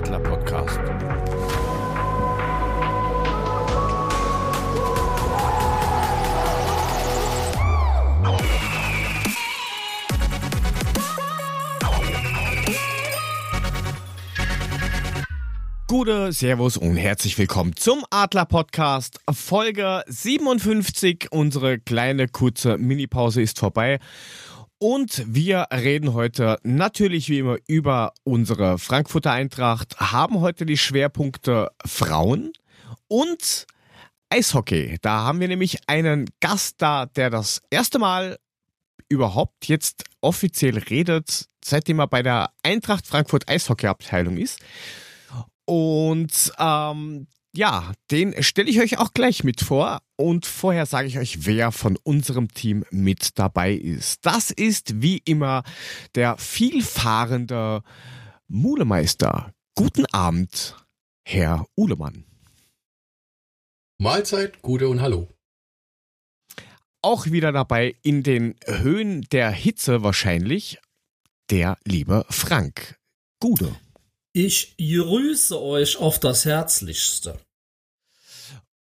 Adler Podcast. Gute, Servus und herzlich willkommen zum Adler Podcast. Folge 57. Unsere kleine kurze Minipause ist vorbei. Und wir reden heute natürlich wie immer über unsere Frankfurter Eintracht, haben heute die Schwerpunkte Frauen und Eishockey. Da haben wir nämlich einen Gast da, der das erste Mal überhaupt jetzt offiziell redet, seitdem er bei der Eintracht Frankfurt Eishockey-Abteilung ist. Und ähm, ja, den stelle ich euch auch gleich mit vor. Und vorher sage ich euch, wer von unserem Team mit dabei ist. Das ist wie immer der vielfahrende Mulemeister. Guten Abend, Herr Uhlemann. Mahlzeit, Gute und Hallo. Auch wieder dabei in den Höhen der Hitze wahrscheinlich der liebe Frank. Gute. Ich grüße euch auf das Herzlichste.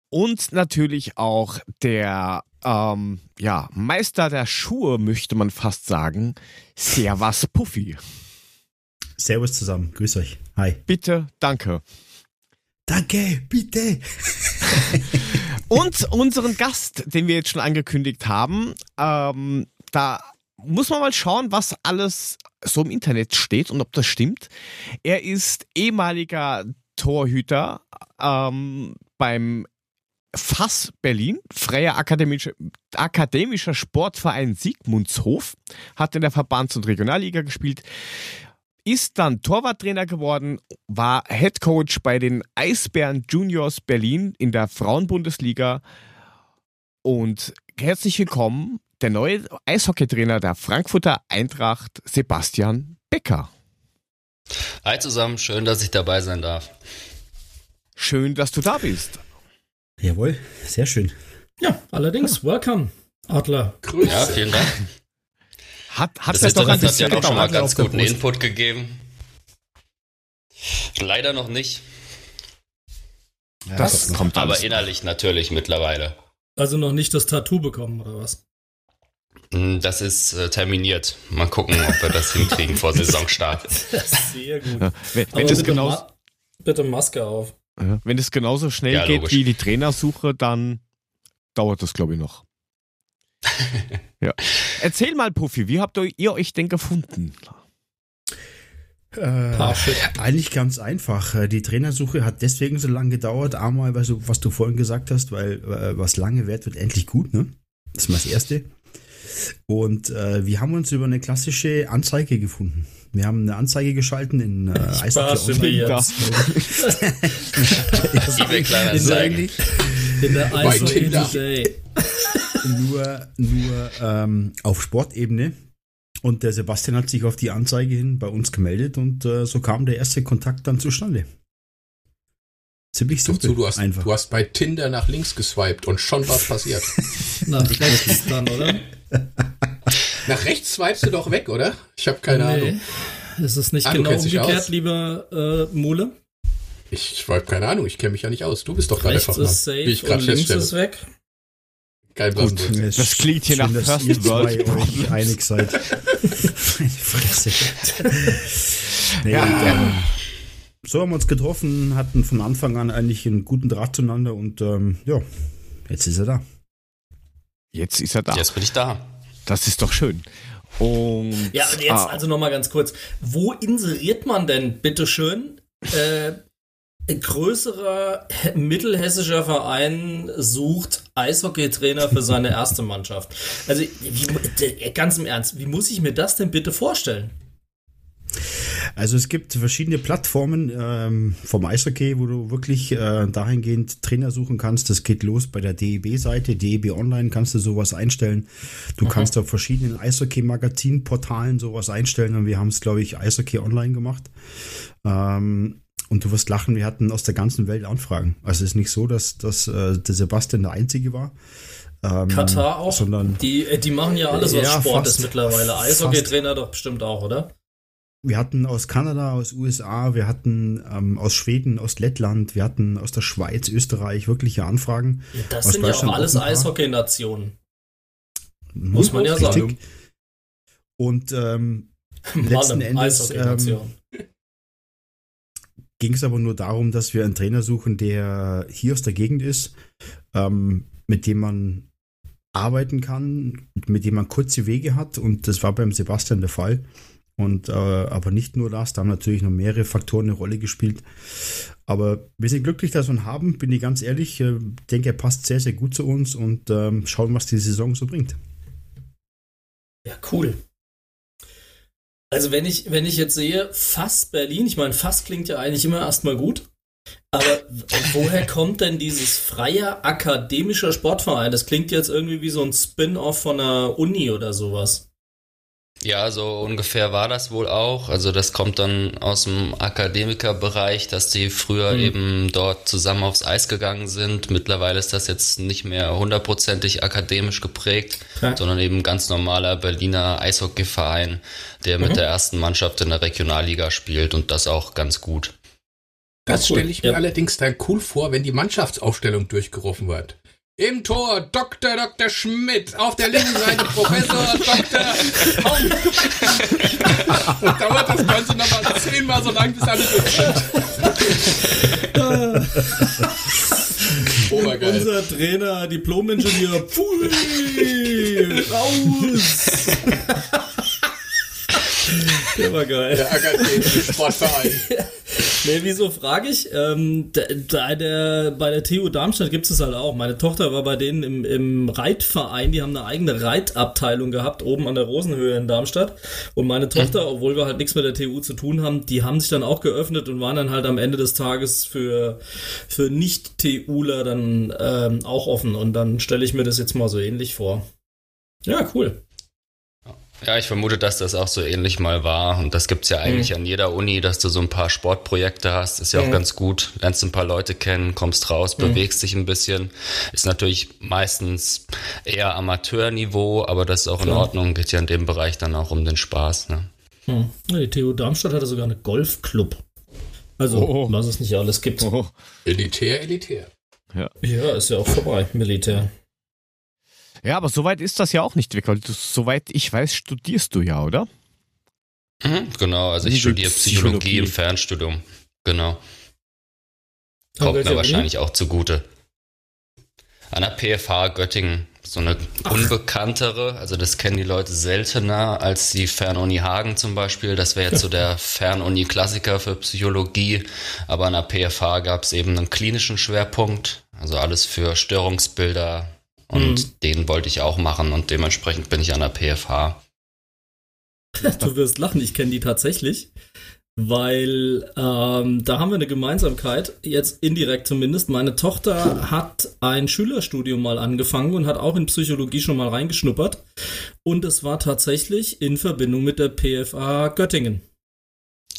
Und natürlich auch der ähm, ja, Meister der Schuhe, möchte man fast sagen, Servus Puffy. Servus zusammen, grüß euch. Hi. Bitte, danke. Danke, bitte. Und unseren Gast, den wir jetzt schon angekündigt haben, ähm, da muss man mal schauen, was alles so im Internet steht und ob das stimmt. Er ist ehemaliger Torhüter ähm, beim FAS Berlin, Freier Akademischer, Akademischer Sportverein Siegmundshof, hat in der Verbands- und Regionalliga gespielt, ist dann Torwarttrainer geworden, war Head Coach bei den Eisbären Juniors Berlin in der Frauenbundesliga und herzlich willkommen der neue Eishockeytrainer der Frankfurter Eintracht, Sebastian Becker. Hi zusammen, schön, dass ich dabei sein darf. Schön, dass du da bist. Jawohl, sehr schön. Ja, allerdings, welcome, Adler. Grüß. Ja, vielen Dank. Hat, hat das das doch ein Internet hat ja bisschen auch schon mal ganz guten Input gegeben. Leider noch nicht, Das kommt aber alles. innerlich natürlich mittlerweile. Also noch nicht das Tattoo bekommen, oder was? Hm, Das ist äh, terminiert. Mal gucken, ob wir das hinkriegen vor Saisonstart. Sehr gut. Ja, wenn, Aber wenn, es bitte, genau, Ma bitte Maske auf. ja, wenn es genauso schnell Ja, geht logisch. wie die Trainersuche, dann dauert das, glaube ich, noch. ja. Erzähl mal, Puffy, wie habt ihr euch denn gefunden? Äh, shit. eigentlich ganz einfach. Äh, Die Trainersuche hat deswegen so lange gedauert. Einmal, du, was du vorhin gesagt hast, weil äh, was lange währt, wird endlich gut. Ne? Das ist mal das Erste. Und äh, wir haben uns über eine klassische Anzeige gefunden. Wir haben eine Anzeige geschalten in äh, Eishockey Online. jetzt. Kleinanzeigen. eigentlich In der Eishockey. Today. nur, nur ähm, auf Sportebene. Und der Sebastian hat sich auf die Anzeige hin bei uns gemeldet und äh, so kam der erste Kontakt dann zustande. Ziemlich Doch simpel. zu, du, hast, einfach. du hast bei Tinder nach links geswiped und schon was passiert. Na, rechts dann, oder? nach rechts swipest du doch weg, oder? Ich habe keine Ahnung. Ist es nicht Ah, genau umgekehrt, lieber äh, Mule? Ich habe keine Ahnung, ich kenne mich ja nicht aus. Du bist doch gerade Rechts einfach ist mal, wie safe ich gerade und links feststelle. ist weg. Kein Gut, es Das klingt hier nach dass First ihr World zwei euch Problems. einig seid. Meine Fresse. nee, Ja. So haben wir uns getroffen, hatten von Anfang an eigentlich einen guten Draht zueinander und ähm, ja, jetzt ist er da. Jetzt ist er da. Jetzt bin ich da. Das ist doch schön. Und Ja, und jetzt ah, also nochmal ganz kurz. Wo inseriert man denn, bitteschön, äh, ein größerer he- mittelhessischer Verein sucht Eishockeytrainer für seine erste Mannschaft? Also, wie, ganz im Ernst, wie muss ich mir das denn bitte vorstellen? Also es gibt verschiedene Plattformen ähm, vom Eishockey, wo du wirklich äh, dahingehend Trainer suchen kannst. Das geht los bei der DEB-Seite, DEB Online kannst du sowas einstellen. Du kannst auf verschiedenen Eishockey-Magazin-Portalen sowas einstellen und wir haben es, glaube ich, Eishockey Online gemacht. Ähm, und du wirst lachen, wir hatten aus der ganzen Welt Anfragen. Also es ist nicht so, dass, dass äh, der Sebastian der Einzige war. Ähm, Katar auch? Sondern Die, äh, die machen ja alles, was Ja, Sport fast. ist mittlerweile. Eishockeytrainer doch bestimmt auch, oder? Wir hatten aus Kanada, aus USA, wir hatten ähm, aus Schweden, aus Lettland, wir hatten aus der Schweiz, Österreich wirkliche Anfragen. Ja, das Aus sind ja auch alles. Eishockey-Nationen. Muss man ja sagen. Und ähm, Mann, Letzten Endes, Eishockey-Nation. ging es aber nur darum, dass wir einen Trainer suchen, der hier aus der Gegend ist, ähm, mit dem man arbeiten kann, mit dem man kurze Wege hat. Und das war beim Sebastian der Fall. Und äh, aber nicht nur das, da haben natürlich noch mehrere Faktoren eine Rolle gespielt. Aber wir sind glücklich, dass wir ihn haben, bin ich ganz ehrlich. Äh, denke, er passt sehr, sehr gut zu uns und ähm, schauen, was die Saison so bringt. Ja, cool. Also wenn ich, wenn ich jetzt sehe, Fass Berlin, ich meine, Fass klingt ja eigentlich immer erstmal gut. Aber woher kommt denn dieses freier akademischer Sportverein? Das klingt jetzt irgendwie wie so ein Spin-off von einer Uni oder sowas. Ja, so ungefähr war das wohl auch. Also das kommt dann aus dem Akademikerbereich, dass die früher Mhm. eben dort zusammen aufs Eis gegangen sind. Mittlerweile ist das jetzt nicht mehr hundertprozentig akademisch geprägt, Ja. sondern eben ein ganz normaler Berliner Eishockeyverein, der mit Mhm. der ersten Mannschaft in der Regionalliga spielt und das auch ganz gut. Das cool. stelle ich mir Ja. allerdings dann cool vor, wenn die Mannschaftsaufstellung durchgerufen wird. Im Tor Dr. Dr. Schmidt, auf der linken Seite Professor Dr. Und dauert das Ganze nochmal zehnmal so lang, bis alle durch sind. Obergeil. Unser Trainer, Diplom-Ingenieur, pfui, raus! Der war geil. Der akademische Sportverein. Nee, wieso frage ich? Ähm, da, da der, bei der TU Darmstadt gibt es das halt auch. Meine Tochter war bei denen im, im Reitverein, die haben eine eigene Reitabteilung gehabt, oben an der Rosenhöhe in Darmstadt. Und meine Tochter, obwohl wir halt nichts mit der TU zu tun haben, die haben sich dann auch geöffnet und waren dann halt am Ende des Tages für, für Nicht-TUler dann ähm, auch offen. Und dann stelle ich mir das jetzt mal so ähnlich vor. Ja, cool. Ja, ich vermute, dass das auch so ähnlich mal war. Und das gibt's ja eigentlich an jeder Uni, dass du so ein paar Sportprojekte hast. Ist ja auch Mhm. ganz gut. Lernst ein paar Leute kennen, kommst raus, bewegst dich ein bisschen. Ist natürlich meistens eher Amateurniveau, aber das ist auch in Klar. Ordnung. Geht ja in dem Bereich dann auch um den Spaß. Ne? Hm. Ja, Die TU Darmstadt hatte sogar eine Golfclub. Also, Oh. was es nicht alles gibt. Oh. Elitär, elitär. Ja, ist ja auch vorbei, Militär. Ja, aber soweit ist das ja auch nicht weg, weil du, soweit ich weiß, studierst du ja, oder? Mhm, genau, also ich studiere Psychologie, Psychologie. im Fernstudium. Genau. Kommt mir wahrscheinlich auch zugute. An der PFH Göttingen. So eine unbekanntere, also das kennen die Leute seltener als die Fernuni Hagen zum Beispiel. Das wäre jetzt so der Fernuni-Klassiker für Psychologie. Aber an der PFH gab es eben einen klinischen Schwerpunkt, also alles für Störungsbilder. Und Mhm. den wollte ich auch machen und dementsprechend bin ich an der PFH. Du wirst lachen, ich kenne die tatsächlich, weil ähm, da haben wir eine Gemeinsamkeit, jetzt indirekt zumindest. Meine Tochter hat ein Schülerstudium mal angefangen und hat auch in Psychologie schon mal reingeschnuppert. Und es war tatsächlich in Verbindung mit der PFA Göttingen.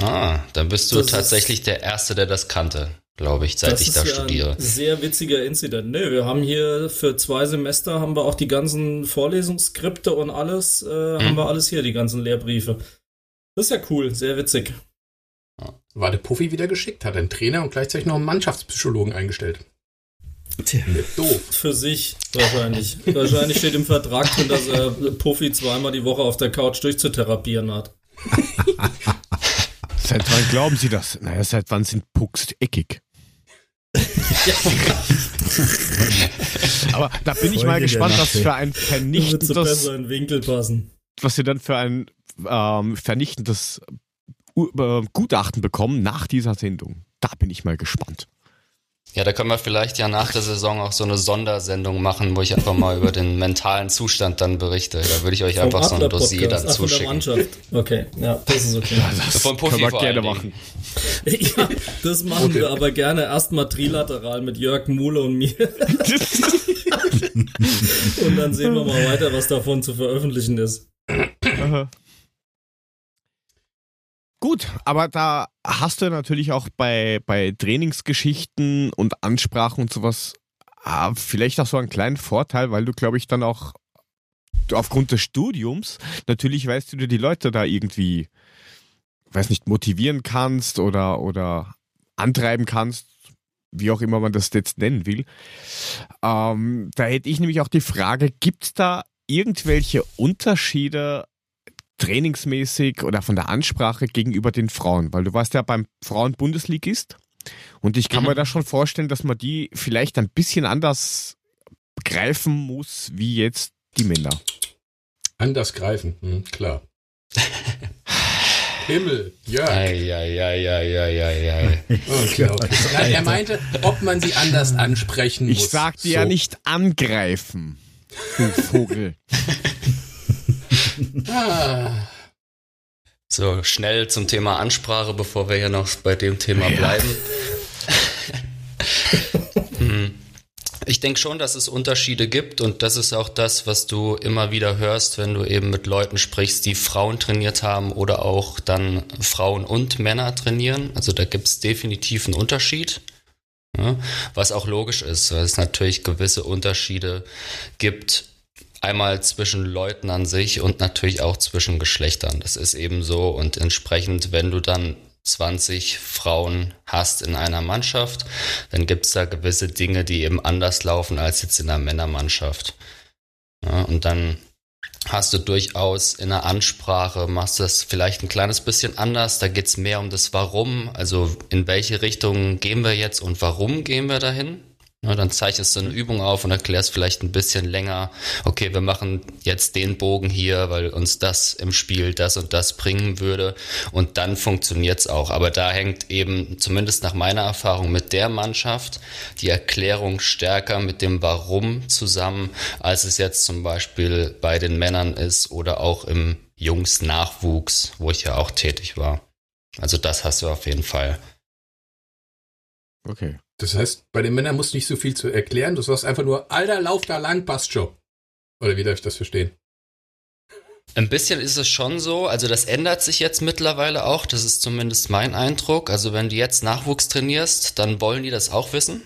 Ah, dann bist du Das tatsächlich der Erste, der das kannte, glaube ich, seit das ich ist da ja studiere. Ein sehr witziger Incident. Ne, wir haben hier für zwei Semester haben wir auch die ganzen Vorlesungsskripte und alles, äh, haben wir alles hier, die ganzen Lehrbriefe. Das ist ja cool, sehr witzig. War der Puffy wieder geschickt, hat einen Trainer und gleichzeitig noch einen Mannschaftspsychologen eingestellt. Tja. Doof. Für sich wahrscheinlich. wahrscheinlich steht im Vertrag drin, dass er Puffy zweimal die Woche auf der Couch durchzutherapieren hat. Seit wann glauben Sie das? Naja, seit wann sind Pucks eckig? Aber da bin ich Folge mal der gespannt, was für ein so vernichtendes, den Winkel passen. was Sie dann für ein ähm, vernichtendes äh, Gutachten bekommen nach dieser Sendung. Da bin ich mal gespannt. Ja, da können wir vielleicht ja nach der Saison auch so eine Sondersendung machen, wo ich einfach mal über den mentalen Zustand dann berichte. Da würde ich euch einfach so ein Dossier dann Ach, von der zuschicken. Mannschaft. Okay, ja, das ist okay. Das Von Puffy können wir gerne machen. ja, das machen Okay. wir aber gerne erstmal trilateral mit Jörg Muhle und mir. und dann sehen wir mal weiter, was davon zu veröffentlichen ist. Gut, aber da hast du natürlich auch bei, bei Trainingsgeschichten und Ansprachen und sowas ah, vielleicht auch so einen kleinen Vorteil, weil du, glaube ich, dann auch aufgrund des Studiums natürlich weißt, wie du die Leute da irgendwie weiß nicht, motivieren kannst oder, oder antreiben kannst, wie auch immer man das jetzt nennen will. Ähm, da hätte ich nämlich auch die Frage, gibt es da irgendwelche Unterschiede trainingsmäßig oder von der Ansprache gegenüber den Frauen? Weil du warst ja beim Frauen-Bundesligist und ich kann mhm. mir da schon vorstellen, dass man die vielleicht ein bisschen anders greifen muss, wie jetzt die Männer. Anders greifen, hm, klar. Himmel, Jörg. Ei, ei, ei, ei, ei, ei, ei. Okay, okay. Nein, er meinte, ob man sie anders ansprechen muss. Ich sagte so. ja nicht angreifen, du Vogel. ah. So, schnell zum Thema Ansprache, bevor wir hier noch bei dem Thema bleiben. hm. Ich denke schon, dass es Unterschiede gibt und das ist auch das, was du immer wieder hörst, wenn du eben mit Leuten sprichst, die Frauen trainiert haben oder auch dann Frauen und Männer trainieren. Also da gibt es definitiv einen Unterschied. Ja, was auch logisch ist, weil es natürlich gewisse Unterschiede gibt, einmal zwischen Leuten an sich und natürlich auch zwischen Geschlechtern. Das ist eben so und entsprechend, wenn du dann 20 Frauen hast in einer Mannschaft, dann gibt es da gewisse Dinge, die eben anders laufen als jetzt in einer Männermannschaft. Ja, und dann hast du durchaus in der Ansprache, machst du das vielleicht ein kleines bisschen anders. Da geht es mehr um das Warum, also in welche Richtung gehen wir jetzt und warum gehen wir dahin. Ja, dann zeichnest du eine Übung auf und erklärst vielleicht ein bisschen länger, okay, wir machen jetzt den Bogen hier, weil uns das im Spiel das und das bringen würde. Und dann funktioniert's auch. Aber da hängt eben, zumindest nach meiner Erfahrung mit der Mannschaft, die Erklärung stärker mit dem Warum zusammen, als es jetzt zum Beispiel bei den Männern ist oder auch im Jungs-Nachwuchs, wo ich ja auch tätig war. Also das hast du auf jeden Fall. Okay. Das heißt, bei den Männern musst du nicht so viel zu erklären. Du sagst einfach nur, alter, lauf da lang, passt schon. Oder wie darf ich das verstehen? Ein bisschen ist es schon so. Also das ändert sich jetzt mittlerweile auch. Das ist zumindest mein Eindruck. Also wenn du jetzt Nachwuchs trainierst, dann wollen die das auch wissen.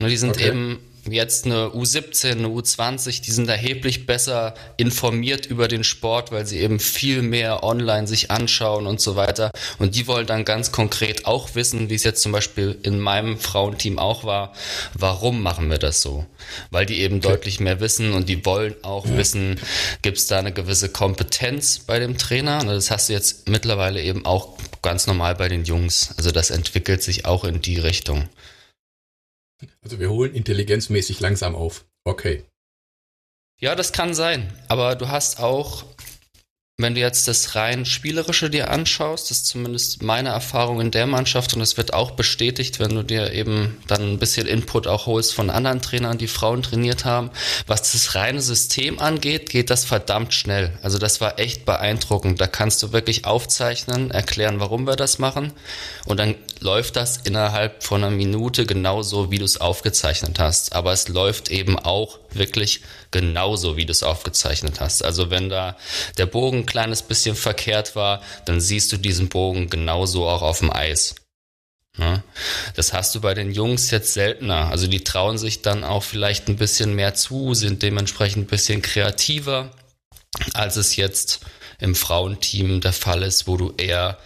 Die sind okay. eben jetzt eine U17, eine U20, die sind erheblich besser informiert über den Sport, weil sie eben viel mehr online sich anschauen und so weiter. Und die wollen dann ganz konkret auch wissen, wie es jetzt zum Beispiel in meinem Frauenteam auch war, warum machen wir das so? Weil die eben okay. deutlich mehr wissen und die wollen auch ja. wissen, gibt es da eine gewisse Kompetenz bei dem Trainer? Und das hast du jetzt mittlerweile eben auch ganz normal bei den Jungs. Also das entwickelt sich auch in die Richtung. Also wir holen intelligenzmäßig langsam auf. Okay. Ja, das kann sein. Aber du hast auch wenn du jetzt das rein spielerische dir anschaust, das ist zumindest meine Erfahrung in der Mannschaft und es wird auch bestätigt, wenn du dir eben dann ein bisschen Input auch holst von anderen Trainern, die Frauen trainiert haben. Was das reine System angeht, geht das verdammt schnell. Also das war echt beeindruckend. Da kannst du wirklich aufzeichnen, erklären, warum wir das machen und dann läuft das innerhalb von einer Minute genauso, wie du es aufgezeichnet hast. Aber es läuft eben auch wirklich genauso, wie du es aufgezeichnet hast. Also wenn da der Bogen ein kleines bisschen verkehrt war, dann siehst du diesen Bogen genauso auch auf dem Eis. Ja, das hast du bei den Jungs jetzt seltener. Also die trauen sich dann auch vielleicht ein bisschen mehr zu, sind dementsprechend ein bisschen kreativer, als es jetzt im Frauenteam der Fall ist, wo du eher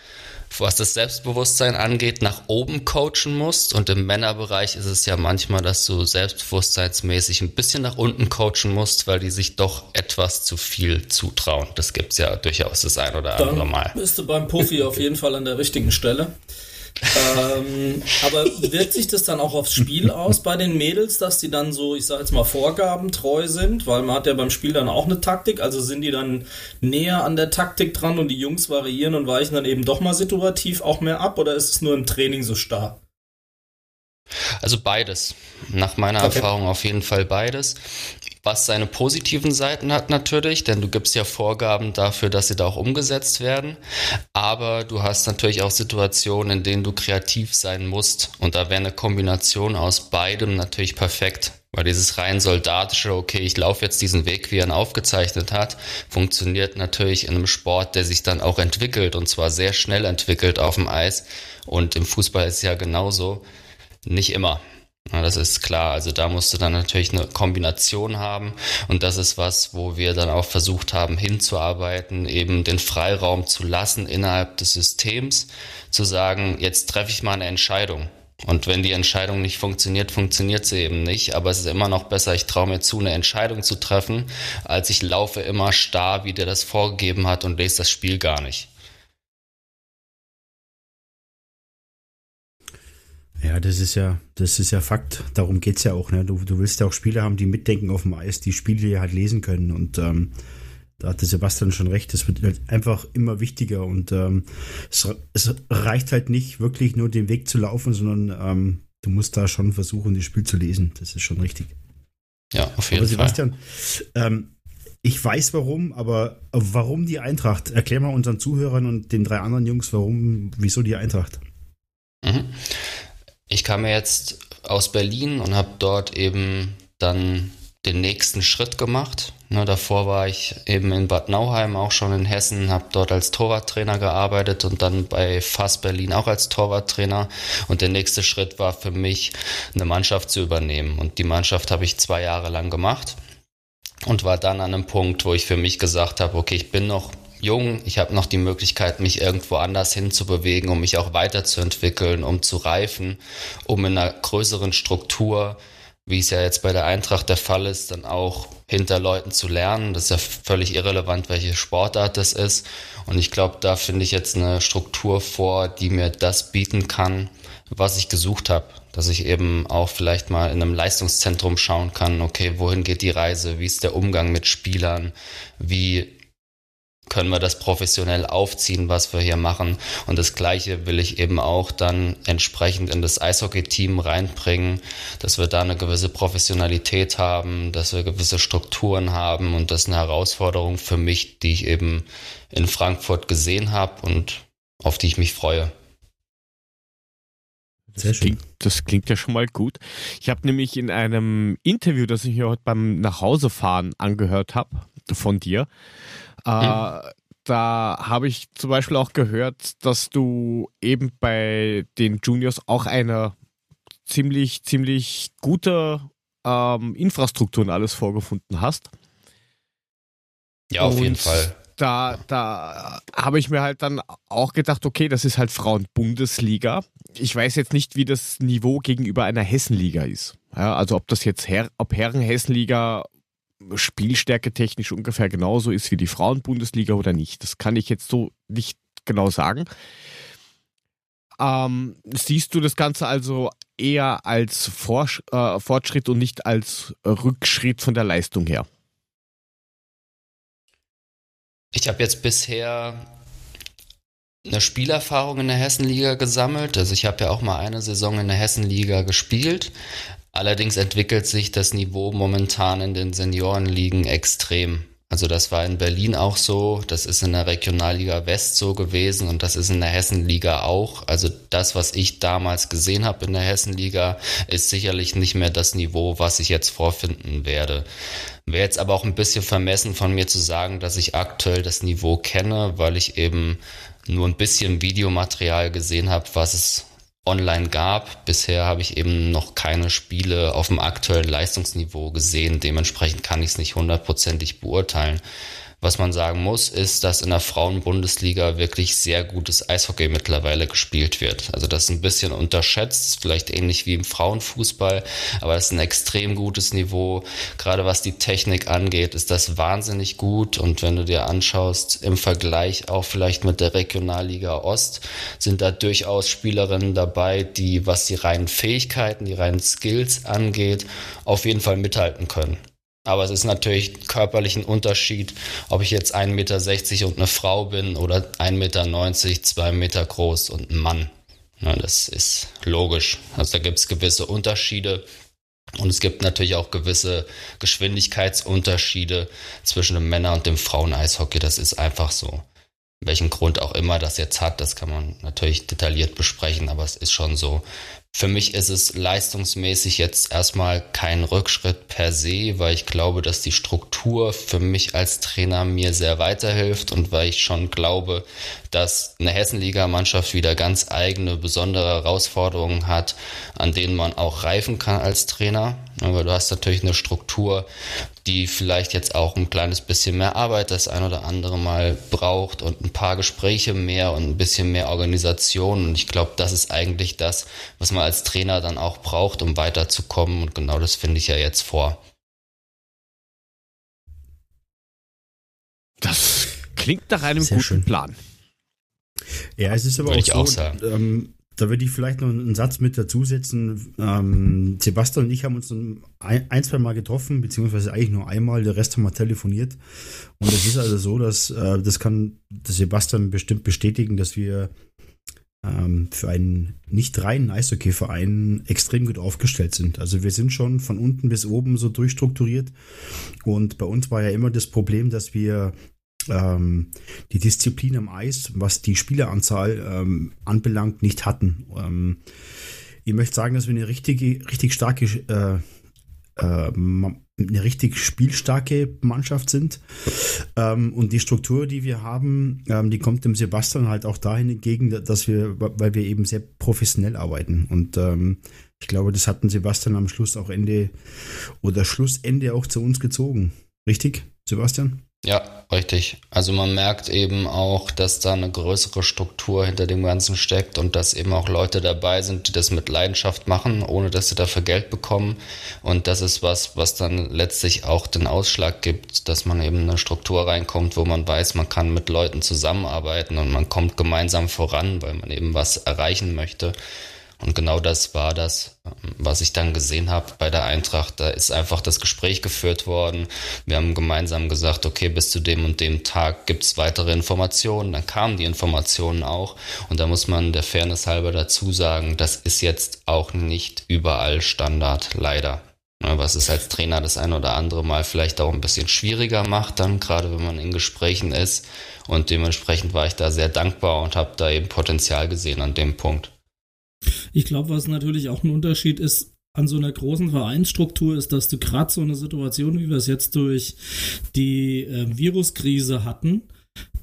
was das Selbstbewusstsein angeht, nach oben coachen musst. Und im Männerbereich ist es ja manchmal, dass du selbstbewusstseinsmäßig ein bisschen nach unten coachen musst, weil die sich doch etwas zu viel zutrauen. Das gibt es ja durchaus das ein oder andere Mal. Bist du beim Puffy auf jeden Fall an der richtigen Stelle ähm, aber wirkt sich das dann auch aufs Spiel aus bei den Mädels, dass die dann so, ich sag jetzt mal, vorgabentreu sind? Weil man hat ja beim Spiel dann auch eine Taktik, also sind die dann näher an der Taktik dran und die Jungs variieren und weichen dann eben doch mal situativ auch mehr ab oder ist es nur im Training so starr? Also beides. Nach meiner okay. Erfahrung auf jeden Fall beides was seine positiven Seiten hat natürlich, denn du gibst ja Vorgaben dafür, dass sie da auch umgesetzt werden. Aber du hast natürlich auch Situationen, in denen du kreativ sein musst. Und da wäre eine Kombination aus beidem natürlich perfekt. Weil dieses rein soldatische, okay, ich laufe jetzt diesen Weg, wie er ihn aufgezeichnet hat, funktioniert natürlich in einem Sport, der sich dann auch entwickelt und zwar sehr schnell entwickelt auf dem Eis. Und im Fußball ist es ja genauso. Nicht immer. Ja, das ist klar. Also da musst du dann natürlich eine Kombination haben. Und das ist was, wo wir dann auch versucht haben hinzuarbeiten, eben den Freiraum zu lassen innerhalb des Systems, zu sagen, jetzt treffe ich mal eine Entscheidung. Und wenn die Entscheidung nicht funktioniert, funktioniert sie eben nicht. Aber es ist immer noch besser, ich traue mir zu, eine Entscheidung zu treffen, als ich laufe immer starr, wie der das vorgegeben hat und lese das Spiel gar nicht. Ja, das ist ja, das ist ja Fakt. Darum geht's ja auch. Ne? Du, du willst ja auch Spieler haben, die mitdenken auf dem Eis, die Spiele halt lesen können. Und ähm, da hatte Sebastian schon recht. Das wird halt einfach immer wichtiger. Und ähm, es, es reicht halt nicht wirklich nur den Weg zu laufen, sondern ähm, du musst da schon versuchen, das Spiel zu lesen. Das ist schon richtig. Ja, auf jeden aber Sebastian, Fall. Ähm, ich weiß warum, aber warum die Eintracht? Erklär mal unseren Zuhörern und den drei anderen Jungs, warum, wieso die Eintracht? Mhm. Ich kam jetzt aus Berlin und habe dort eben dann den nächsten Schritt gemacht. Ne, davor war ich eben in Bad Nauheim, auch schon in Hessen, habe dort als Torwarttrainer gearbeitet und dann bei FAS Berlin auch als Torwarttrainer. Und der nächste Schritt war für mich, eine Mannschaft zu übernehmen. Und die Mannschaft habe ich zwei Jahre lang gemacht und war dann an einem Punkt, wo ich für mich gesagt habe, okay, ich bin noch jung, ich habe noch die Möglichkeit, mich irgendwo anders hinzubewegen, um mich auch weiterzuentwickeln, um zu reifen, um in einer größeren Struktur, wie es ja jetzt bei der Eintracht der Fall ist, dann auch hinter Leuten zu lernen. Das ist ja völlig irrelevant, welche Sportart das ist. Und ich glaube, da finde ich jetzt eine Struktur vor, die mir das bieten kann, was ich gesucht habe. Dass ich eben auch vielleicht mal in einem Leistungszentrum schauen kann, okay, wohin geht die Reise, wie ist der Umgang mit Spielern, wie können wir das professionell aufziehen, was wir hier machen. Und das Gleiche will ich eben auch dann entsprechend in das Eishockey-Team reinbringen, dass wir da eine gewisse Professionalität haben, dass wir gewisse Strukturen haben. Und das ist eine Herausforderung für mich, die ich eben in Frankfurt gesehen habe und auf die ich mich freue. Sehr schön. Klingt, das klingt ja schon mal gut. Ich habe nämlich in einem Interview, das ich mir heute beim Nachhausefahren angehört habe, von dir, äh, Da habe ich zum Beispiel auch gehört, dass du eben bei den Juniors auch eine ziemlich, ziemlich gute ähm, Infrastruktur und alles vorgefunden hast. Ja, auf und jeden Fall. Da, da habe ich mir halt dann auch gedacht, okay, das ist halt Frauen-Bundesliga. Ich weiß jetzt nicht, wie das Niveau gegenüber einer Hessenliga ist. Ja, also ob das jetzt Her ob Herren-Hessenliga Spielstärke technisch ungefähr genauso ist wie die Frauenbundesliga oder nicht. Das kann ich jetzt so nicht genau sagen. Ähm, siehst du das Ganze also eher als Forsch äh, Fortschritt und nicht als Rückschritt von der Leistung her? Ich habe jetzt bisher eine Spielerfahrung in der Hessenliga gesammelt. Also ich habe ja auch mal eine Saison in der Hessenliga gespielt. Allerdings entwickelt sich das Niveau momentan in den Seniorenligen extrem. Also das war in Berlin auch so, das ist in der Regionalliga West so gewesen und das ist in der Hessenliga auch. Also das, was ich damals gesehen habe in der Hessenliga, ist sicherlich nicht mehr das Niveau, was ich jetzt vorfinden werde. Wäre jetzt aber auch ein bisschen vermessen von mir zu sagen, dass ich aktuell das Niveau kenne, weil ich eben nur ein bisschen Videomaterial gesehen habe, was es online gab. Bisher habe ich eben noch keine Spiele auf dem aktuellen Leistungsniveau gesehen. Dementsprechend kann ich es nicht hundertprozentig beurteilen. Was man sagen muss, ist, dass in der Frauenbundesliga wirklich sehr gutes Eishockey mittlerweile gespielt wird. Also das ist ein bisschen unterschätzt, vielleicht ähnlich wie im Frauenfußball, aber das ist ein extrem gutes Niveau. Gerade was die Technik angeht, ist das wahnsinnig gut. Und wenn du dir anschaust, im Vergleich auch vielleicht mit der Regionalliga Ost, sind da durchaus Spielerinnen dabei, die, was die reinen Fähigkeiten, die reinen Skills angeht, auf jeden Fall mithalten können. Aber es ist natürlich körperlich ein Unterschied, ob ich jetzt 1,60 Meter und eine Frau bin oder 1,90 Meter, 2 Meter groß und ein Mann. Ja, das ist logisch. Also da gibt es gewisse Unterschiede. Und es gibt natürlich auch gewisse Geschwindigkeitsunterschiede zwischen dem Männer- und dem Frauen-Eishockey. Das ist einfach so. Welchen Grund auch immer das jetzt hat, das kann man natürlich detailliert besprechen, aber es ist schon so. Für mich ist es leistungsmäßig jetzt erstmal kein Rückschritt per se, weil ich glaube, dass die Struktur für mich als Trainer mir sehr weiterhilft und weil ich schon glaube, dass eine Hessenliga-Mannschaft wieder ganz eigene, besondere Herausforderungen hat, an denen man auch reifen kann als Trainer. Aber du hast natürlich eine Struktur, die vielleicht jetzt auch ein kleines bisschen mehr Arbeit das ein oder andere Mal braucht und ein paar Gespräche mehr und ein bisschen mehr Organisation. Und ich glaube, das ist eigentlich das, was man als Trainer dann auch braucht, um weiterzukommen. Und genau das finde ich ja jetzt vor. Das klingt nach einem Sehr guten schön. Plan. Ja, es ist aber Würde auch ich so, auch sagen. Ähm, da würde ich vielleicht noch einen Satz mit dazusetzen. Ähm, Sebastian und ich haben uns ein, ein, zwei Mal getroffen, beziehungsweise eigentlich nur einmal, der Rest haben wir telefoniert. Und es ist also so, dass äh, das kann der Sebastian bestimmt bestätigen, dass wir ähm, für einen nicht reinen Eishockey-Verein extrem gut aufgestellt sind. Also wir sind schon von unten bis oben so durchstrukturiert. Und bei uns war ja immer das Problem, dass wir ähm, die Disziplin am Eis, was die Spieleranzahl ähm, anbelangt, nicht hatten. Ähm, ich möchte sagen, dass wir eine richtige, richtig starke, äh, äh, ma- eine richtig spielstarke Mannschaft sind. Ähm, und die Struktur, die wir haben, ähm, die kommt dem Sebastian halt auch dahin entgegen, dass wir, weil wir eben sehr professionell arbeiten. Und ähm, ich glaube, das hat Sebastian am Schluss auch Ende oder Schlussende auch zu uns gezogen. Richtig, Sebastian? Ja, richtig. Also man merkt eben auch, dass da eine größere Struktur hinter dem Ganzen steckt und dass eben auch Leute dabei sind, die das mit Leidenschaft machen, ohne dass sie dafür Geld bekommen. Und das ist was, was dann letztlich auch den Ausschlag gibt, dass man eben in eine Struktur reinkommt, wo man weiß, man kann mit Leuten zusammenarbeiten und man kommt gemeinsam voran, weil man eben was erreichen möchte. Und genau das war das, ähm, was ich dann gesehen habe bei der Eintracht. Da ist einfach das Gespräch geführt worden. Wir haben gemeinsam gesagt, okay, bis zu dem und dem Tag gibt's weitere Informationen. Dann kamen die Informationen auch. Und da muss man der Fairness halber dazu sagen, das ist jetzt auch nicht überall Standard, leider. Ne, Was es als Trainer das ein oder andere Mal vielleicht auch ein bisschen schwieriger macht, dann gerade wenn man in Gesprächen ist. Und dementsprechend war ich da sehr dankbar und habe da eben Potenzial gesehen an dem Punkt. Ich glaube, was natürlich auch ein Unterschied ist an so einer großen Vereinsstruktur, ist, dass du gerade so eine Situation, wie wir es jetzt durch die äh, Viruskrise hatten,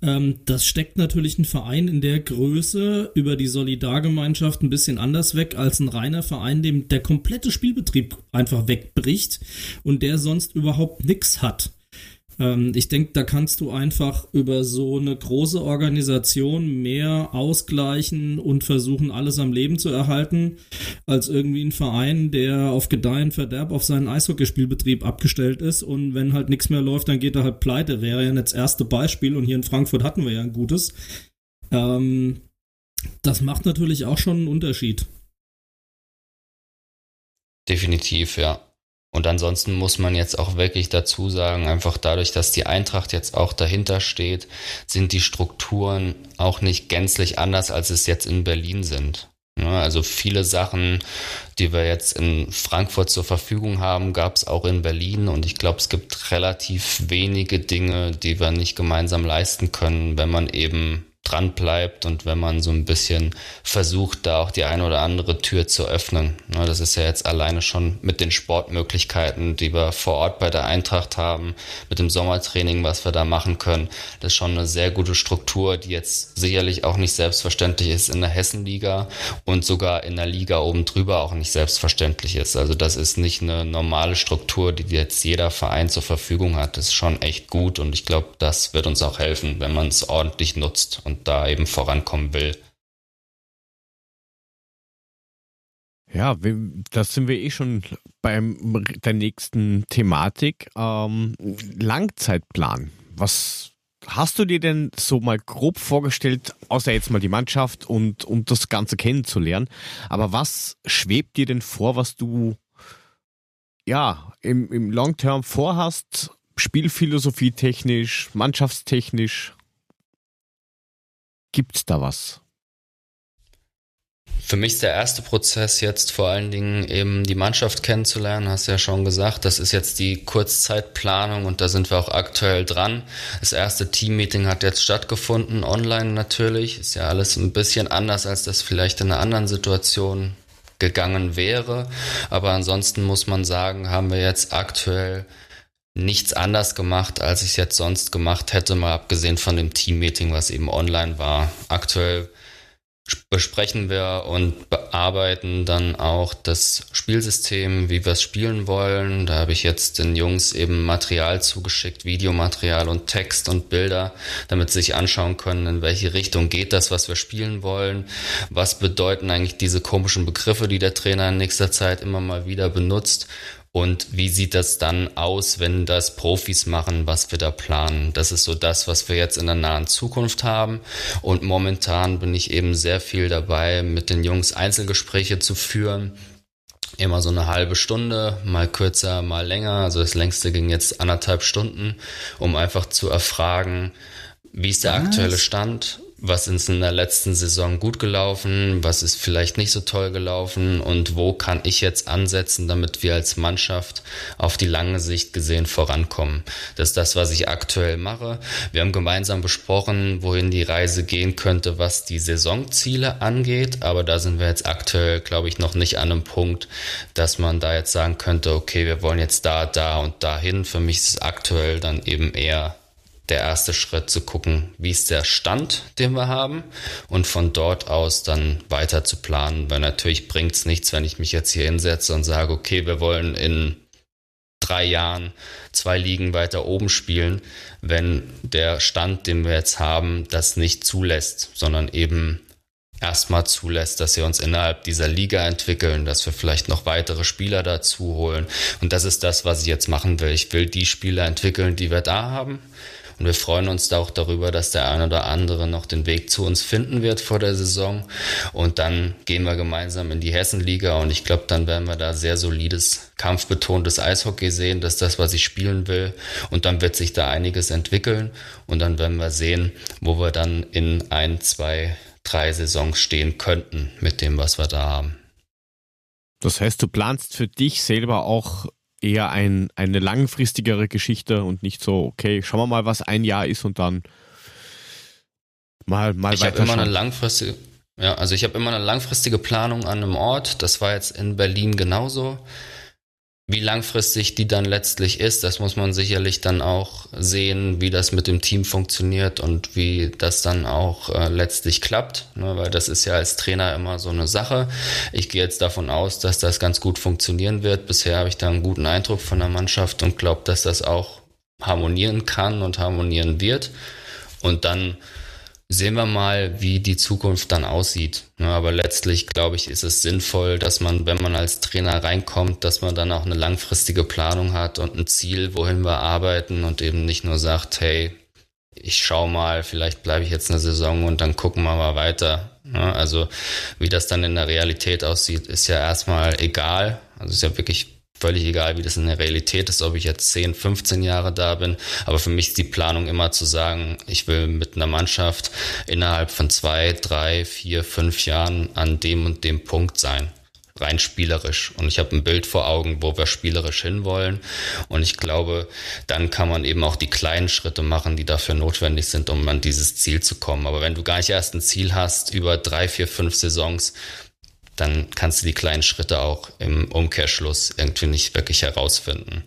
ähm, das steckt natürlich ein Verein in der Größe über die Solidargemeinschaft ein bisschen anders weg als ein reiner Verein, dem der komplette Spielbetrieb einfach wegbricht und der sonst überhaupt nichts hat. Ähm, ich denke, da kannst du einfach über so eine große Organisation mehr ausgleichen und versuchen, alles am Leben zu erhalten, als irgendwie ein Verein, der auf Gedeihen Verderb auf seinen Eishockeyspielbetrieb abgestellt ist und wenn halt nichts mehr läuft, dann geht er halt pleite. Wäre ja das erste Beispiel und hier in Frankfurt hatten wir ja ein gutes. Ähm, das macht natürlich auch schon einen Unterschied. Definitiv, ja. Und ansonsten muss man jetzt auch wirklich dazu sagen, einfach dadurch, dass die Eintracht jetzt auch dahinter steht, sind die Strukturen auch nicht gänzlich anders, als es jetzt in Berlin sind. Ja, also viele Sachen, die wir jetzt in Frankfurt zur Verfügung haben, gab es auch in Berlin. Und ich glaube, es gibt relativ wenige Dinge, die wir nicht gemeinsam leisten können, wenn man eben dran bleibt und wenn man so ein bisschen versucht, da auch die eine oder andere Tür zu öffnen. Ne, Das ist ja jetzt alleine schon mit den Sportmöglichkeiten, die wir vor Ort bei der Eintracht haben, mit dem Sommertraining, was wir da machen können. Das ist schon eine sehr gute Struktur, die jetzt sicherlich auch nicht selbstverständlich ist in der Hessenliga und sogar in der Liga oben drüber auch nicht selbstverständlich ist. Also das ist nicht eine normale Struktur, die jetzt jeder Verein zur Verfügung hat. Das ist schon echt gut und ich glaube, das wird uns auch helfen, wenn man es ordentlich nutzt und da eben vorankommen will. Ja, wir- da sind wir eh schon beim der nächsten Thematik. Ähm, Langzeitplan. Was hast du dir denn so mal grob vorgestellt, außer jetzt mal die Mannschaft und um das Ganze kennenzulernen? Aber was schwebt dir denn vor, was du ja im, im Long Term vorhast? Spielphilosophie technisch, mannschaftstechnisch? Gibt's da was? Für mich ist der erste Prozess jetzt vor allen Dingen eben die Mannschaft kennenzulernen, hast du ja schon gesagt. Das ist jetzt die Kurzzeitplanung und da sind wir auch aktuell dran. Das erste Teammeeting hat jetzt stattgefunden, online natürlich. Ist ja alles ein bisschen anders, als das vielleicht in einer anderen Situation gegangen wäre. Aber ansonsten muss man sagen, haben wir jetzt aktuell nichts anders gemacht, als ich es jetzt sonst gemacht hätte, mal abgesehen von dem Team-Meeting, was eben online war. Aktuell besprechen wir und bearbeiten dann auch das Spielsystem, wie wir es spielen wollen. Da habe ich jetzt den Jungs eben Material zugeschickt, Videomaterial und Text und Bilder, damit sie sich anschauen können, in welche Richtung geht das, was wir spielen wollen. Was bedeuten eigentlich diese komischen Begriffe, die der Trainer in nächster Zeit immer mal wieder benutzt und wie sieht das dann aus, wenn das Profis machen, was wir da planen? Das ist so das, was wir jetzt in der nahen Zukunft haben. Und momentan bin ich eben sehr viel dabei, mit den Jungs Einzelgespräche zu führen. Immer so eine halbe Stunde, mal kürzer, mal länger. Also das längste ging jetzt anderthalb Stunden, um einfach zu erfragen, wie ist der aktuelle Stand? Was ist in der letzten Saison gut gelaufen, was ist vielleicht nicht so toll gelaufen und wo kann ich jetzt ansetzen, damit wir als Mannschaft auf die lange Sicht gesehen vorankommen. Das ist das, was ich aktuell mache. Wir haben gemeinsam besprochen, wohin die Reise gehen könnte, was die Saisonziele angeht, aber da sind wir jetzt aktuell, glaube ich, noch nicht an einem Punkt, dass man da jetzt sagen könnte, okay, wir wollen jetzt da, da und dahin. Für mich ist es aktuell dann eben eher der erste Schritt zu gucken, wie ist der Stand, den wir haben und von dort aus dann weiter zu planen, weil natürlich bringt es nichts, wenn ich mich jetzt hier hinsetze und sage, okay, wir wollen in drei Jahren zwei Ligen weiter oben spielen, wenn der Stand, den wir jetzt haben, das nicht zulässt, sondern eben erstmal zulässt, dass wir uns innerhalb dieser Liga entwickeln, dass wir vielleicht noch weitere Spieler dazu holen. Und das ist das, was ich jetzt machen will. Ich will die Spieler entwickeln, die wir da haben und wir freuen uns da auch darüber, dass der eine oder andere noch den Weg zu uns finden wird vor der Saison. Und dann gehen wir gemeinsam in die Hessenliga und ich glaube, dann werden wir da sehr solides, kampfbetontes Eishockey sehen. Das ist das, was ich spielen will. Und dann wird sich da einiges entwickeln und dann werden wir sehen, wo wir dann in ein, zwei, drei Saisons stehen könnten mit dem, was wir da haben. Das heißt, du planst für dich selber auch eher ein, eine langfristigere Geschichte und nicht so, okay, schauen wir mal, was ein Jahr ist und dann mal, mal ich weiter. Ich habe immer eine langfristige, ja, also ich habe immer eine langfristige Planung an einem Ort. Das war jetzt in Berlin genauso. Wie langfristig die dann letztlich ist, das muss man sicherlich dann auch sehen, wie das mit dem Team funktioniert und wie das dann auch äh, letztlich klappt, ne, weil das ist ja als Trainer immer so eine Sache. Ich gehe jetzt davon aus, dass das ganz gut funktionieren wird. Bisher habe ich da einen guten Eindruck von der Mannschaft und glaube, dass das auch harmonieren kann und harmonieren wird. Und dann sehen wir mal, wie die Zukunft dann aussieht. Ja, aber letztlich, glaube ich, ist es sinnvoll, dass man, wenn man als Trainer reinkommt, dass man dann auch eine langfristige Planung hat und ein Ziel, wohin wir arbeiten und eben nicht nur sagt, hey, ich schau mal, vielleicht bleibe ich jetzt eine Saison und dann gucken wir mal weiter. Ja, also wie das dann in der Realität aussieht, ist ja erstmal egal. Also ist ja wirklich völlig egal, wie das in der Realität ist, ob ich jetzt 10, 15 Jahre da bin. Aber für mich ist die Planung immer zu sagen, ich will mit einer Mannschaft innerhalb von zwei, drei, vier, fünf Jahren an dem und dem Punkt sein. Rein spielerisch. Und ich habe ein Bild vor Augen, wo wir spielerisch hinwollen. Und ich glaube, dann kann man eben auch die kleinen Schritte machen, die dafür notwendig sind, um an dieses Ziel zu kommen. Aber wenn du gar nicht erst ein Ziel hast über drei, vier, fünf Saisons, dann kannst du die kleinen Schritte auch im Umkehrschluss irgendwie nicht wirklich herausfinden.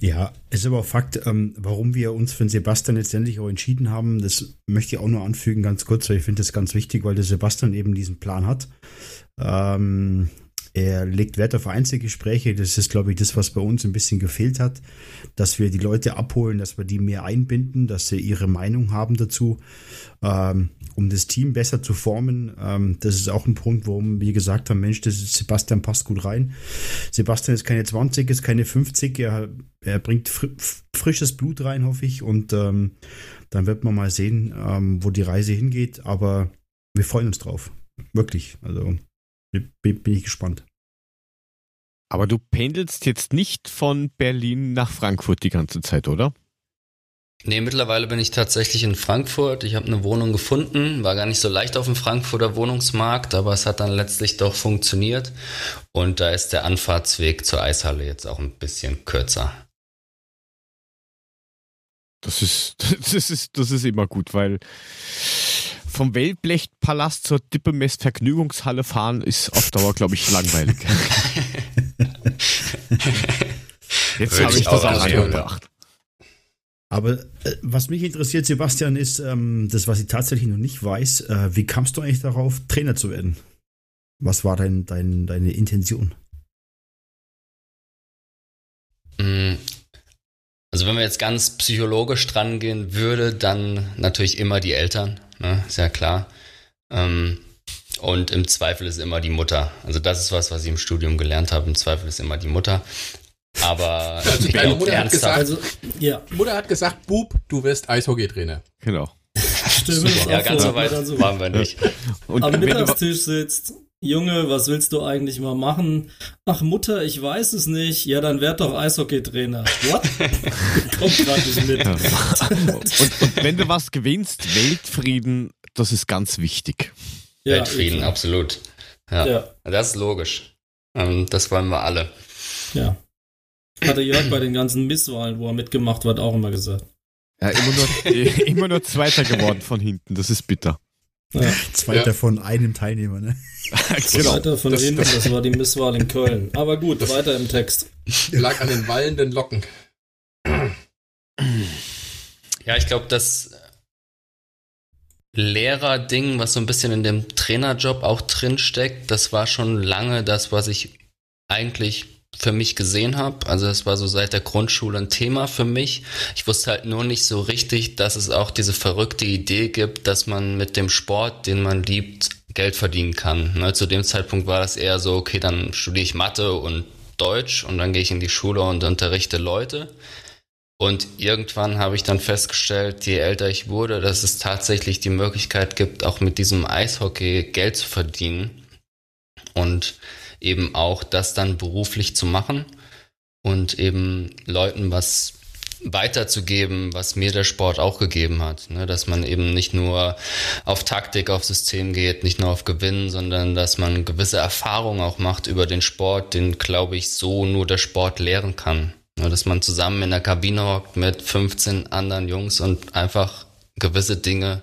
Ja, ist aber Fakt, ähm, warum wir uns für den Sebastian letztendlich auch entschieden haben, das möchte ich auch nur anfügen, ganz kurz, weil ich finde das ganz wichtig, weil der Sebastian eben diesen Plan hat. Ähm, er legt Wert auf Einzelgespräche. Das ist, glaube ich, das, was bei uns ein bisschen gefehlt hat, dass wir die Leute abholen, dass wir die mehr einbinden, dass sie ihre Meinung haben dazu, ähm, um das Team besser zu formen. Ähm, das ist auch ein Punkt, warum wir gesagt haben, Mensch, das ist, Sebastian passt gut rein. Sebastian ist keine 20, ist keine 50. Er, er bringt fr frisches Blut rein, hoffe ich. Und ähm, dann wird man mal sehen, ähm, wo die Reise hingeht. Aber wir freuen uns drauf. Wirklich. Also bin, bin ich gespannt. Aber du pendelst jetzt nicht von Berlin nach Frankfurt die ganze Zeit, oder? Nee, mittlerweile bin ich tatsächlich in Frankfurt. Ich habe eine Wohnung gefunden. War gar nicht so leicht auf dem Frankfurter Wohnungsmarkt, aber es hat dann letztlich doch funktioniert. Und da ist der Anfahrtsweg zur Eishalle jetzt auch ein bisschen kürzer. Das ist, das ist, das ist immer gut, weil vom Wellblechtpalast zur Dippemest Vergnügungshalle fahren ist auf Dauer, glaube ich, langweilig. Jetzt habe ich das auch angebracht. Aber äh, was mich interessiert, Sebastian, ist ähm, das, was ich tatsächlich noch nicht weiß. Äh, wie kamst du eigentlich darauf, Trainer zu werden? Was war dein, dein, deine Intention? Mm, also wenn man jetzt ganz psychologisch dran gehen würde, dann natürlich immer die Eltern, ne? ist ja klar. Ähm, und im Zweifel ist immer die Mutter. Also das ist was, was ich im Studium gelernt habe. Im Zweifel ist immer die Mutter. Aber Also ich deine glaub, Mutter hat ernsthaft- gesagt, Also, ja, Mutter hat gesagt, Bub, du wirst Eishockeytrainer. Genau. das ja, ganz so weit waren wir nicht. Und am wenn du, Mittagstisch sitzt. Junge, was willst du eigentlich mal machen? Ach Mutter, ich weiß es nicht. Ja, dann werd doch Eishockeytrainer. What? Kommt gerade nicht mit. und, und wenn du was gewinnst, Weltfrieden, das ist ganz wichtig. Ja, Weltfrieden, eh, absolut. Ja, Ja, das ist logisch. Ähm, das wollen wir alle. ja. Hatte Jörg bei den ganzen Misswahlen, wo er mitgemacht hat, auch immer gesagt. Ja, immer nur, immer nur Zweiter geworden von hinten, das ist bitter. Ja. Zweiter Ja. von einem Teilnehmer, ne? genau. Weiter von Das- hinten, das- das war die Misswahl in Köln. Aber gut, weiter im Text. Lag an den wallenden Locken. Ja, ich glaube, das Lehrer-Ding, was so ein bisschen in dem Trainerjob auch drinsteckt, das war schon lange das, was ich eigentlich für mich gesehen habe. Also das war so seit der Grundschule ein Thema für mich. Ich wusste halt nur nicht so richtig, dass es auch diese verrückte Idee gibt, dass man mit dem Sport, den man liebt, Geld verdienen kann. Ne, zu dem Zeitpunkt war das eher so, okay, dann studiere ich Mathe und Deutsch und dann gehe ich in die Schule und unterrichte Leute. Und irgendwann habe ich dann festgestellt, je älter ich wurde, dass es tatsächlich die Möglichkeit gibt, auch mit diesem Eishockey Geld zu verdienen und eben auch das dann beruflich zu machen und eben Leuten was weiterzugeben, was mir der Sport auch gegeben hat. Ne? Dass man eben nicht nur auf Taktik, auf System geht, nicht nur auf Gewinn, sondern dass man gewisse Erfahrungen auch macht über den Sport, den, glaube ich, so nur der Sport lehren kann. Ne? Dass man zusammen in der Kabine hockt mit 15 anderen Jungs und einfach gewisse Dinge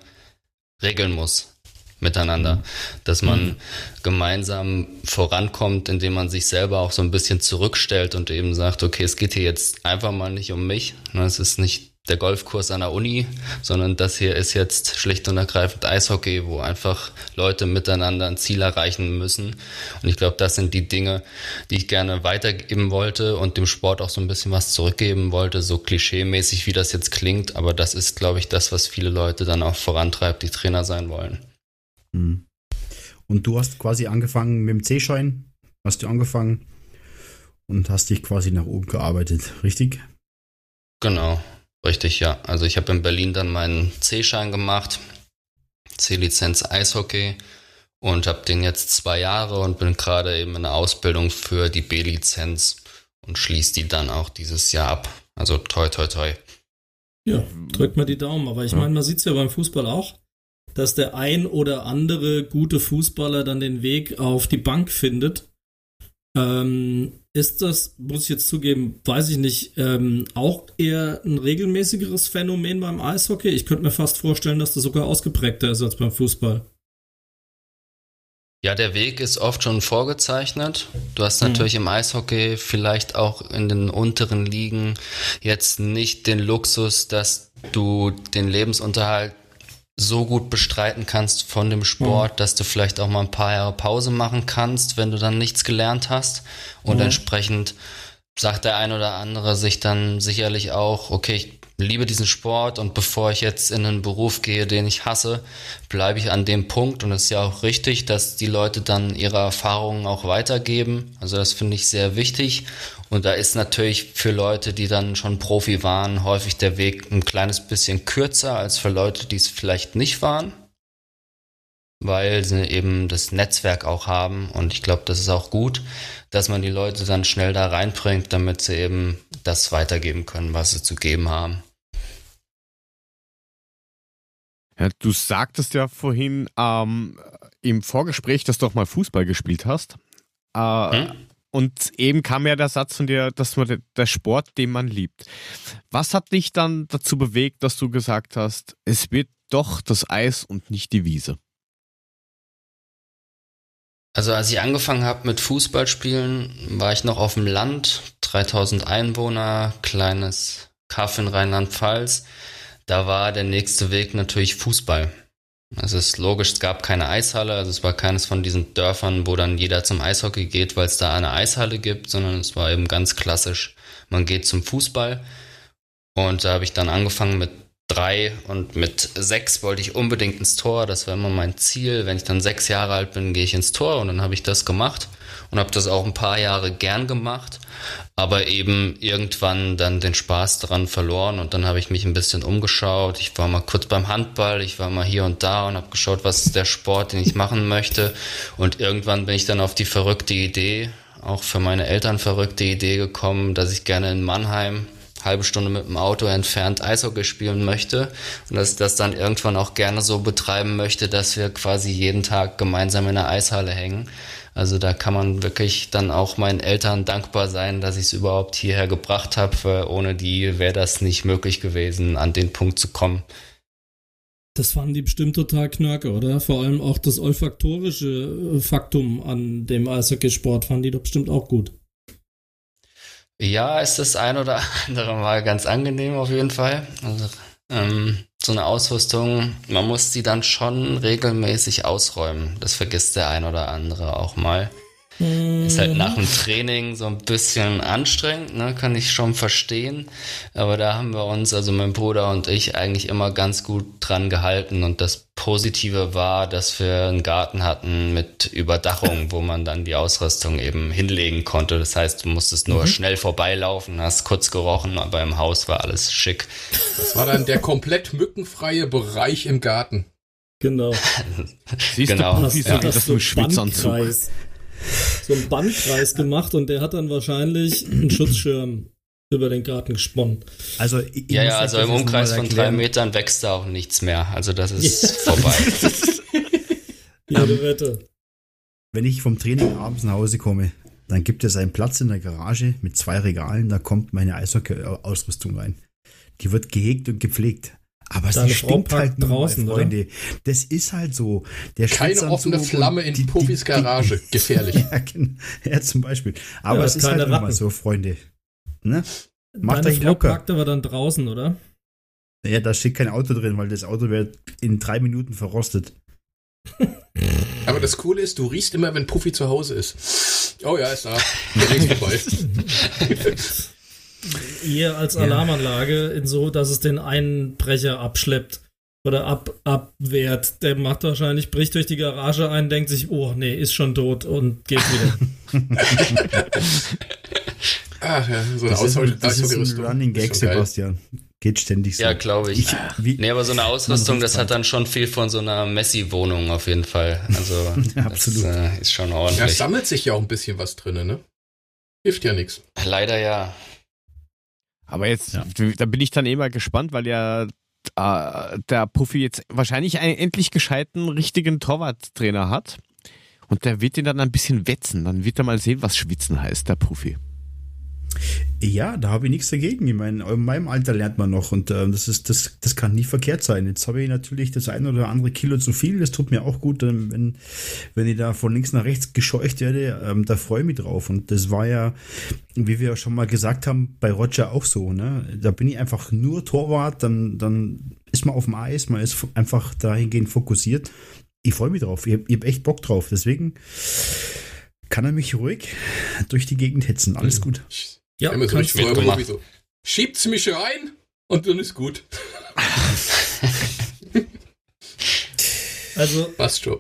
regeln muss miteinander, dass man gemeinsam vorankommt, indem man sich selber auch so ein bisschen zurückstellt und eben sagt, okay, es geht hier jetzt einfach mal nicht um mich, ne, es ist nicht der Golfkurs an der Uni, sondern das hier ist jetzt schlicht und ergreifend Eishockey, wo einfach Leute miteinander ein Ziel erreichen müssen. Und ich glaube, das sind die Dinge, die ich gerne weitergeben wollte und dem Sport auch so ein bisschen was zurückgeben wollte, so klischeemäßig wie das jetzt klingt, aber das ist, glaube ich, das, was viele Leute dann auch vorantreibt, die Trainer sein wollen. Hm. Und du hast quasi angefangen mit dem C-Schein, hast du angefangen und hast dich quasi nach oben gearbeitet, richtig? Genau, richtig, ja. Also ich habe in Berlin dann meinen C-Schein gemacht, C-Lizenz Eishockey und habe den jetzt zwei Jahre und bin gerade eben in der Ausbildung für die B-Lizenz und schließe die dann auch dieses Jahr ab. Also toi, toi, toi. Ja, drückt mal die Daumen. Aber ich meine, man sieht es ja beim Fußball auch, dass der ein oder andere gute Fußballer dann den Weg auf die Bank findet. Ähm, ist das, muss ich jetzt zugeben, weiß ich nicht, ähm, auch eher ein regelmäßigeres Phänomen beim Eishockey? Ich könnte mir fast vorstellen, dass das sogar ausgeprägter ist als beim Fußball. Ja, der Weg ist oft schon vorgezeichnet. Du hast Mhm. natürlich im Eishockey vielleicht auch in den unteren Ligen jetzt nicht den Luxus, dass du den Lebensunterhalt so gut bestreiten kannst von dem Sport, dass du vielleicht auch mal ein paar Jahre Pause machen kannst, wenn du dann nichts gelernt hast. Und Mhm. entsprechend sagt der ein oder andere sich dann sicherlich auch, okay, ich liebe diesen Sport und bevor ich jetzt in einen Beruf gehe, den ich hasse, bleibe ich an dem Punkt und es ist ja auch richtig, dass die Leute dann ihre Erfahrungen auch weitergeben. Also das finde ich sehr wichtig und da ist natürlich für Leute, die dann schon Profi waren, häufig der Weg ein kleines bisschen kürzer als für Leute, die es vielleicht nicht waren weil sie eben das Netzwerk auch haben und ich glaube, das ist auch gut, dass man die Leute dann schnell da reinbringt, damit sie eben das weitergeben können, was sie zu geben haben. Ja, du sagtest ja vorhin ähm, im Vorgespräch, dass du auch mal Fußball gespielt hast. Äh, Hm? Und eben kam ja der Satz von dir, dass man de- der Sport, den man liebt. Was hat dich dann dazu bewegt, dass du gesagt hast, es wird doch das Eis und nicht die Wiese? Also als ich angefangen habe mit Fußballspielen, war ich noch auf dem Land, 3000 Einwohner, kleines Kaff in Rheinland-Pfalz. Da war der nächste Weg natürlich Fußball. Es ist logisch, es gab keine Eishalle, also es war keines von diesen Dörfern, wo dann jeder zum Eishockey geht, weil es da eine Eishalle gibt, sondern es war eben ganz klassisch, man geht zum Fußball. Und da habe ich dann angefangen mit drei und mit sechs wollte ich unbedingt ins Tor. Das war immer mein Ziel. Wenn ich dann sechs Jahre alt bin, gehe ich ins Tor und dann habe ich das gemacht und habe das auch ein paar Jahre gern gemacht, aber eben irgendwann dann den Spaß daran verloren und dann habe ich mich ein bisschen umgeschaut. Ich war mal kurz beim Handball, ich war mal hier und da und habe geschaut, was ist der Sport, den ich machen möchte und irgendwann bin ich dann auf die verrückte Idee, auch für meine Eltern verrückte Idee gekommen, dass ich gerne in Mannheim halbe Stunde mit dem Auto entfernt Eishockey spielen möchte und dass ich das dann irgendwann auch gerne so betreiben möchte, dass wir quasi jeden Tag gemeinsam in der Eishalle hängen. Also da kann man wirklich dann auch meinen Eltern dankbar sein, dass ich es überhaupt hierher gebracht habe. Ohne die wäre das nicht möglich gewesen, an den Punkt zu kommen. Das fanden die bestimmt total knörke, oder? Vor allem auch das olfaktorische äh, Faktum an dem Eishockeysport fanden die doch bestimmt auch gut. Ja, ist das ein oder andere Mal ganz angenehm auf jeden Fall. Also, ähm, so eine Ausrüstung, man muss die dann schon regelmäßig ausräumen. Das vergisst der ein oder andere auch mal. Ist halt nach dem Training so ein bisschen anstrengend, ne? kann ich schon verstehen. Aber da haben wir uns, also mein Bruder und ich, eigentlich immer ganz gut dran gehalten. Und das Positive war, dass wir einen Garten hatten mit Überdachung, wo man dann die Ausrüstung eben hinlegen konnte. Das heißt, du musstest nur mhm. schnell vorbeilaufen, hast kurz gerochen, aber im Haus war alles schick. Das war dann der komplett mückenfreie Bereich im Garten. Genau. Siehst genau. du, wie so, ja. das so Schwitzanzug so einen Bandkreis gemacht und der hat dann wahrscheinlich einen Schutzschirm über den Garten gesponnen. Also ja, ja, also im Umkreis von drei Metern wächst da auch nichts mehr. Also das ist ja. vorbei. Jede um, Wette. Wenn ich vom Training abends nach Hause komme, dann gibt es einen Platz in der Garage mit zwei Regalen, da kommt meine Eishockey-Ausrüstung rein. Die wird gehegt und gepflegt. Aber Deine sie stinkt halt draußen, mal, Freunde. Oder? Das ist halt so. Der Keine offene Flamme in die, Puffis Garage. Gefährlich. ja, ja, zum Beispiel. Aber ja, es ist halt Ratten. immer so, Freunde. Ne? Macht Deine euch Frau locker. parkt aber dann draußen, oder? Ja, da steht kein Auto drin, weil das Auto wird in drei Minuten verrostet. Aber das Coole ist, du riechst immer, wenn Puffy zu Hause ist. Oh ja, ist da. Der ist vorbei. Ihr als Alarmanlage in so, dass es den Einbrecher abschleppt oder ab, abwehrt. Der macht wahrscheinlich, bricht durch die Garage ein, denkt sich, oh nee, ist schon tot und geht wieder. Ach ja, so eine Ausrüstung. Das ist ein Running Gag, Sebastian. Geht ständig so. Ja, glaube ich. ich wie, nee, aber so eine Ausrüstung, das hat dann schon viel von so einer Messi-Wohnung auf jeden Fall. Also, absolut. Das, äh, ist schon ordentlich. Ja, sammelt sich ja auch ein bisschen was drin, ne? Hilft ja nichts. Leider ja. Aber jetzt, ja. da bin ich dann eh mal gespannt, weil ja äh, der Puffy jetzt wahrscheinlich einen endlich gescheiten, richtigen Torwarttrainer hat. Und der wird ihn dann ein bisschen wetzen. Dann wird er mal sehen, was Schwitzen heißt, der Puffy. Ja, da habe ich nichts dagegen. Ich meine, in meinem Alter lernt man noch und äh, das ist, das, das kann nie verkehrt sein. Jetzt habe ich natürlich das ein oder andere Kilo zu viel. Das tut mir auch gut, ähm, wenn, wenn ich da von links nach rechts gescheucht werde. Ähm, da freue ich mich drauf. Und das war ja, wie wir schon mal gesagt haben, bei Roger auch so. Ne? Da bin ich einfach nur Torwart, dann, dann ist man auf dem Eis, man ist einfach dahingehend fokussiert. Ich freue mich drauf. Ich habe hab echt Bock drauf. Deswegen kann er mich ruhig durch die Gegend hetzen. Alles gut. Ja, Immer so Freude, so, schiebt's mich rein und dann ist gut. also, passt schon.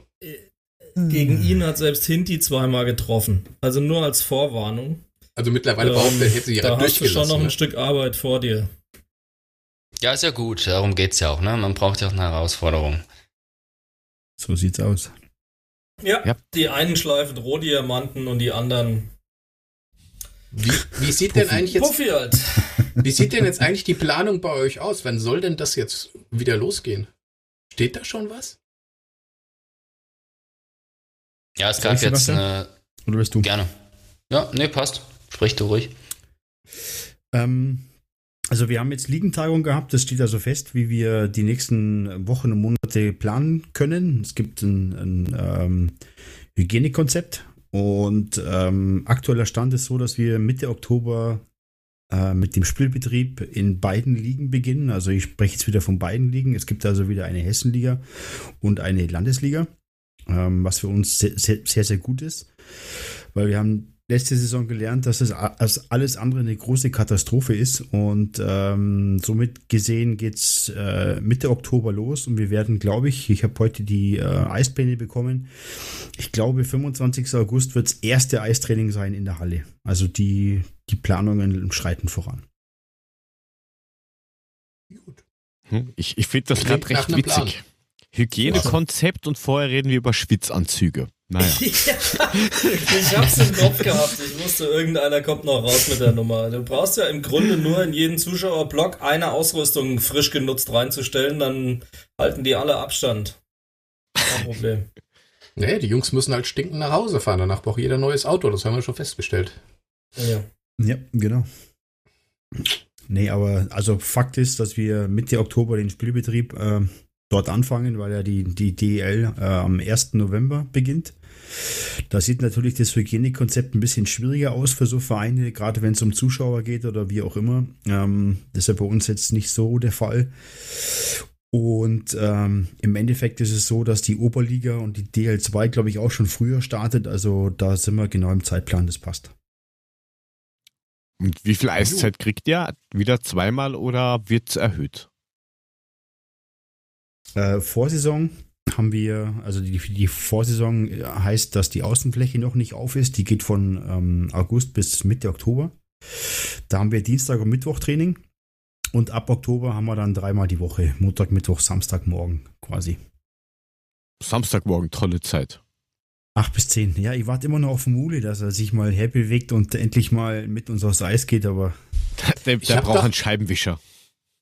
Gegen ihn hat selbst Hinti zweimal getroffen. Also nur als Vorwarnung. Also mittlerweile ähm, behauptet er, hätte sie Da hast du schon noch ne? ein Stück Arbeit vor dir. Ja, ist ja gut. Darum geht's ja auch, ne? Man braucht ja auch eine Herausforderung. So sieht's aus. Ja, ja. die einen schleifen Rohdiamanten und die anderen wie, wie sieht Puffy. denn eigentlich jetzt, Puffy halt. wie sieht denn jetzt eigentlich die Planung bei euch aus? Wann soll denn das jetzt wieder losgehen? Steht da schon was? Ja, es gab jetzt eine. Oder bist du? Gerne. Ja, nee, passt. Sprich du ruhig. Ähm, Also wir haben jetzt Liegentagung gehabt, das steht also fest, wie wir die nächsten Wochen und Monate planen können. Es gibt ein, ein ähm, Hygienekonzept und ähm, aktueller Stand ist so, dass wir Mitte Oktober äh, mit dem Spielbetrieb in beiden Ligen beginnen. Also ich spreche jetzt wieder von beiden Ligen. Es gibt also wieder eine Hessenliga und eine Landesliga, ähm, was für uns sehr, sehr, sehr gut ist, weil wir haben letzte Saison gelernt, dass es als alles andere eine große Katastrophe ist. Und ähm, somit gesehen geht's äh, Mitte Oktober los und wir werden, glaube ich, ich habe heute die äh, Eispläne bekommen. Ich glaube, 25. August wird das erste Eistraining sein in der Halle. Also die, die Planungen schreiten voran. Gut. Hm, ich, ich finde das gerade recht witzig. Plan. Hygienekonzept und vorher reden wir über Schwitzanzüge. Naja. ich hab's im Kopf gehabt. Ich wusste, irgendeiner kommt noch raus mit der Nummer. Du brauchst ja im Grunde nur in jeden Zuschauerblock eine Ausrüstung frisch genutzt reinzustellen, dann halten die alle Abstand. Kein Problem. Nee, die Jungs müssen halt stinkend nach Hause fahren. Danach braucht jeder ein neues Auto. Das haben wir schon festgestellt. Ja. Ja, genau. Nee, aber also Fakt ist, dass wir Mitte Oktober den Spielbetrieb äh, dort anfangen, weil ja die, die DL äh, am 1. November beginnt. Da sieht natürlich das Hygienekonzept ein bisschen schwieriger aus für so Vereine, gerade wenn es um Zuschauer geht oder wie auch immer. Ähm, das ist ja bei uns jetzt nicht so der Fall. Und ähm, im Endeffekt ist es so, dass die Oberliga und die DL2, glaube ich, auch schon früher startet. Also da sind wir genau im Zeitplan, das passt. Und wie viel Eiszeit kriegt ihr? Wieder zweimal oder wird es erhöht? Äh, Vorsaison haben wir, also die, die Vorsaison heißt, dass die Außenfläche noch nicht auf ist. Die geht von ähm, August bis Mitte Oktober. Da haben wir Dienstag und Mittwoch Training. Und ab Oktober haben wir dann dreimal die Woche. Montag, Mittwoch, Samstagmorgen quasi. Samstagmorgen, tolle Zeit. Acht bis zehn. Ja, ich warte immer noch auf Mule, dass er sich mal herbewegt und endlich mal mit uns aufs Eis geht, aber. der, der braucht einen Scheibenwischer.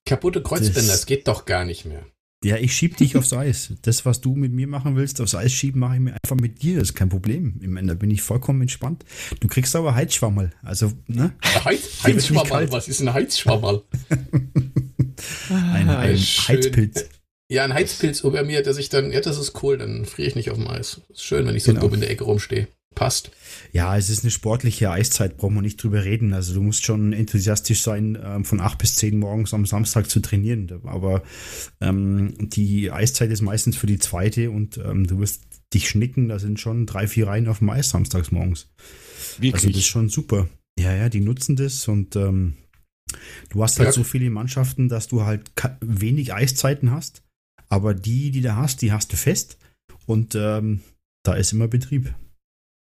Kaputte Kreuzbänder, das geht doch gar nicht mehr. Ja, ich schieb dich aufs Eis. Das, was du mit mir machen willst, aufs Eis schieben, mache ich mir einfach mit dir. Das ist kein Problem. Im Ende bin ich vollkommen entspannt. Du kriegst aber Heizschwammerl. Also, ne? Heiz, Heizschwammerl? Was ist ein Heizschwammerl? ein, ein Heizpilz. Ja, ein Heizpilz über mir, der sich dann, ja, das ist cool, dann friere ich nicht auf dem Eis. Ist schön, wenn ich so genau. dumm in der Ecke rumstehe. Passt. Ja, es ist eine sportliche Eiszeit, brauchen wir nicht drüber reden. Also du musst schon enthusiastisch sein, ähm, von acht bis zehn morgens am Samstag zu trainieren. Aber ähm, die Eiszeit ist meistens für die zweite und ähm, du wirst dich schnicken. Da sind schon drei, vier Reihen auf dem Eis samstags morgens. Wirklich? Also das ist schon super. Ja, ja, die nutzen das und ähm, du hast halt ja. so viele Mannschaften, dass du halt wenig Eiszeiten hast. Aber die, die du hast, die hast du fest. Und ähm, da ist immer Betrieb.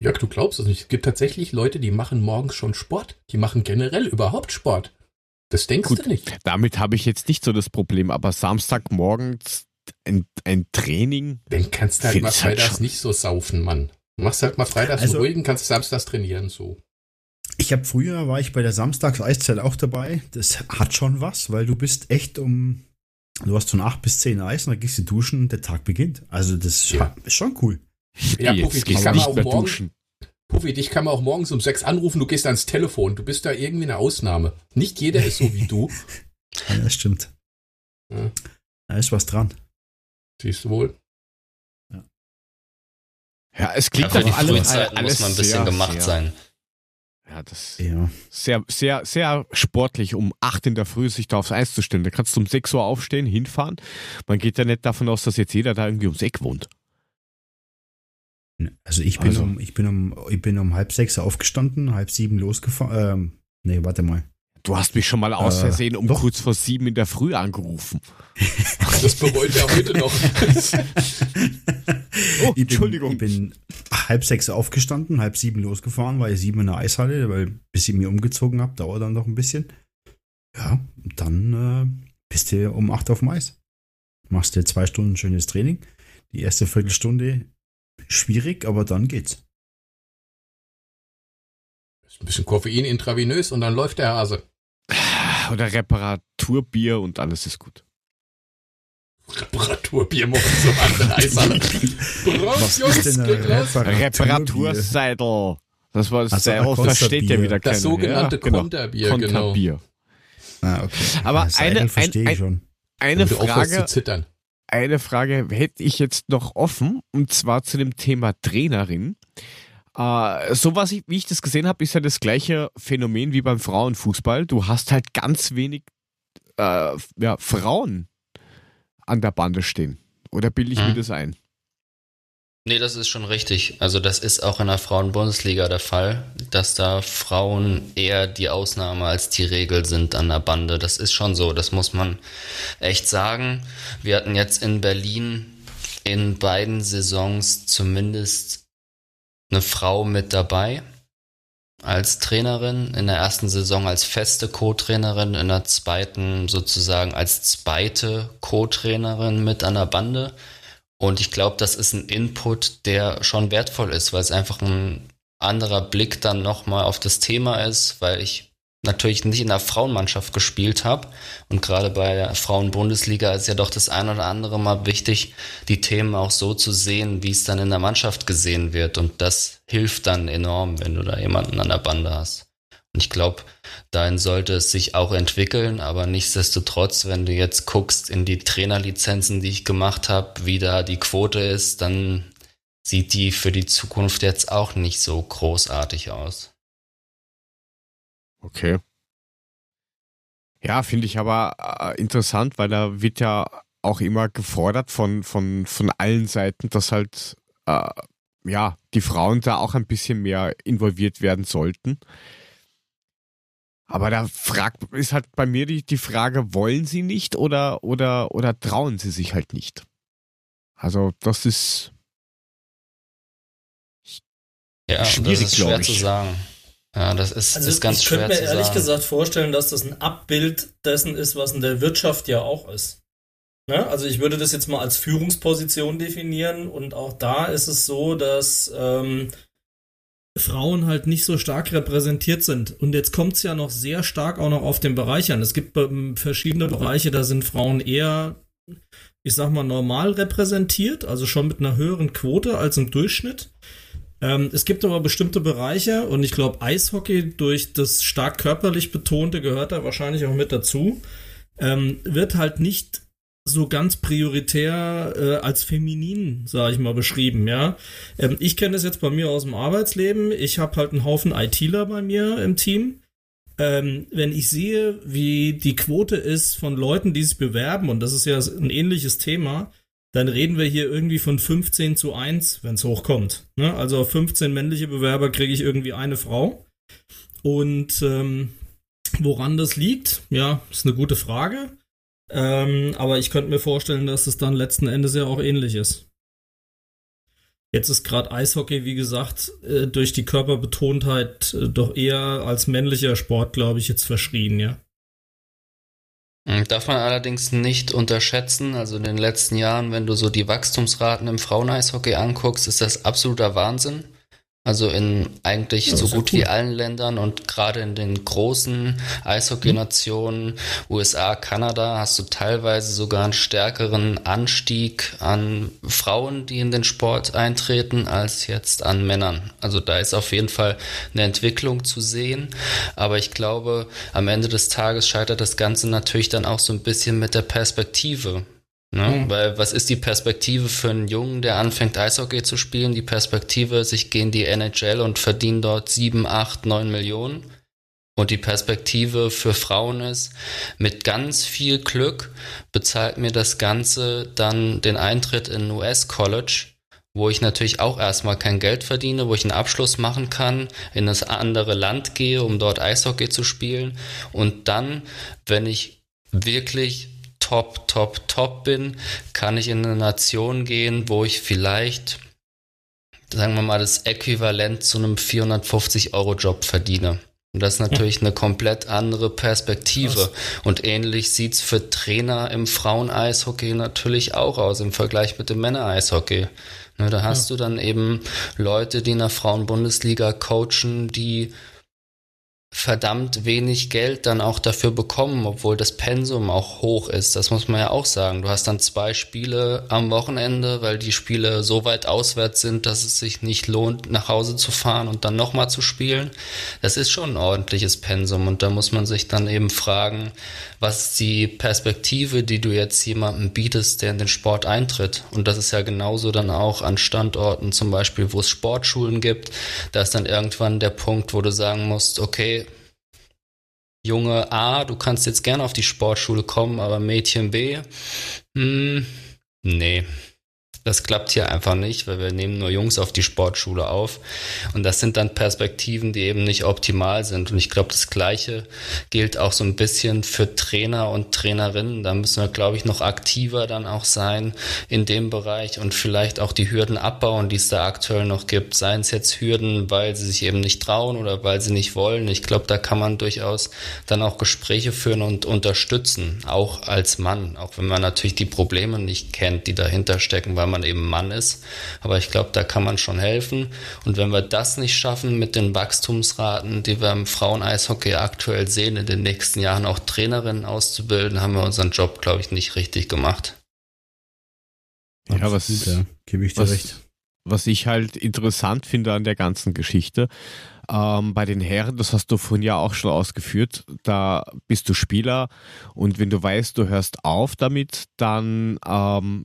Jörg, du glaubst es nicht. Es gibt tatsächlich Leute, die machen morgens schon Sport. Die machen generell überhaupt Sport. Das denkst Gut, du nicht. Damit habe ich jetzt nicht so das Problem, aber Samstagmorgens ein, ein Training. Dann kannst du halt mal halt freitags halt nicht so saufen, Mann. Du machst halt mal freitags also, ruhigen, kannst samstags trainieren, so. Ich habe früher, war ich bei der Samstags-Eiszeit auch dabei. Das hat schon was, weil du bist echt um, du hast von 8 bis 10 Eis und dann gehst du duschen und der Tag beginnt. Also das ja. ist schon cool. Ja, Puffy, dich kann man auch morgen, Puffy, dich kann man auch morgens um sechs anrufen, du gehst ans Telefon. Du bist da irgendwie eine Ausnahme. Nicht jeder ist so wie du. ja, das stimmt. Ja. Da ist was dran. Siehst du wohl. Ja, ja es klingt ja, für die Frühzeiten muss man ein bisschen sehr, gemacht sehr. sein. Ja, das ja. sehr, sehr, sehr sportlich, um acht in der Früh sich da aufs Eis zu stellen. Da kannst du um sechs Uhr aufstehen, hinfahren. Man geht ja nicht davon aus, dass jetzt jeder da irgendwie ums Eck wohnt. Also ich bin, also. Um, ich bin, um, ich bin um halb sechs aufgestanden, halb sieben losgefahren. Ähm, nee, warte mal. Du hast mich schon mal aus äh, Versehen um doch. kurz vor sieben in der Früh angerufen. Das bereut er heute noch. oh, ich Entschuldigung. ich bin halb sechs aufgestanden, halb sieben losgefahren, weil ich sieben in der Eishalle, weil bis ich mir umgezogen habe, dauert dann noch ein bisschen. Ja, dann äh, bist du um acht auf dem Eis. Machst dir zwei Stunden schönes Training. Die erste Viertelstunde schwierig, aber dann geht's. Ein bisschen Koffein intravenös und dann läuft der Hase. Oder Reparaturbier und alles ist gut. Reparaturbier morgen zum anderen Eishalle. Was ist denn ein Reparaturseidel? Das war das, das versteht ja wieder keiner. Das sogenannte ja, genau. Konterbier, genau. Konterbier. Ah, okay. Aber Das eine, Seidel ein, ein, schon. eine Frage, zu zittern. Eine Frage hätte ich jetzt noch offen und zwar zu dem Thema Trainerin. Äh, so was ich, wie ich das gesehen habe, ist ja das gleiche Phänomen wie beim Frauenfußball. Du hast halt ganz wenig äh, ja, Frauen an der Bande stehen. Oder bilde ich mir Mhm. das ein? Nee, das ist schon richtig. Also das ist auch in der Frauen-Bundesliga der Fall, dass da Frauen eher die Ausnahme als die Regel sind an der Bande. Das ist schon so, das muss man echt sagen. Wir hatten jetzt in Berlin in beiden Saisons zumindest eine Frau mit dabei als Trainerin, in der ersten Saison als feste Co-Trainerin, in der zweiten sozusagen als zweite Co-Trainerin mit an der Bande. Und ich glaube, das ist ein Input, der schon wertvoll ist, weil es einfach ein anderer Blick dann nochmal auf das Thema ist, weil ich natürlich nicht in der Frauenmannschaft gespielt habe. Und gerade bei der Frauenbundesliga ist ja doch das ein oder andere Mal wichtig, die Themen auch so zu sehen, wie es dann in der Mannschaft gesehen wird. Und das hilft dann enorm, wenn du da jemanden an der Bande hast. Ich glaube, dahin sollte es sich auch entwickeln, aber nichtsdestotrotz, wenn du jetzt guckst in die Trainerlizenzen, die ich gemacht habe, wie da die Quote ist, dann sieht die für die Zukunft jetzt auch nicht so großartig aus. Okay. Ja, finde ich aber äh, interessant, weil da wird ja auch immer gefordert von, von, von allen Seiten, dass halt äh, ja, die Frauen da auch ein bisschen mehr involviert werden sollten. Aber da fragt, ist halt bei mir die, die Frage, wollen sie nicht oder, oder, oder trauen sie sich halt nicht? Also, das ist, Ja, Schwierig, das ist schwer glaub zu ich. sagen. Ja, das ist, Also ist ganz ich schwer könnte mir ehrlich sagen. gesagt vorstellen, dass das ein Abbild dessen ist, was in der Wirtschaft ja auch ist. Ne? Also ich würde das jetzt mal als Führungsposition definieren und auch da ist es so, dass ähm, Frauen halt nicht so stark repräsentiert sind. Und jetzt kommt es ja noch sehr stark auch noch auf den Bereich an. Es gibt verschiedene Bereiche, da sind Frauen eher, ich sag mal, normal repräsentiert, also schon mit einer höheren Quote als im Durchschnitt. Ähm, es gibt aber bestimmte Bereiche und ich glaube, Eishockey durch das stark körperlich betonte gehört da wahrscheinlich auch mit dazu, ähm, wird halt nicht so ganz prioritär äh, als feminin, sage ich mal, beschrieben, ja. Ähm, ich kenne das jetzt bei mir aus dem Arbeitsleben. Ich habe halt einen Haufen ITler bei mir im Team. Ähm, wenn ich sehe, wie die Quote ist von Leuten, die sich bewerben, und das ist ja ein ähnliches Thema, dann reden wir hier irgendwie von 15 zu 1, wenn es hochkommt. Ne? Also auf 15 männliche Bewerber kriege ich irgendwie eine Frau. Und ähm, woran das liegt, ja, ist eine gute Frage. Ähm, aber ich könnte mir vorstellen, dass es dann letzten Endes ja auch ähnlich ist. Jetzt ist gerade Eishockey, wie gesagt, äh, durch die Körperbetontheit äh, doch eher als männlicher Sport, glaube ich, jetzt verschrien, ja. Hm, Darf man allerdings nicht unterschätzen, also in den letzten Jahren, wenn du so die Wachstumsraten im Fraueneishockey anguckst, ist das absoluter Wahnsinn. Also in eigentlich Ja, so gut cool. wie allen Ländern und gerade in den großen Eishockey-Nationen, USA, Kanada, hast du teilweise sogar einen stärkeren Anstieg an Frauen, die in den Sport eintreten, als jetzt an Männern. Also da ist auf jeden Fall eine Entwicklung zu sehen. Aber ich glaube, am Ende des Tages scheitert das Ganze natürlich dann auch so ein bisschen mit der Perspektive. Ne? Mhm. Weil was ist die Perspektive für einen Jungen, der anfängt Eishockey zu spielen? Die Perspektive ist, ich gehe in die NHL und verdiene dort sieben, acht, neun Millionen. Und die Perspektive für Frauen ist, mit ganz viel Glück bezahlt mir das Ganze dann den Eintritt in ein US-College, wo ich natürlich auch erstmal kein Geld verdiene, wo ich einen Abschluss machen kann, in das andere Land gehe, um dort Eishockey zu spielen. Und dann, wenn ich wirklich top, top, top bin, kann ich in eine Nation gehen, wo ich vielleicht, sagen wir mal, das Äquivalent zu einem 450-Euro-Job verdiene. Und das ist natürlich eine komplett andere Perspektive. Und ähnlich sieht's für Trainer im Frauen-Eishockey natürlich auch aus im Vergleich mit dem Männer-Eishockey. Ne, da hast du dann eben Leute, die in der Frauen-Bundesliga coachen, die verdammt wenig Geld dann auch dafür bekommen, obwohl das Pensum auch hoch ist. Das muss man ja auch sagen. Du hast dann zwei Spiele am Wochenende, weil die Spiele so weit auswärts sind, dass es sich nicht lohnt, nach Hause zu fahren und dann nochmal zu spielen. Das ist schon ein ordentliches Pensum und da muss man sich dann eben fragen, was ist die Perspektive, die du jetzt jemandem bietest, der in den Sport eintritt. Und das ist ja genauso dann auch an Standorten, zum Beispiel, wo es Sportschulen gibt. Da ist dann irgendwann der Punkt, wo du sagen musst, okay, Junge A, du kannst jetzt gerne auf die Sportschule kommen, aber Mädchen B, hm, nee das klappt hier einfach nicht, weil wir nehmen nur Jungs auf die Sportschule auf. Und das sind dann Perspektiven, die eben nicht optimal sind. Und ich glaube, das Gleiche gilt auch so ein bisschen für Trainer und Trainerinnen. Da müssen wir, glaube ich, noch aktiver dann auch sein in dem Bereich und vielleicht auch die Hürden abbauen, die es da aktuell noch gibt. Seien es jetzt Hürden, weil sie sich eben nicht trauen oder weil sie nicht wollen. Ich glaube, da kann man durchaus dann auch Gespräche führen und unterstützen, auch als Mann, auch wenn man natürlich die Probleme nicht kennt, die dahinter stecken, weil man man eben Mann ist. Aber ich glaube, da kann man schon helfen. Und wenn wir das nicht schaffen mit den Wachstumsraten, die wir im Frauen-Eishockey aktuell sehen, in den nächsten Jahren auch Trainerinnen auszubilden, haben wir unseren Job, glaube ich, nicht richtig gemacht. Ja, was, ja, gebe ich dir was, recht. Was ich halt interessant finde an der ganzen Geschichte, ähm, bei den Herren, das hast du vorhin ja auch schon ausgeführt, da bist du Spieler und wenn du weißt, du hörst auf damit, dann ähm,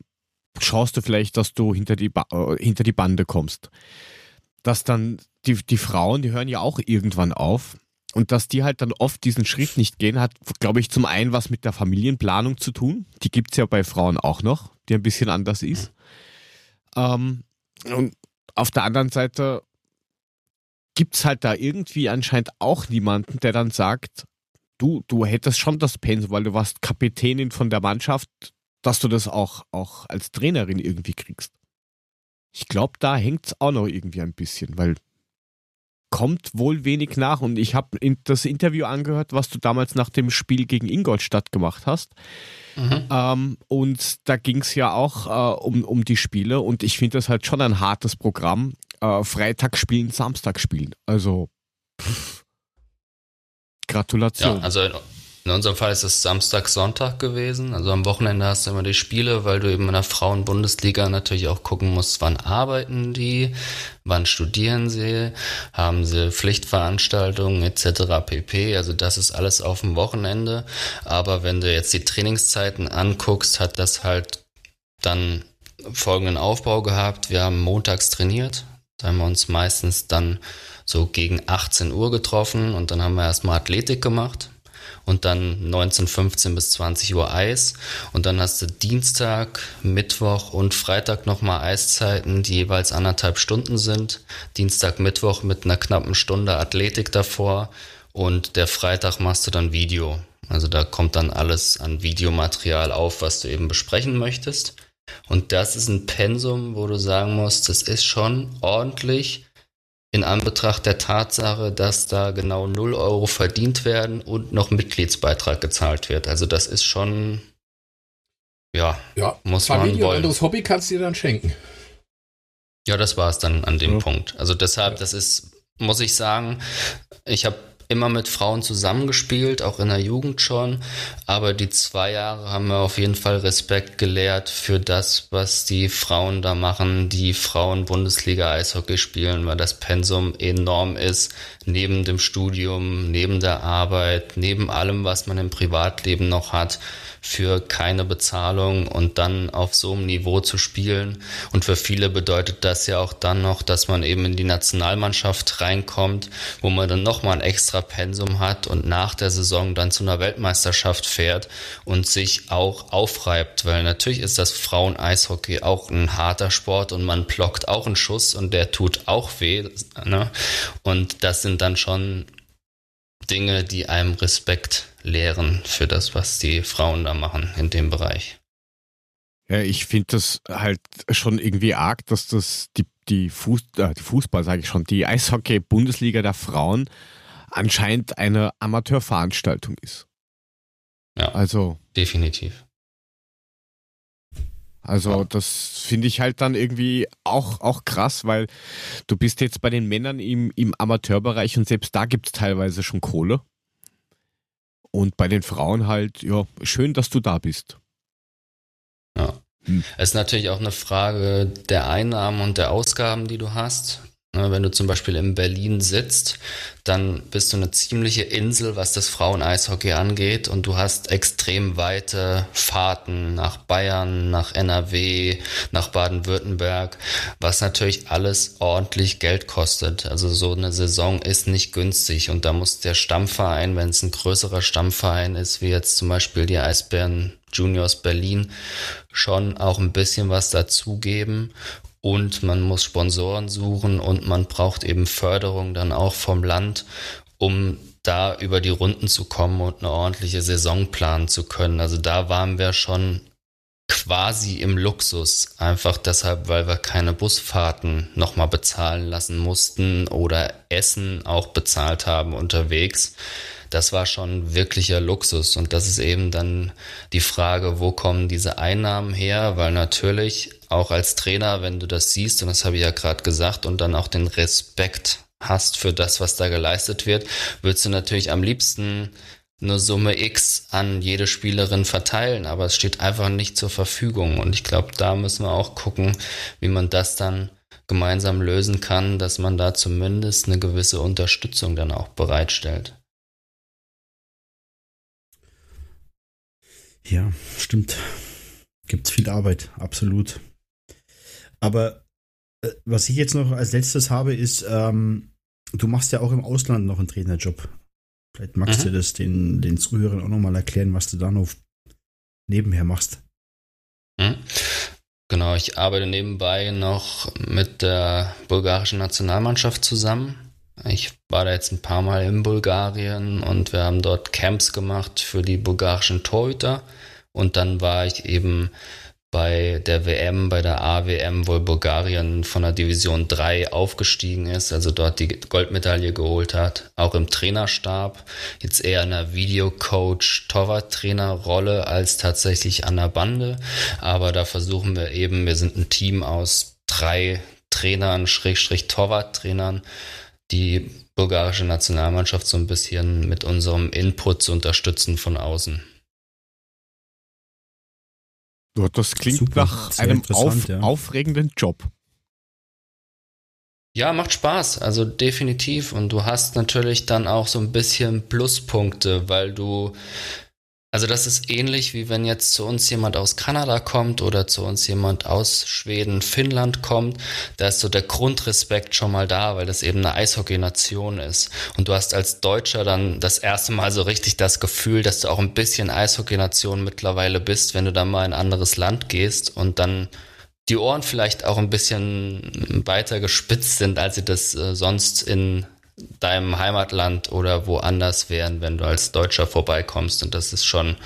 schaust du vielleicht, dass du hinter die, ba äh, hinter die Bande kommst. Dass dann die, die Frauen, die hören ja auch irgendwann auf. Und dass die halt dann oft diesen Schritt nicht gehen, hat, glaube ich, zum einen was mit der Familienplanung zu tun. Die gibt es ja bei Frauen auch noch, die ein bisschen anders ist. Ähm, und auf der anderen Seite gibt es halt da irgendwie anscheinend auch niemanden, der dann sagt, du, du hättest schon das Pensum, weil du warst Kapitänin von der Mannschaft, dass du das auch, auch als Trainerin irgendwie kriegst. Ich glaube, da hängt es auch noch irgendwie ein bisschen, weil kommt wohl wenig nach und ich habe das Interview angehört, was du damals nach dem Spiel gegen Ingolstadt gemacht hast. Mhm. Ähm, und da ging es ja auch äh, um, um die Spiele und ich finde das halt schon ein hartes Programm. Äh, Freitag spielen, Samstag spielen. Also pff, Gratulation. Ja, also in unserem Fall ist es Samstag, Sonntag gewesen. Also am Wochenende hast du immer die Spiele, weil du eben in der Frauen-Bundesliga natürlich auch gucken musst, wann arbeiten die, wann studieren sie, haben sie Pflichtveranstaltungen etc. pp. Also das ist alles auf dem Wochenende. Aber wenn du jetzt die Trainingszeiten anguckst, hat das halt dann folgenden Aufbau gehabt. Wir haben montags trainiert. Da haben wir uns meistens dann so gegen 18 Uhr getroffen und dann haben wir erstmal Athletik gemacht und dann 19.15 bis 20 Uhr Eis und dann hast du Dienstag, Mittwoch und Freitag nochmal Eiszeiten, die jeweils anderthalb Stunden sind. Dienstag, Mittwoch mit einer knappen Stunde Athletik davor und der Freitag machst du dann Video. Also da kommt dann alles an Videomaterial auf, was du eben besprechen möchtest. Und das ist ein Pensum, wo du sagen musst, das ist schon ordentlich in Anbetracht der Tatsache, dass da genau 0 Euro verdient werden und noch Mitgliedsbeitrag gezahlt wird. Also das ist schon, ja, ja muss Familie man wollen. Ein anderes Hobby kannst du dir dann schenken. Ja, das war es dann an dem ja. Punkt. Also deshalb, das ist, muss ich sagen, ich habe immer mit Frauen zusammengespielt, auch in der Jugend schon. Aber die zwei Jahre haben mir auf jeden Fall Respekt gelehrt für das, was die Frauen da machen, die Frauen Bundesliga Eishockey spielen, weil das Pensum enorm ist, neben dem Studium, neben der Arbeit, neben allem, was man im Privatleben noch hat für keine Bezahlung und dann auf so einem Niveau zu spielen. Und für viele bedeutet das ja auch dann noch, dass man eben in die Nationalmannschaft reinkommt, wo man dann nochmal ein extra Pensum hat und nach der Saison dann zu einer Weltmeisterschaft fährt und sich auch aufreibt, weil natürlich ist das Frauen-Eishockey auch ein harter Sport und man blockt auch einen Schuss und der tut auch weh. Ne? Und das sind dann schon Dinge, die einem Respekt lehren für das, was die Frauen da machen in dem Bereich. Ja, ich finde das halt schon irgendwie arg, dass das die, die, Fuß, äh, die Fußball, sage ich schon, die Eishockey-Bundesliga der Frauen anscheinend eine Amateurveranstaltung ist. Ja, also definitiv. Also das finde ich halt dann irgendwie auch, auch krass, weil du bist jetzt bei den Männern im, im Amateurbereich und selbst da gibt es teilweise schon Kohle. Und bei den Frauen halt, ja, schön, dass du da bist. Ja. Hm. Es ist natürlich auch eine Frage der Einnahmen und der Ausgaben, die du hast. Ne, wenn du zum Beispiel in Berlin sitzt, dann bist du eine ziemliche Insel, was das Frauen-Eishockey angeht. Und du hast extrem weite Fahrten nach Bayern, nach NRW, nach Baden-Württemberg, was natürlich alles ordentlich Geld kostet. Also so eine Saison ist nicht günstig. Und da muss der Stammverein, wenn es ein größerer Stammverein ist, wie jetzt zum Beispiel die Eisbären Juniors Berlin, schon auch ein bisschen was dazugeben und man muss Sponsoren suchen und man braucht eben Förderung dann auch vom Land, um da über die Runden zu kommen und eine ordentliche Saison planen zu können. Also da waren wir schon quasi im Luxus, einfach deshalb, weil wir keine Busfahrten nochmal bezahlen lassen mussten oder Essen auch bezahlt haben unterwegs das war schon wirklicher Luxus. Und das ist eben dann die Frage, wo kommen diese Einnahmen her? Weil natürlich auch als Trainer, wenn du das siehst, und das habe ich ja gerade gesagt, und dann auch den Respekt hast für das, was da geleistet wird, würdest du natürlich am liebsten eine Summe X an jede Spielerin verteilen, aber es steht einfach nicht zur Verfügung. Und ich glaube, da müssen wir auch gucken, wie man das dann gemeinsam lösen kann, dass man da zumindest eine gewisse Unterstützung dann auch bereitstellt. Ja, stimmt. Gibt viel Arbeit, absolut. Aber äh, was ich jetzt noch als letztes habe, ist, ähm, du machst ja auch im Ausland noch einen Trainerjob. Vielleicht magst mhm. du das den, den Zuhörern auch nochmal erklären, was du da noch nebenher machst. Mhm. Genau, ich arbeite nebenbei noch mit der bulgarischen Nationalmannschaft zusammen. Ich war da jetzt ein paar Mal in Bulgarien und wir haben dort Camps gemacht für die bulgarischen Torhüter. Und dann war ich eben bei der WM, bei der AWM, wo Bulgarien von der Division 3 aufgestiegen ist, also dort die Goldmedaille geholt hat, auch im Trainerstab, jetzt eher in einer Videocoach, Torwarttrainer-Rolle als tatsächlich an der Bande. Aber da versuchen wir eben, wir sind ein Team aus drei Trainern, Schrägstrich Torwarttrainern, die bulgarische Nationalmannschaft so ein bisschen mit unserem Input zu unterstützen von außen. Das klingt Super, nach einem auf, ja. aufregenden Job. Ja, macht Spaß, also definitiv. Und du hast natürlich dann auch so ein bisschen Pluspunkte, weil du also das ist ähnlich wie wenn jetzt zu uns jemand aus Kanada kommt oder zu uns jemand aus Schweden, Finnland kommt. Da ist so der Grundrespekt schon mal da, weil das eben eine Eishockey-Nation ist. Und du hast als Deutscher dann das erste Mal so richtig das Gefühl, dass du auch ein bisschen Eishockey-Nation mittlerweile bist, wenn du dann mal in ein anderes Land gehst und dann die Ohren vielleicht auch ein bisschen weiter gespitzt sind, als sie das äh, sonst in deinem Heimatland oder woanders wären, wenn du als Deutscher vorbeikommst. Und das ist schon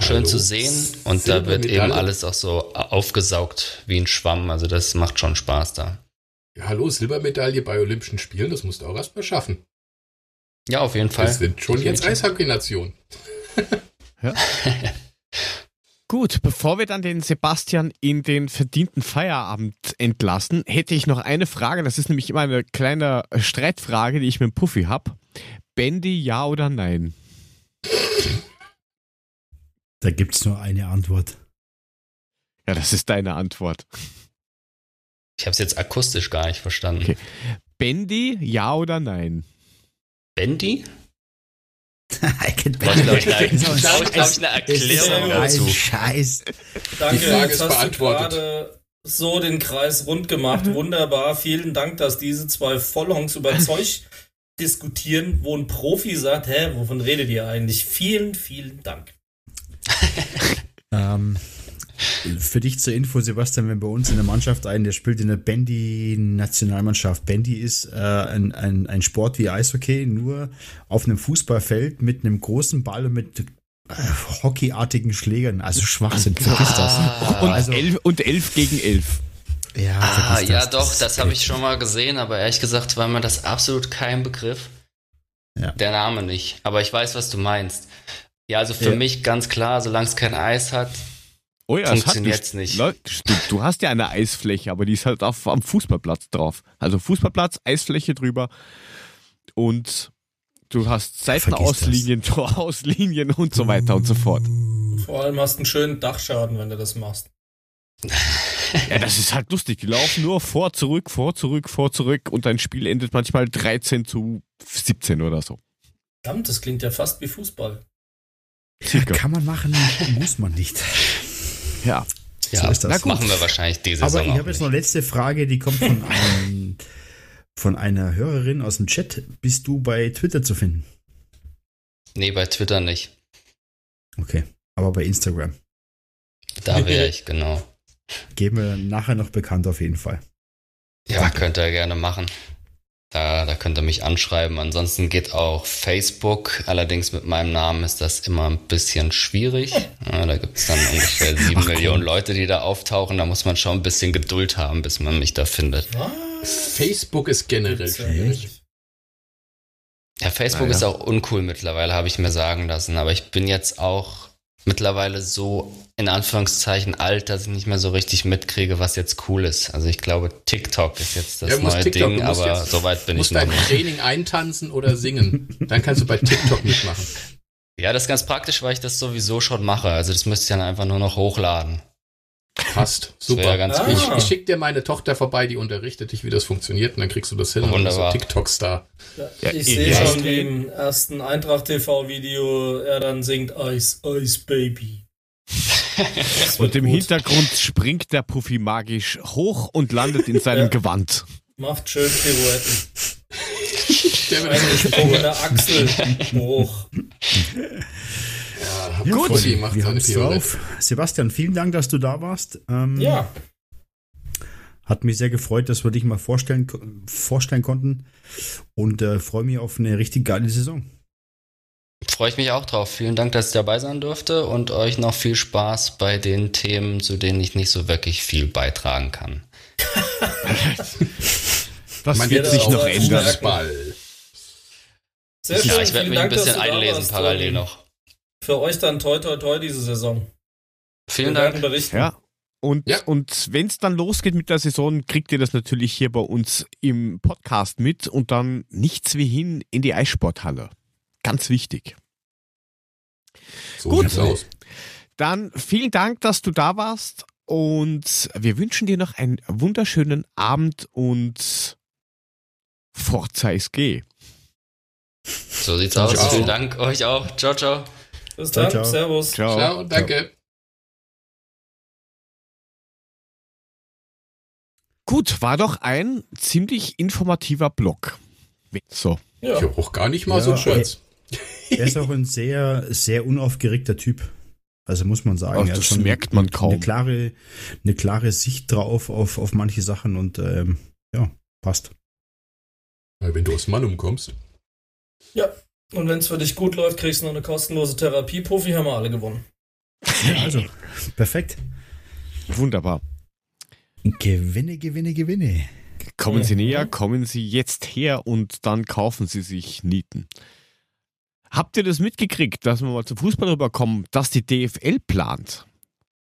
schön Hallo. zu sehen. Und da wird eben alles auch so aufgesaugt wie ein Schwamm. Also das macht schon Spaß da. Ja, hallo, Silbermedaille bei Olympischen Spielen, das musst du auch erstmal schaffen. Ja, auf jeden Fall. Wir sind schon jetzt Eishockey-Nation. ja. Gut, bevor wir dann den Sebastian in den verdienten Feierabend entlassen, hätte ich noch eine Frage. Das ist nämlich immer eine kleine Streitfrage, die ich mit dem Puffy habe. Bendy, ja oder nein? Da gibt es nur eine Antwort. Ja, das ist deine Antwort. Ich habe es jetzt akustisch gar nicht verstanden. Okay. Bendy, ja oder nein? Bendy? I can bet. Glaube ich, eine, Erklärung dazu. Scheiß. Danke, Die Frage ist beantwortet. gerade so den Kreis rund gemacht. Mhm. Wunderbar. Vielen Dank, dass diese zwei Vollhongs über Zeug diskutieren, wo ein Profi sagt, hä, wovon redet ihr eigentlich? Vielen, vielen Dank. ähm, für dich zur Info, Sebastian, wenn bei uns in der Mannschaft ein, der spielt in der Bandy-Nationalmannschaft. Bandy ist äh, ein, ein, ein Sport wie Eishockey, nur auf einem Fußballfeld mit einem großen Ball und mit äh, hockeyartigen Schlägern. Also Schwachsinn, vergiss das. Ah. Und, also, elf, und elf gegen elf. Ja, ah, ja das, doch, das, das habe ich schon mal gesehen, aber ehrlich gesagt war mir das absolut kein Begriff. Ja. Der Name nicht. Aber ich weiß, was du meinst. Ja, also für ja. mich ganz klar, solange es kein Eis hat, Oh ja, es hat Funktioniert's nicht. Leute, Du, du hast ja eine Eisfläche, aber die ist halt auf, am Fußballplatz drauf. Also Fußballplatz, Eisfläche drüber und du hast Seitenauslinien, Torauslinien und so weiter und so fort. Vor allem hast du einen schönen Dachschaden, wenn du das machst. Ja, das ist halt lustig. Die laufen nur vor, zurück, vor, zurück, vor, zurück und dein Spiel endet manchmal 13 zu 17 oder so. Verdammt, das klingt ja fast wie Fußball. Circa. Kann man machen, muss man nicht. Ja. Ja, So ist das. das machen wir wahrscheinlich diese Aber Saison ich habe jetzt noch letzte Frage, die kommt von, einem, von einer Hörerin aus dem Chat. Bist du bei Twitter zu finden? Nee, bei Twitter nicht. Okay, aber bei Instagram. Da wäre ich, genau. Geben wir nachher noch bekannt auf jeden Fall. Ja, könnt ihr gerne machen. Da, da könnt ihr mich anschreiben. Ansonsten geht auch Facebook. Allerdings mit meinem Namen ist das immer ein bisschen schwierig. Ja, da gibt es dann ungefähr sieben Millionen Leute, die da auftauchen. Da muss man schon ein bisschen Geduld haben, bis man mich da findet. Facebook ist generell schwierig. Ja, Facebook Ah, ja. ist auch uncool mittlerweile, habe ich mir sagen lassen. Aber ich bin jetzt auch mittlerweile so in Anführungszeichen alt, dass ich nicht mehr so richtig mitkriege, was jetzt cool ist. Also ich glaube, TikTok ist jetzt das Ja, du musst neue TikTok, Ding, du musst aber jetzt- so weit Du bin ich musst noch dein nicht. Training eintanzen oder singen. Dann kannst du bei TikTok mitmachen. Ja, das ist ganz praktisch, weil ich das sowieso schon mache. Also das müsste ich dann einfach nur noch hochladen. Passt. Super. ganz Ah. Ich, ich schicke dir meine Tochter vorbei, die unterrichtet dich, wie das funktioniert, und dann kriegst du das hin und dann bist du Wunderbar. TikTok-Star. Ja, ich sehe schon, wie im ersten Eintracht-TV-Video er dann singt Ice, Ice Baby. Und im gut. Hintergrund springt der Puffy magisch hoch und landet in seinem Ja. Gewand. Macht schön Pirouetten. Der wird Eingesprungener Achselbruch. ja, Gut. Fussi macht wir Pirouette. drauf. Sebastian, vielen Dank, dass du da warst. Ähm, Ja, Hat mich sehr gefreut, dass wir dich mal vorstellen, vorstellen konnten. Und äh, freue mich auf eine richtig geile Saison. Freue ich mich auch drauf. Vielen Dank, dass ich dabei sein durfte und euch noch viel Spaß bei den Themen, zu denen ich nicht so wirklich viel beitragen kann. Das Man wird sich noch ändern. sehr schön. Ja, ich werde mich ein Dank, dass bisschen einlesen parallel noch. Für euch dann toi toi toi diese Saison. Vielen Wir Dank. berichten. Ja. Und, Ja. und wenn es dann losgeht mit der Saison, kriegt ihr das natürlich hier bei uns im Podcast mit und dann nichts wie hin in die Eissporthalle. Ganz wichtig. So Gut. sieht's aus. Dann vielen Dank, dass du da warst und wir wünschen dir noch einen wunderschönen Abend und Forza SG. So sieht's Ciao, aus. ciao. Vielen Dank euch auch. Ciao, ciao. Bis Ciao, dann. ciao. Servus. Ciao, danke. Gut, war doch ein ziemlich informativer Blog. So. Ja. Ja, auch gar nicht mal Ja, so kurz. Er ist auch ein sehr, sehr unaufgeregter Typ. Also muss man sagen. Ach, er hat das schon merkt man kaum. Eine klare, eine klare Sicht drauf auf, auf manche Sachen und ähm, ja, passt. Weil wenn du aus Mann umkommst. Und wenn es für dich gut läuft, kriegst du noch eine kostenlose Therapie. Profi haben wir alle gewonnen. Ja, also, perfekt. Wunderbar. Gewinne, gewinne, gewinne. Kommen Sie näher, kommen Sie jetzt her und dann kaufen Sie sich Nieten. Habt ihr das mitgekriegt, dass wir mal zum Fußball rüberkommen, dass die DFL plant?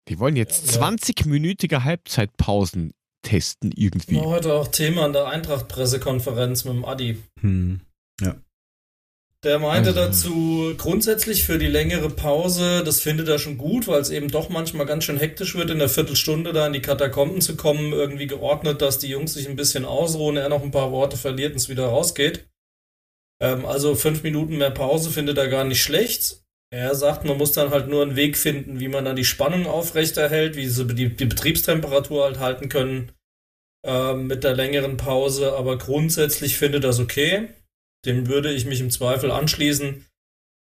Die wollen jetzt Ja. 20-minütige Halbzeitpausen testen irgendwie. War heute auch Thema an der Eintracht-Pressekonferenz mit dem Adi. Hm. Der meinte Also- dazu, grundsätzlich für die längere Pause, das findet er schon gut, weil es eben doch manchmal ganz schön hektisch wird, in der Viertelstunde da in die Katakomben zu kommen, irgendwie geordnet, dass die Jungs sich ein bisschen ausruhen, er noch ein paar Worte verliert und es wieder rausgeht. Ähm, also fünf Minuten mehr Pause findet er gar nicht schlecht. Er sagt, man muss dann halt nur einen Weg finden, wie man dann die Spannung aufrechterhält, wie sie die, die Betriebstemperatur halt halten können ähm, mit der längeren Pause. Aber grundsätzlich findet er das okay. Dem würde ich mich im Zweifel anschließen.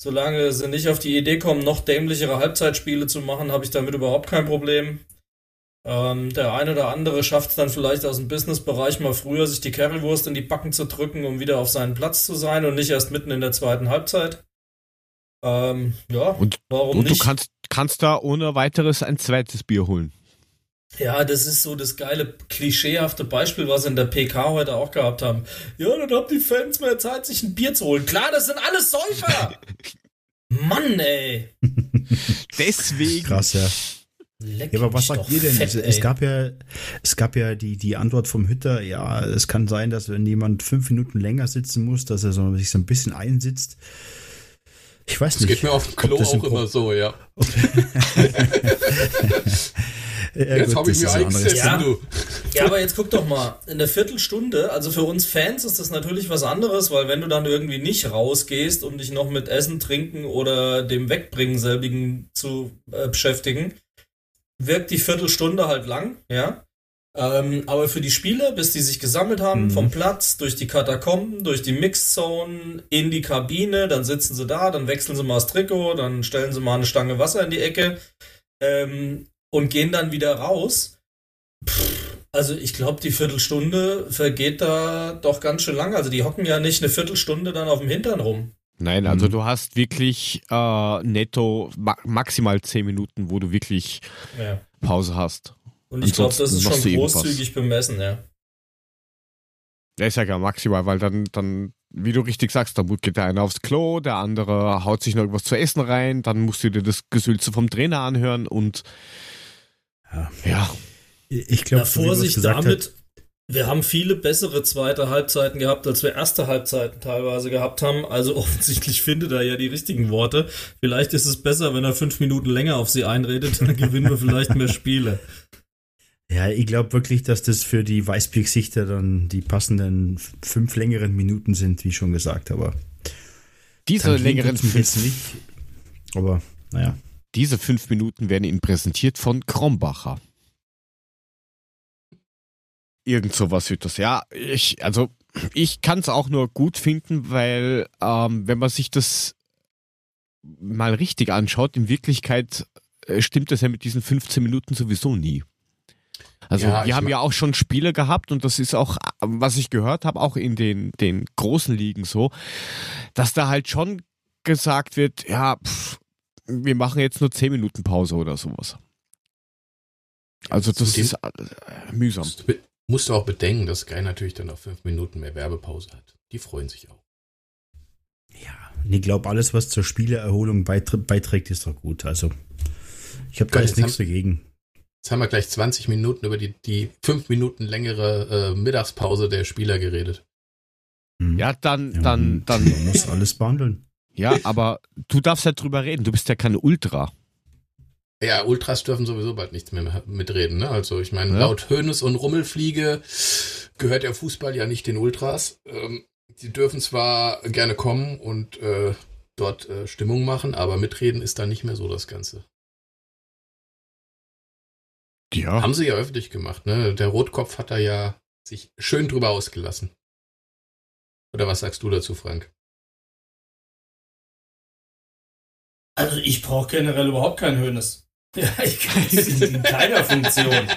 Solange sie nicht auf die Idee kommen, noch dämlichere Halbzeitspiele zu machen, habe ich damit überhaupt kein Problem. Ähm, der eine oder andere schafft es dann vielleicht aus dem Businessbereich mal früher, sich die Currywurst in die Backen zu drücken, um wieder auf seinen Platz zu sein und nicht erst mitten in der zweiten Halbzeit. Ähm, ja, Und, warum und du nicht? kannst, kannst da ohne weiteres ein zweites Bier holen. Ja, das ist so das geile, klischeehafte Beispiel, was wir in der PK heute auch gehabt haben. Ja, dann haben die Fans mehr Zeit, sich ein Bier zu holen. Klar, das sind alles Säufer! Mann, ey! Deswegen, Krass, ja. Leck Ja, aber was sagt ihr denn? fett, es, es gab ja, es gab ja die, die Antwort vom Hütter, ja, es kann sein, dass wenn jemand fünf Minuten länger sitzen muss, dass er so, sich so ein bisschen einsitzt. Ich weiß Das nicht. geht mir auf dem Klo das auch immer so, ja. Ja, Jetzt habe ich mir ist ein anderes eingesetzt, Ja. du. Ja, aber jetzt guck doch mal, eine Viertelstunde, also für uns Fans ist das natürlich was anderes, weil wenn du dann irgendwie nicht rausgehst, um dich noch mit Essen, Trinken oder dem Wegbringen selbigen zu äh, beschäftigen, wirkt die Viertelstunde halt lang, ja. Ähm, aber für die Spieler, bis die sich gesammelt haben, Mhm. vom Platz, durch die Katakomben, durch die Mixzone, in die Kabine, dann sitzen sie da, dann wechseln sie mal das Trikot, dann stellen sie mal eine Stange Wasser in die Ecke ähm, und gehen dann wieder raus. Pff, also ich glaube, die Viertelstunde vergeht da doch ganz schön lang. Also die hocken ja nicht eine Viertelstunde dann auf dem Hintern rum. Nein, also Mhm. du hast wirklich äh, netto ma maximal 10 Minuten, wo du wirklich Ja. Pause hast. Und ich glaube, das ist schon großzügig bemessen, ja. Ja, ist ja gar maximal, weil dann, dann, wie du richtig sagst, dann geht der eine aufs Klo, der andere haut sich noch irgendwas zu essen rein, dann musst du dir das Gesülze vom Trainer anhören und Ja. ja, Ich Na, glaube, so Vorsicht damit, wir haben viele bessere zweite Halbzeiten gehabt, als wir erste Halbzeiten teilweise gehabt haben. Also offensichtlich findet er ja die richtigen Worte. Vielleicht ist es besser, wenn er fünf Minuten länger auf sie einredet, dann gewinnen wir vielleicht mehr Spiele. Ja, ich glaube wirklich, dass das für die Weißblick-Sichter dann die passenden fünf längeren Minuten sind, wie schon gesagt, aber diese längeren fünf, nicht. Aber naja. Diese fünf Minuten werden Ihnen präsentiert von Krombacher. Irgend sowas wird das. Ja, ich, also ich kann es auch nur gut finden, weil ähm, wenn man sich das mal richtig anschaut, in Wirklichkeit äh, stimmt das ja mit diesen 15 Minuten sowieso nie. Also Ja, wir haben ja auch schon Spiele gehabt und das ist auch, was ich gehört habe, auch in den, den großen Ligen so, dass da halt schon gesagt wird, ja, pff, wir machen jetzt nur 10 Minuten Pause oder sowas. Also das Zudem- ist äh, mühsam. Musst du, musst du auch bedenken, dass Sky natürlich dann noch fünf Minuten mehr Werbepause hat. Die freuen sich auch. Ja, und ich glaube, alles, was zur Spielererholung beitr beiträgt, ist doch gut. Also, ich habe da jetzt nichts dagegen. Jetzt haben wir gleich 20 Minuten über die, die fünf Minuten längere äh, Mittagspause der Spieler geredet. Hm. Ja, dann, Ja, dann, man- dann, Man muss alles behandeln. Ja, aber du darfst ja drüber reden. Du bist ja keine Ultra. Ja, Ultras dürfen sowieso bald nichts mehr mitreden. Ne? Also ich meine, Ja. laut Hönes und Rummelfliege gehört der Fußball ja nicht den Ultras. Ähm, die dürfen zwar gerne kommen und äh, dort äh, Stimmung machen, aber mitreden ist da nicht mehr so das Ganze. Ja. Haben sie ja öffentlich gemacht. Ne? Der Rotkopf hat da ja sich schön drüber ausgelassen. Oder was sagst du dazu, Frank? Also ich brauche generell überhaupt kein Hönes. Ja, ich kann es in keiner Funktion.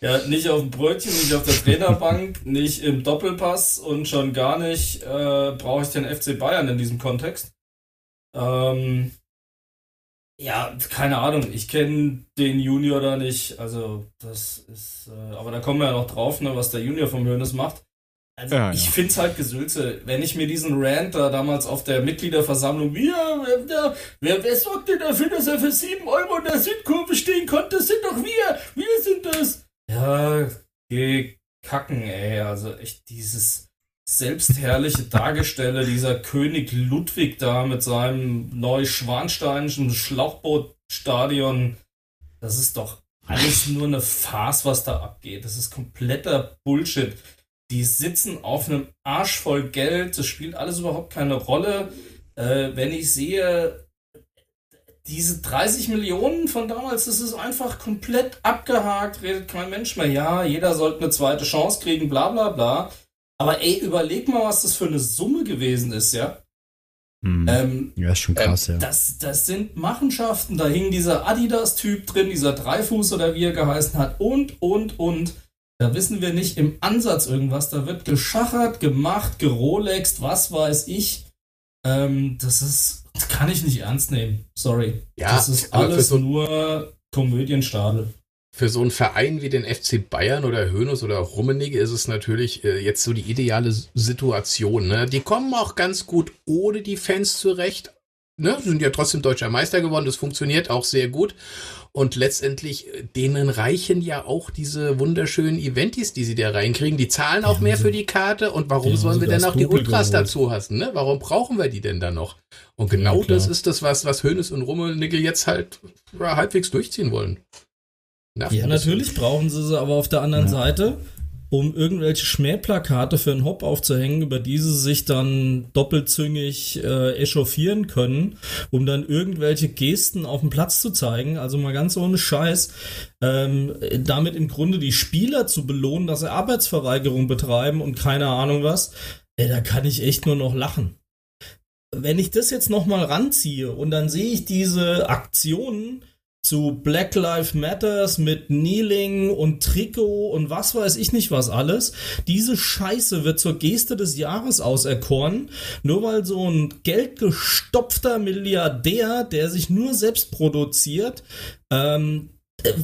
Ja, nicht auf dem Brötchen, nicht auf der Trainerbank, nicht im Doppelpass und schon gar nicht äh, brauche ich den FC Bayern in diesem Kontext. Ähm, ja, keine Ahnung, ich kenne den Junior da nicht. Also das ist, äh, aber da kommen wir ja noch drauf, ne, was der Junior vom Hönes macht. Also Ja, ich ja. find's halt Gesülze. Wenn ich mir diesen Rant da damals auf der Mitgliederversammlung, wer, wer, wer, wer sorgt denn dafür, dass er für 7 Euro in der Südkurve stehen konnte? Das sind doch wir! Wir sind das! Ja, geh kacken, ey. Also echt dieses selbstherrliche Dargestelle, dieser König Ludwig da mit seinem neuschwansteinischen Schlauchbootstadion. Das ist doch alles nur eine Farce, was da abgeht. Das ist kompletter Bullshit. Die sitzen auf einem Arsch voll Geld. Das spielt alles überhaupt keine Rolle. Äh, wenn ich sehe, diese 30 Millionen von damals, das ist einfach komplett abgehakt, redet kein Mensch mehr. Ja, jeder sollte eine zweite Chance kriegen, bla bla bla. Aber ey, überleg mal, was das für eine Summe gewesen ist, ja. Hm. Ähm, ja, ist schon krass, ja. das, das sind Machenschaften. Da hing dieser Adidas-Typ drin, dieser Dreifuß oder wie er geheißen hat und, und, und. Da wissen wir nicht im Ansatz irgendwas. Da wird geschachert, gemacht, gerolext, was weiß ich. Ähm, das ist, das kann ich nicht ernst nehmen. Sorry. Ja, das ist alles so- nur Komödienstadel. Für so einen Verein wie den FC Bayern oder Hoeneß oder Rummenigge ist es natürlich äh, jetzt so die ideale Situation. Ne? Die kommen auch ganz gut ohne die Fans zurecht. Ne? Sind ja trotzdem deutscher Meister geworden, das funktioniert auch sehr gut. Und letztendlich, äh, denen reichen ja auch diese wunderschönen Eventis, die sie da reinkriegen. Die zahlen auch mehr für die Karte. Und warum Ja, sollen wir denn auch die Ultras geholt. dazu hassen? Ne? Warum brauchen wir die denn dann noch? Und genau Ja, das ist das, was, was Hönes und Rummelnickel jetzt halt ja, halbwegs durchziehen wollen. Nervt Ja, natürlich brauchen sie sie, aber auf der anderen Seite, um irgendwelche Schmähplakate für einen Hop aufzuhängen, über die sie sich dann doppelzüngig äh, echauffieren können, um dann irgendwelche Gesten auf dem Platz zu zeigen. Also mal ganz ohne Scheiß. Ähm, damit im Grunde die Spieler zu belohnen, dass sie Arbeitsverweigerung betreiben und keine Ahnung was. Ey, da kann ich echt nur noch lachen. Wenn ich das jetzt nochmal ranziehe und dann sehe ich diese Aktionen, zu Black Lives Matters mit Kneeling und Trikot und was weiß ich nicht was alles. Diese Scheiße wird zur Geste des Jahres auserkoren, nur weil so ein geldgestopfter Milliardär, der sich nur selbst produziert, ähm, äh,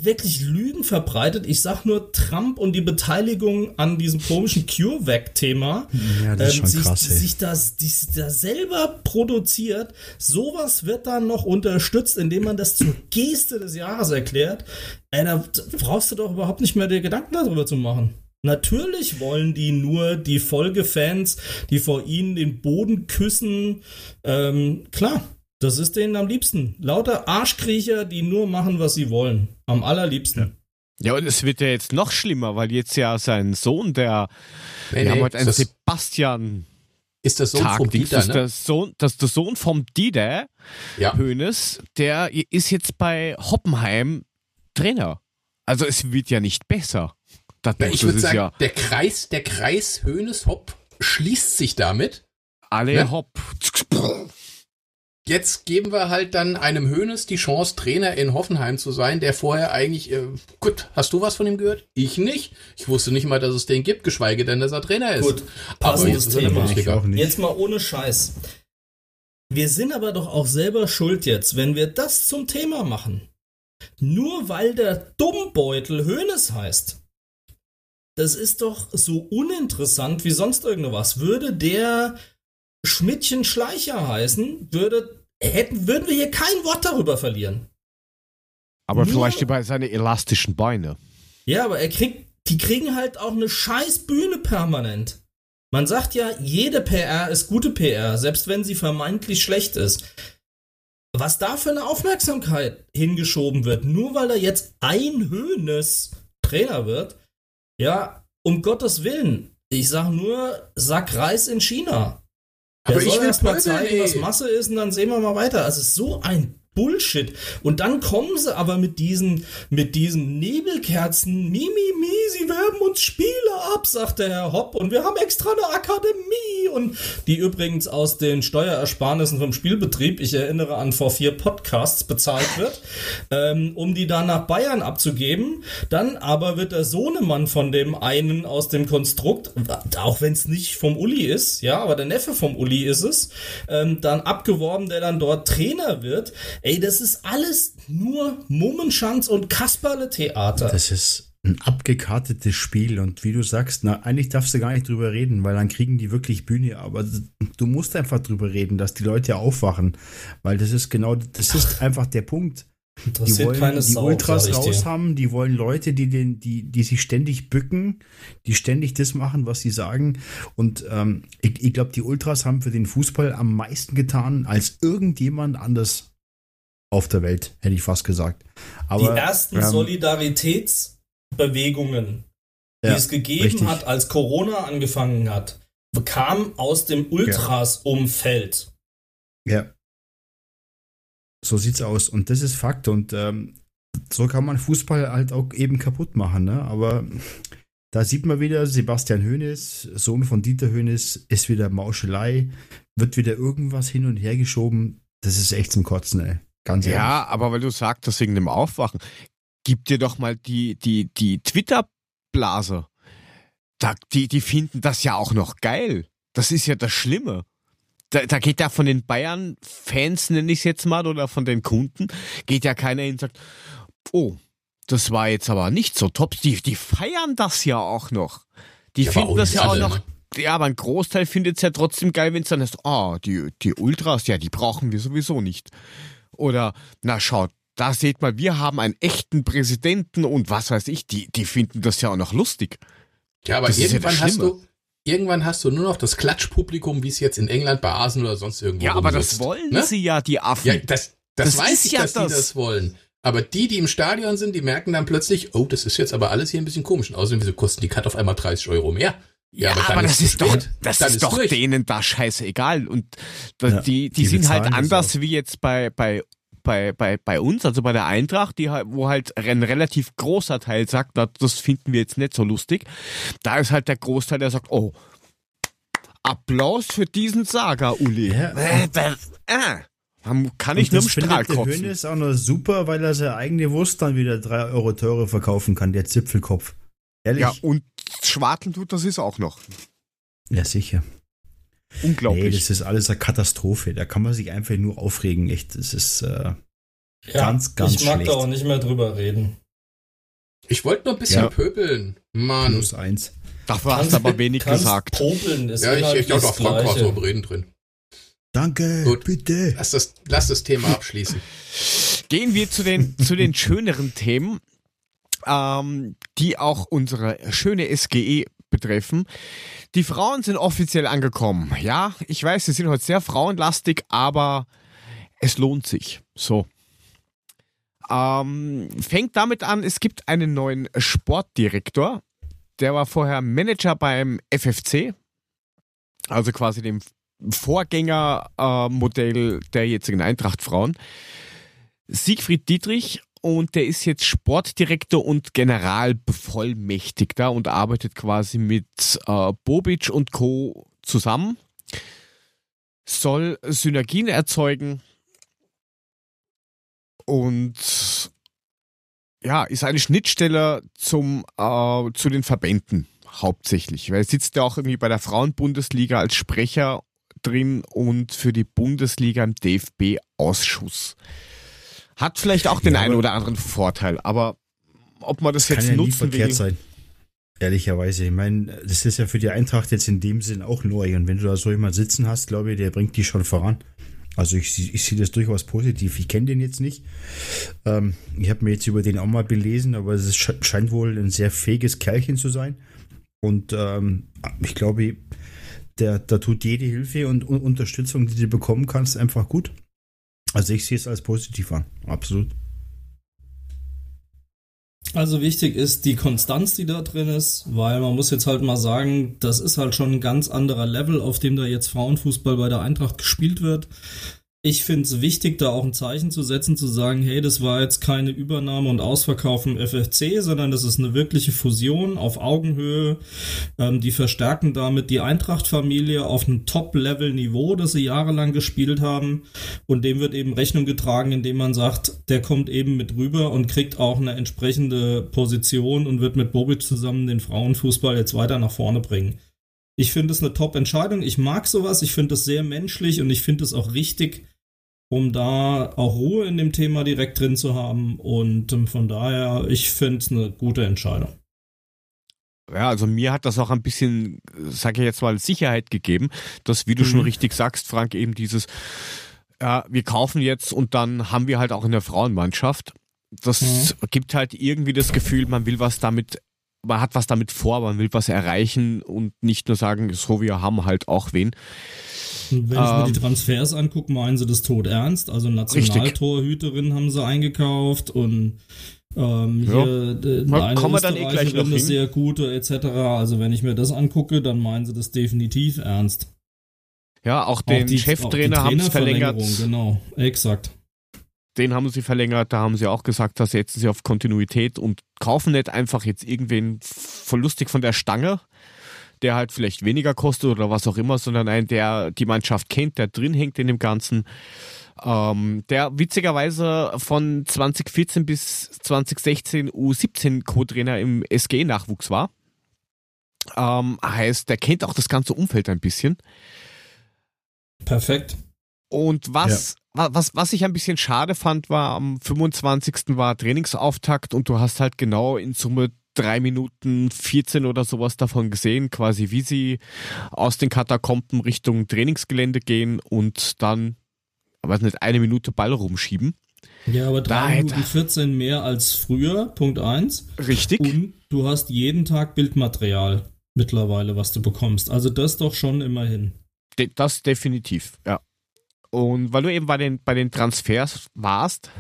wirklich Lügen verbreitet. Ich sag nur Trump und die Beteiligung an diesem komischen CureVac-Thema Ja, ähm, sich, krass, sich das, die, das selber produziert. Sowas wird dann noch unterstützt, indem man das zur Geste des Jahres erklärt. Ey, da brauchst du doch überhaupt nicht mehr dir Gedanken darüber zu machen. Natürlich wollen die nur die Folgefans, die vor ihnen den Boden küssen. Ähm, klar, das ist denen am liebsten. Lauter Arschkriecher, die nur machen, was sie wollen. Am allerliebsten. Ja, und es wird ja jetzt noch schlimmer, weil jetzt ja sein Sohn, der, Nee, wir haben nee, heute einen das Sebastian ist das Sohn Tag, vom Dieter, das, ist ne? der Sohn, das ist der Sohn vom Dieter Ja. Hönes, der ist jetzt bei Hoppenheim Trainer. Also es wird ja nicht besser. Das, Na, ich würde sagen, ja der Kreis, der Kreis Hönes Hopp schließt sich damit. alle ne? Hopp. Jetzt geben wir halt dann einem Hönes die Chance, Trainer in Hoffenheim zu sein, der vorher eigentlich, äh, gut, hast du was von ihm gehört? Ich nicht. Ich wusste nicht mal, dass es den gibt, geschweige denn, dass er Trainer ist. Gut, aber passendes jetzt der Thema. Ich Bundesliga. auch nicht. Jetzt mal ohne Scheiß. Wir sind aber doch auch selber schuld jetzt, wenn wir das zum Thema machen. Nur weil der Dummbeutel Hönes heißt. Das ist doch so uninteressant wie sonst irgendwas. Würde der Schmidtchen Schleicher heißen, würde, hätten, würden wir hier kein Wort darüber verlieren. Aber Nur- vielleicht über seine elastischen Beine. Ja, aber er kriegt, die kriegen halt auch eine scheiß Bühne permanent. Man sagt ja, jede PR ist gute PR, selbst wenn sie vermeintlich schlecht ist. Was da für eine Aufmerksamkeit hingeschoben wird, nur weil er jetzt ein Höhnes Trainer wird, ja, um Gottes Willen. Ich sag nur, Sack Reis in China. Aber ich will mal zeigen, ey. was Masse ist und dann sehen wir mal weiter. Also es ist so ein Bullshit. Und dann kommen sie aber mit diesen, mit diesen Nebelkerzen. Mi, mi, sie werben uns Spiele ab, sagt der Herr Hopp. Und wir haben extra eine Akademie. Und die übrigens aus den Steuerersparnissen vom Spielbetrieb, ich erinnere an vor vier Podcasts, bezahlt wird, ähm, um die dann nach Bayern abzugeben. Dann aber wird der Sohnemann von dem einen aus dem Konstrukt, auch wenn es nicht vom Uli ist, ja, aber der Neffe vom Uli ist es, ähm, dann abgeworben, der dann dort Trainer wird. Das ist alles nur Mummenschanz und Kasperle-Theater. Das ist ein abgekartetes Spiel und wie du sagst, na, eigentlich darfst du gar nicht drüber reden, weil dann kriegen die wirklich Bühne, aber du musst einfach drüber reden, dass die Leute aufwachen, weil das ist genau, das ist einfach der Punkt. Die wollen keine die Sau, Ultras raus haben, die wollen Leute, die den, die, die sich ständig bücken, die ständig das machen, was sie sagen. Und ähm, ich, ich glaube, die Ultras haben für den Fußball am meisten getan als irgendjemand anders auf der Welt, hätte ich fast gesagt. Aber, die ersten ähm, Solidaritätsbewegungen, die ja, es gegeben richtig. hat, als Corona angefangen hat, kamen aus dem Ultras-Umfeld. Ja. So sieht's aus. Und das ist Fakt. Und ähm, so kann man Fußball halt auch eben kaputt machen. Ne? Aber da sieht man wieder, Sebastian Hoeneß, Sohn von Dieter Hoeneß, ist wieder Mauschelei, wird wieder irgendwas hin und her geschoben. Das ist echt zum Kotzen, ey. Ganz ehrlich. Ja, aber weil du sagst, wegen dem Aufwachen, gib dir doch mal die, die, die Twitter-Blase. Da, die, die finden das ja auch noch geil. Das ist ja das Schlimme. Da, da geht ja von den Bayern-Fans, nenne ich es jetzt mal, oder von den Kunden, geht ja keiner hin und sagt, oh, das war jetzt aber nicht so top. Die, die feiern das ja auch noch. Die Ja, finden auch das ja auch alle, noch. ne? Ja, aber ein Großteil findet es ja trotzdem geil, wenn es dann ist, ah, die, die Ultras, ja, die brauchen wir sowieso nicht. Oder, na schaut, da seht mal, wir haben einen echten Präsidenten und was weiß ich, die, die finden das ja auch noch lustig. Ja, aber Das ja irgendwann das hast du, irgendwann hast du nur noch das Klatschpublikum, wie es jetzt in England bei Arsenal oder sonst irgendwo Ja, aber das wollen ne? sie ja, die Affen. Ja, das, das, Das weiß ich, ja dass das. die das wollen. Aber die, die im Stadion sind, die merken dann plötzlich, oh, das ist jetzt aber alles hier ein bisschen komisch. Außerdem, wieso kosten die Cut auf einmal 30 Euro mehr? Ja, dann aber, das ist doch, das Dann ist doch durch. denen da scheißegal. Und da, Ja, die, die, die sind halt anders auch. wie jetzt bei, bei, bei, bei, bei uns, also bei der Eintracht, die halt, wo halt ein relativ großer Teil sagt, na, das finden wir jetzt nicht so lustig. Da ist halt der Großteil, der sagt, oh, Applaus für diesen Saga, Uli. Ja. Dann Kann ich nur im Strahl findet der kotzen. Hönes auch noch super, weil er seine eigene Wurst dann wieder drei Euro teurer verkaufen kann, der Zipfelkopf. Ehrlich? Ja, und Schwarteln tut das ist auch noch. Ja, sicher. Nee, Unglaublich. das ist alles eine Katastrophe. Da kann man sich einfach nur aufregen. Echt, das ist äh, Ja, Ganz, ganz Ich mag schlecht. da auch nicht mehr drüber reden. Ich wollte nur ein bisschen Ja. pöbeln. Mann. plus eins. Dafür hast du aber wenig gesagt. Popeln ist Ja, ich, ich das Frank war so im Reden drin. Danke, Gut. bitte. Lass das, lass das Thema abschließen. Gehen wir zu den, zu den schöneren Themen, ähm, die auch unsere schöne SGE betreffen. Die Frauen sind offiziell angekommen. Ja, ich weiß, sie sind heute sehr frauenlastig, aber es lohnt sich. So. Ähm, fängt damit an, es gibt einen neuen Sportdirektor. Der war vorher Manager beim FFC, also quasi dem Vorgängermodell äh, der jetzigen Eintracht Frauen. Siegfried Dietrich und der ist jetzt Sportdirektor und Generalbevollmächtigter und arbeitet quasi mit äh, Bobic und Co. zusammen. Soll Synergien erzeugen und ja, ist eine Schnittstelle zum, äh, zu den Verbänden hauptsächlich. Weil er sitzt ja auch irgendwie bei der Frauenbundesliga als Sprecher drin und für die Bundesliga im DFB-Ausschuss. Hat vielleicht auch den Ja, einen oder anderen Vorteil, aber ob man das Kann jetzt ja nie nutzen verkehrt will. sein. Ehrlicherweise. Ich meine, das ist ja für die Eintracht jetzt in dem Sinn auch neu. Und wenn du da so jemand sitzen hast, glaube ich, der bringt die schon voran. Also ich, ich sehe das durchaus positiv. Ich kenne den jetzt nicht. Ähm, ich habe mir jetzt über den auch mal belesen, aber es scheint wohl ein sehr fähiges Kerlchen zu sein. Und ähm, ich glaube, der, da tut jede Hilfe und, und Unterstützung, die du bekommen kannst, einfach gut. Also ich sehe es als positiv an. Absolut. Also wichtig ist die Konstanz, die da drin ist, weil man muss jetzt halt mal sagen, das ist halt schon ein ganz anderer Level, auf dem da jetzt Frauenfußball bei der Eintracht gespielt wird. Ich finde es wichtig, da auch ein Zeichen zu setzen, zu sagen, hey, das war jetzt keine Übernahme und Ausverkauf im FFC, sondern das ist eine wirkliche Fusion auf Augenhöhe. Ähm, die verstärken damit die Eintracht-Familie auf einem Top-Level-Niveau, das sie jahrelang gespielt haben. Und dem wird eben Rechnung getragen, indem man sagt, der kommt eben mit rüber und kriegt auch eine entsprechende Position und wird mit Bobic zusammen den Frauenfußball jetzt weiter nach vorne bringen. Ich finde es eine Top-Entscheidung. Ich mag sowas. Ich finde es sehr menschlich und ich finde es auch richtig, um da auch Ruhe in dem Thema direkt drin zu haben. Und ähm, von daher, ich finde es eine gute Entscheidung. Ja, also mir hat das auch ein bisschen, sage ich jetzt mal, Sicherheit gegeben, dass, wie du Mhm. schon richtig sagst, Frank, eben dieses, ja, wir kaufen jetzt und dann haben wir halt auch in der Frauenmannschaft. Das gibt halt irgendwie das Gefühl, man will was damit, man hat was damit vor, man will was erreichen und nicht nur sagen, so wir haben halt auch wen. Und wenn ich mir Ähm, die Transfers angucke, meinen sie das tot ernst. Also Nationaltorhüterin haben sie eingekauft und ähm, Ja. hier eine kommen wir dann eh gleich noch hin. sehr gute etc. Also wenn ich mir das angucke, dann meinen sie das definitiv ernst. Ja, auch Auch den die- Cheftrainer auch haben sie verlängert. Genau, exakt. Den haben sie verlängert, da haben sie auch gesagt, da setzen sie auf Kontinuität und kaufen nicht einfach jetzt irgendwen verlustig von der Stange, der halt vielleicht weniger kostet oder was auch immer, sondern einen, der die Mannschaft kennt, der drin hängt in dem Ganzen. Ähm, der witzigerweise von 2014 bis 2016 U17 Co-Trainer im SG-Nachwuchs war. Ähm, heißt, der kennt auch das ganze Umfeld ein bisschen. Perfekt. Und was, wa- was, was ich ein bisschen schade fand, war am 25. war Trainingsauftakt und du hast halt genau in Summe drei Minuten 14 oder sowas davon gesehen, quasi wie sie aus den Katakomben Richtung Trainingsgelände gehen und dann, weiß nicht, eine Minute Ball rumschieben. Ja, aber Da 3 hätte- Minuten 14 mehr als früher, Punkt 1. Richtig. Und du hast jeden Tag Bildmaterial mittlerweile, was du bekommst. Also das doch schon immerhin. De das definitiv, ja. Und weil du eben bei den, bei den Transfers warst,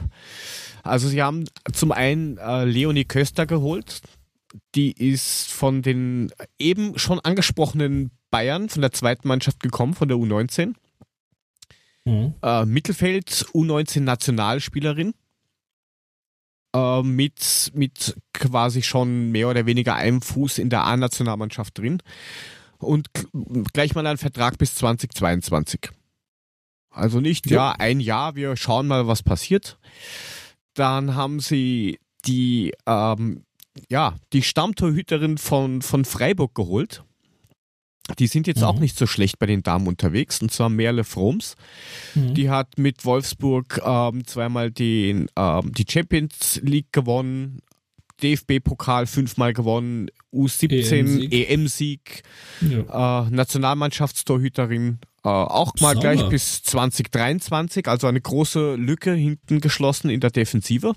also sie haben zum einen äh, Leonie Köster geholt, die ist von den eben schon angesprochenen Bayern, von der zweiten Mannschaft gekommen, von der U19. Mhm. Äh, Mittelfeld U19 Nationalspielerin. Äh, mit, mit quasi schon mehr oder weniger einem Fuß in der A-Nationalmannschaft drin. Und gleich mal einen Vertrag bis 2022. Also nicht, ja, ein Jahr, wir schauen mal, was passiert. Dann haben sie die, ähm, ja, die Stammtorhüterin von, von Freiburg geholt. Die sind jetzt Mhm. auch nicht so schlecht bei den Damen unterwegs, und zwar Merle Froms. Mhm. Die hat mit Wolfsburg ähm, zweimal den, ähm, die Champions League gewonnen, DFB-Pokal fünfmal gewonnen, U17 EM-Sieg. EM-Sieg, ja. äh, Nationalmannschaftstorhüterin, äh, auch mal Sauber. gleich bis 2023, also eine große Lücke hinten geschlossen in der Defensive.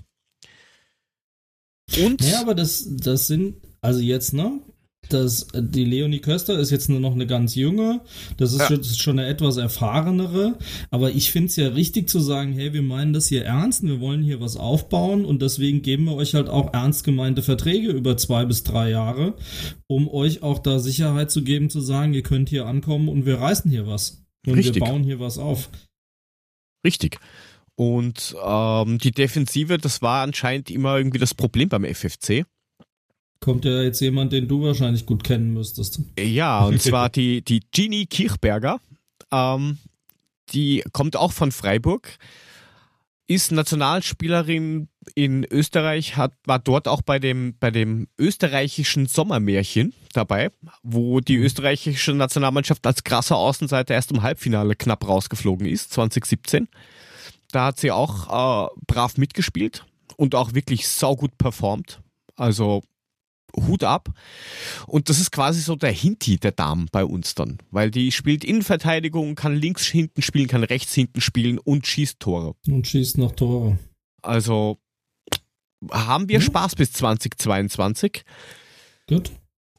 Und Ja, aber das, das sind, also jetzt, ne? Das, die Leonie Köster ist jetzt nur noch eine ganz junge, das ist, Ja. ist schon eine etwas erfahrenere, aber ich finde es ja richtig zu sagen, hey, wir meinen das hier ernst, wir wollen hier was aufbauen und deswegen geben wir euch halt auch ernst gemeinte Verträge über zwei bis drei Jahre, um euch auch da Sicherheit zu geben, zu sagen, ihr könnt hier ankommen und wir reißen hier was. Und Richtig. wir bauen hier was auf. richtig. Und ähm, die Defensive, das war anscheinend immer irgendwie das Problem beim FFC. Kommt ja jetzt jemand, den du wahrscheinlich gut kennen müsstest. Ja, und zwar die, die Gini Kirchberger. Ähm, die kommt auch von Freiburg, ist Nationalspielerin in Österreich, hat, war dort auch bei dem, bei dem österreichischen Sommermärchen dabei, wo die österreichische Nationalmannschaft als krasser Außenseiter erst im Halbfinale knapp rausgeflogen ist, 2017. Da hat sie auch äh, brav mitgespielt und auch wirklich saugut performt. Also Hut ab. Und das ist quasi so der Hinti der Damen bei uns dann, weil die spielt Innenverteidigung, kann links hinten spielen, kann rechts hinten spielen und schießt Tore. Und schießt noch Tore. Also haben wir Hm. Spaß bis 2022. Gut.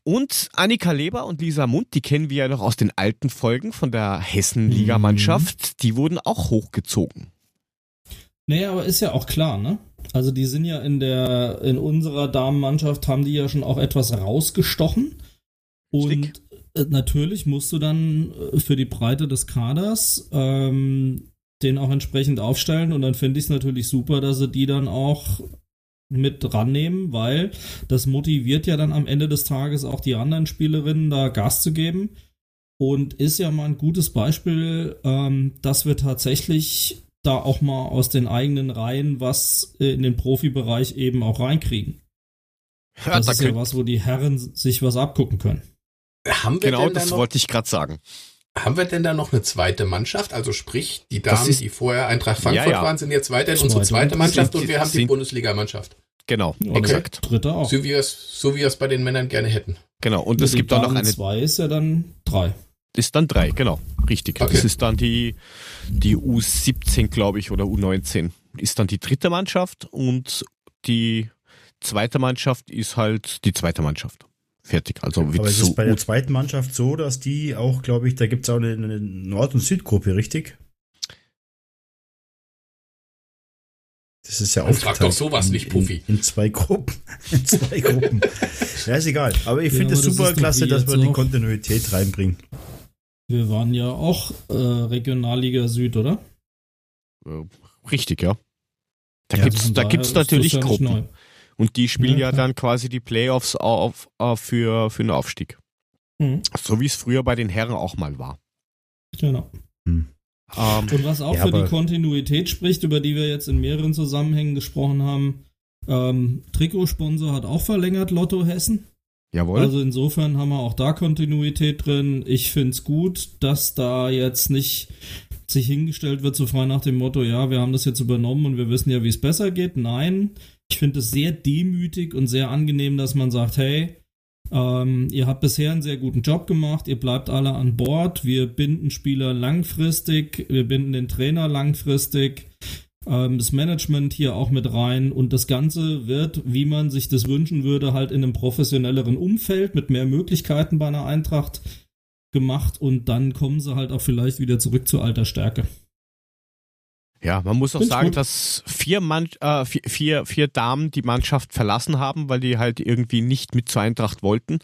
Und Annika Leber und Lisa Mund, die kennen wir ja noch aus den alten Folgen von der Hessen-Ligamannschaft, die wurden auch hochgezogen. Naja, aber ist ja auch klar, ne? Also die sind ja in der, in unserer Damenmannschaft haben die ja schon auch etwas rausgestochen. Und Richtig. äh, natürlich musst du dann äh, für die Breite des Kaders ähm, den auch entsprechend aufstellen. Und dann finde ich es natürlich super, dass sie die dann auch mit dran nehmen, weil das motiviert ja dann am Ende des Tages auch die anderen Spielerinnen da Gas zu geben. Und ist ja mal ein gutes Beispiel, ähm, dass wir tatsächlich da auch mal aus den eigenen Reihen was äh, in den Profibereich eben auch reinkriegen. Ja, das da ist ja was, wo die Herren sich was abgucken können. Haben wir, genau, denn da das noch, wollte ich gerade sagen. haben wir denn da noch eine zweite Mannschaft? Also sprich, die Damen, ist- die vorher Eintracht Frankfurt Ja, ja. waren, sind jetzt weiter in Zweite unsere zweite Mannschaft. Und wir haben die Bundesligamannschaft. Genau, Ja, exakt. Dritter auch. So wie, wir es, so wie wir es bei den Männern gerne hätten. Genau. Und es Die gibt auch noch eine zwei ist ja dann drei. Ist dann drei, genau. Richtig. Okay. Das ist dann die, die U17, glaube ich, oder U19. Ist dann die dritte Mannschaft und die zweite Mannschaft ist halt die zweite Mannschaft. Fertig. Also Aber es so ist bei der zweiten Mannschaft so, dass die auch, glaube ich, da gibt es auch eine, eine Nord- und Südgruppe, richtig? Das ist ja aufgeteilt doch sowas in, nicht, Puffi. In, in zwei Gruppen. In zwei Gruppen. ja, ist egal. Aber ich Ja, finde es das super ist doch klasse, dass wir die. Kontinuität reinbringen. Wir waren ja auch äh, Regionalliga Süd, oder? äh, richtig, ja. Da Ja, gibt's, Von da daher gibt's natürlich Gruppen. neu. Und die spielen Ja, ja, dann quasi die Playoffs auf, auf, für, für einen Aufstieg. Mhm, So wie es früher bei den Herren auch mal war. genau. Ähm, Und was auch Ja, für die Kontinuität spricht, über die wir jetzt in mehreren Zusammenhängen gesprochen haben, ähm, Trikotsponsor hat auch verlängert, Lotto Hessen. Jawohl. Also insofern haben wir auch da Kontinuität drin. Ich finde es gut, dass da jetzt nicht sich hingestellt wird, so frei nach dem Motto, ja, wir haben das jetzt übernommen und wir wissen ja, wie es besser geht. Nein, ich finde es sehr demütig und sehr angenehm, dass man sagt, hey, ähm, ihr habt bisher einen sehr guten Job gemacht, ihr bleibt alle an Bord, wir binden Spieler langfristig, wir binden den Trainer langfristig. Ähm, das Management hier auch mit rein und das Ganze wird, wie man sich das wünschen würde, halt in einem professionelleren Umfeld mit mehr Möglichkeiten bei einer Eintracht gemacht und dann kommen sie halt auch vielleicht wieder zurück zu alter Stärke. Ja, man muss auch Find's sagen, gut. dass vier, Mann, äh, vier, vier, vier Damen die Mannschaft verlassen haben, weil die halt irgendwie nicht mit zur Eintracht wollten.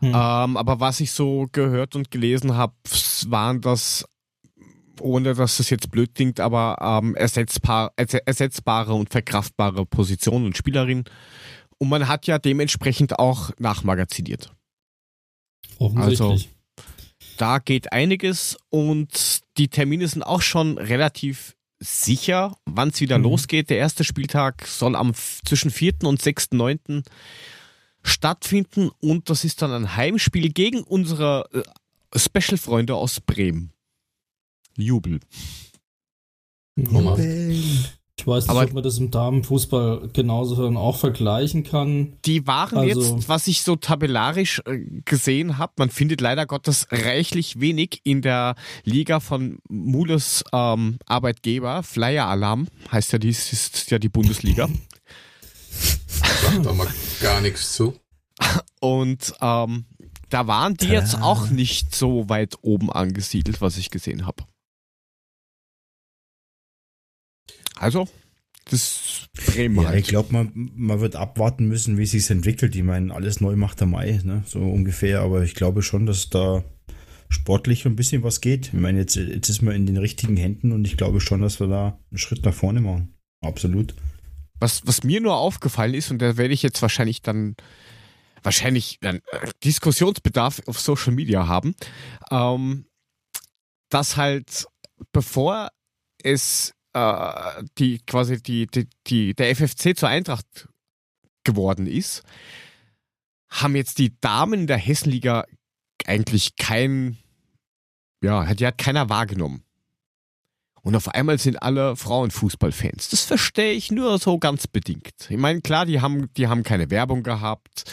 Hm. Ähm, aber was ich so gehört und gelesen habe, waren das, ohne dass das jetzt blöd klingt, aber ähm, ersetzbar, erse- ersetzbare und verkraftbare Positionen und Spielerinnen. Und man hat ja dementsprechend auch nachmagaziniert. Offensichtlich. Da geht einiges und die Termine sind auch schon relativ sicher, wann es wieder Mhm. losgeht. Der erste Spieltag soll am zwischen 4. und 6.9. stattfinden und das ist dann ein Heimspiel gegen unsere äh, Special-Freunde aus Bremen. Jubel. Nummer. Ich weiß nicht, Aber- ob man das im Damenfußball genauso dann auch vergleichen kann. Die waren Also- jetzt, was ich so tabellarisch äh, gesehen habe, man findet leider Gottes reichlich wenig in der Liga von Mules ähm, Arbeitgeber. Flyer Alarm heißt ja dies, ist ja die Bundesliga. Sagt da mal gar nichts zu. Und ähm, da waren die jetzt auch nicht so weit oben angesiedelt, was ich gesehen habe. Also, das Bremen Ja, ich glaube, man, man wird abwarten müssen, wie sich entwickelt. Ich meine, alles neu macht der Mai, ne? so ungefähr. Aber ich glaube schon, dass da sportlich ein bisschen was geht. Ich meine, jetzt, jetzt ist man in den richtigen Händen und ich glaube schon, dass wir da einen Schritt nach vorne machen. Absolut. Was, was mir nur aufgefallen ist, und da werde ich jetzt wahrscheinlich dann wahrscheinlich dann äh, Diskussionsbedarf auf Social Media haben, ähm, dass halt bevor es äh, die quasi die, die, die der FFC zur Eintracht geworden ist, haben jetzt die Damen der Hessenliga eigentlich kein, ja, die hat keiner wahrgenommen. Und auf einmal sind alle Frauenfußballfans. Das verstehe ich nur so ganz bedingt. Ich meine, klar, die haben, die haben keine Werbung gehabt.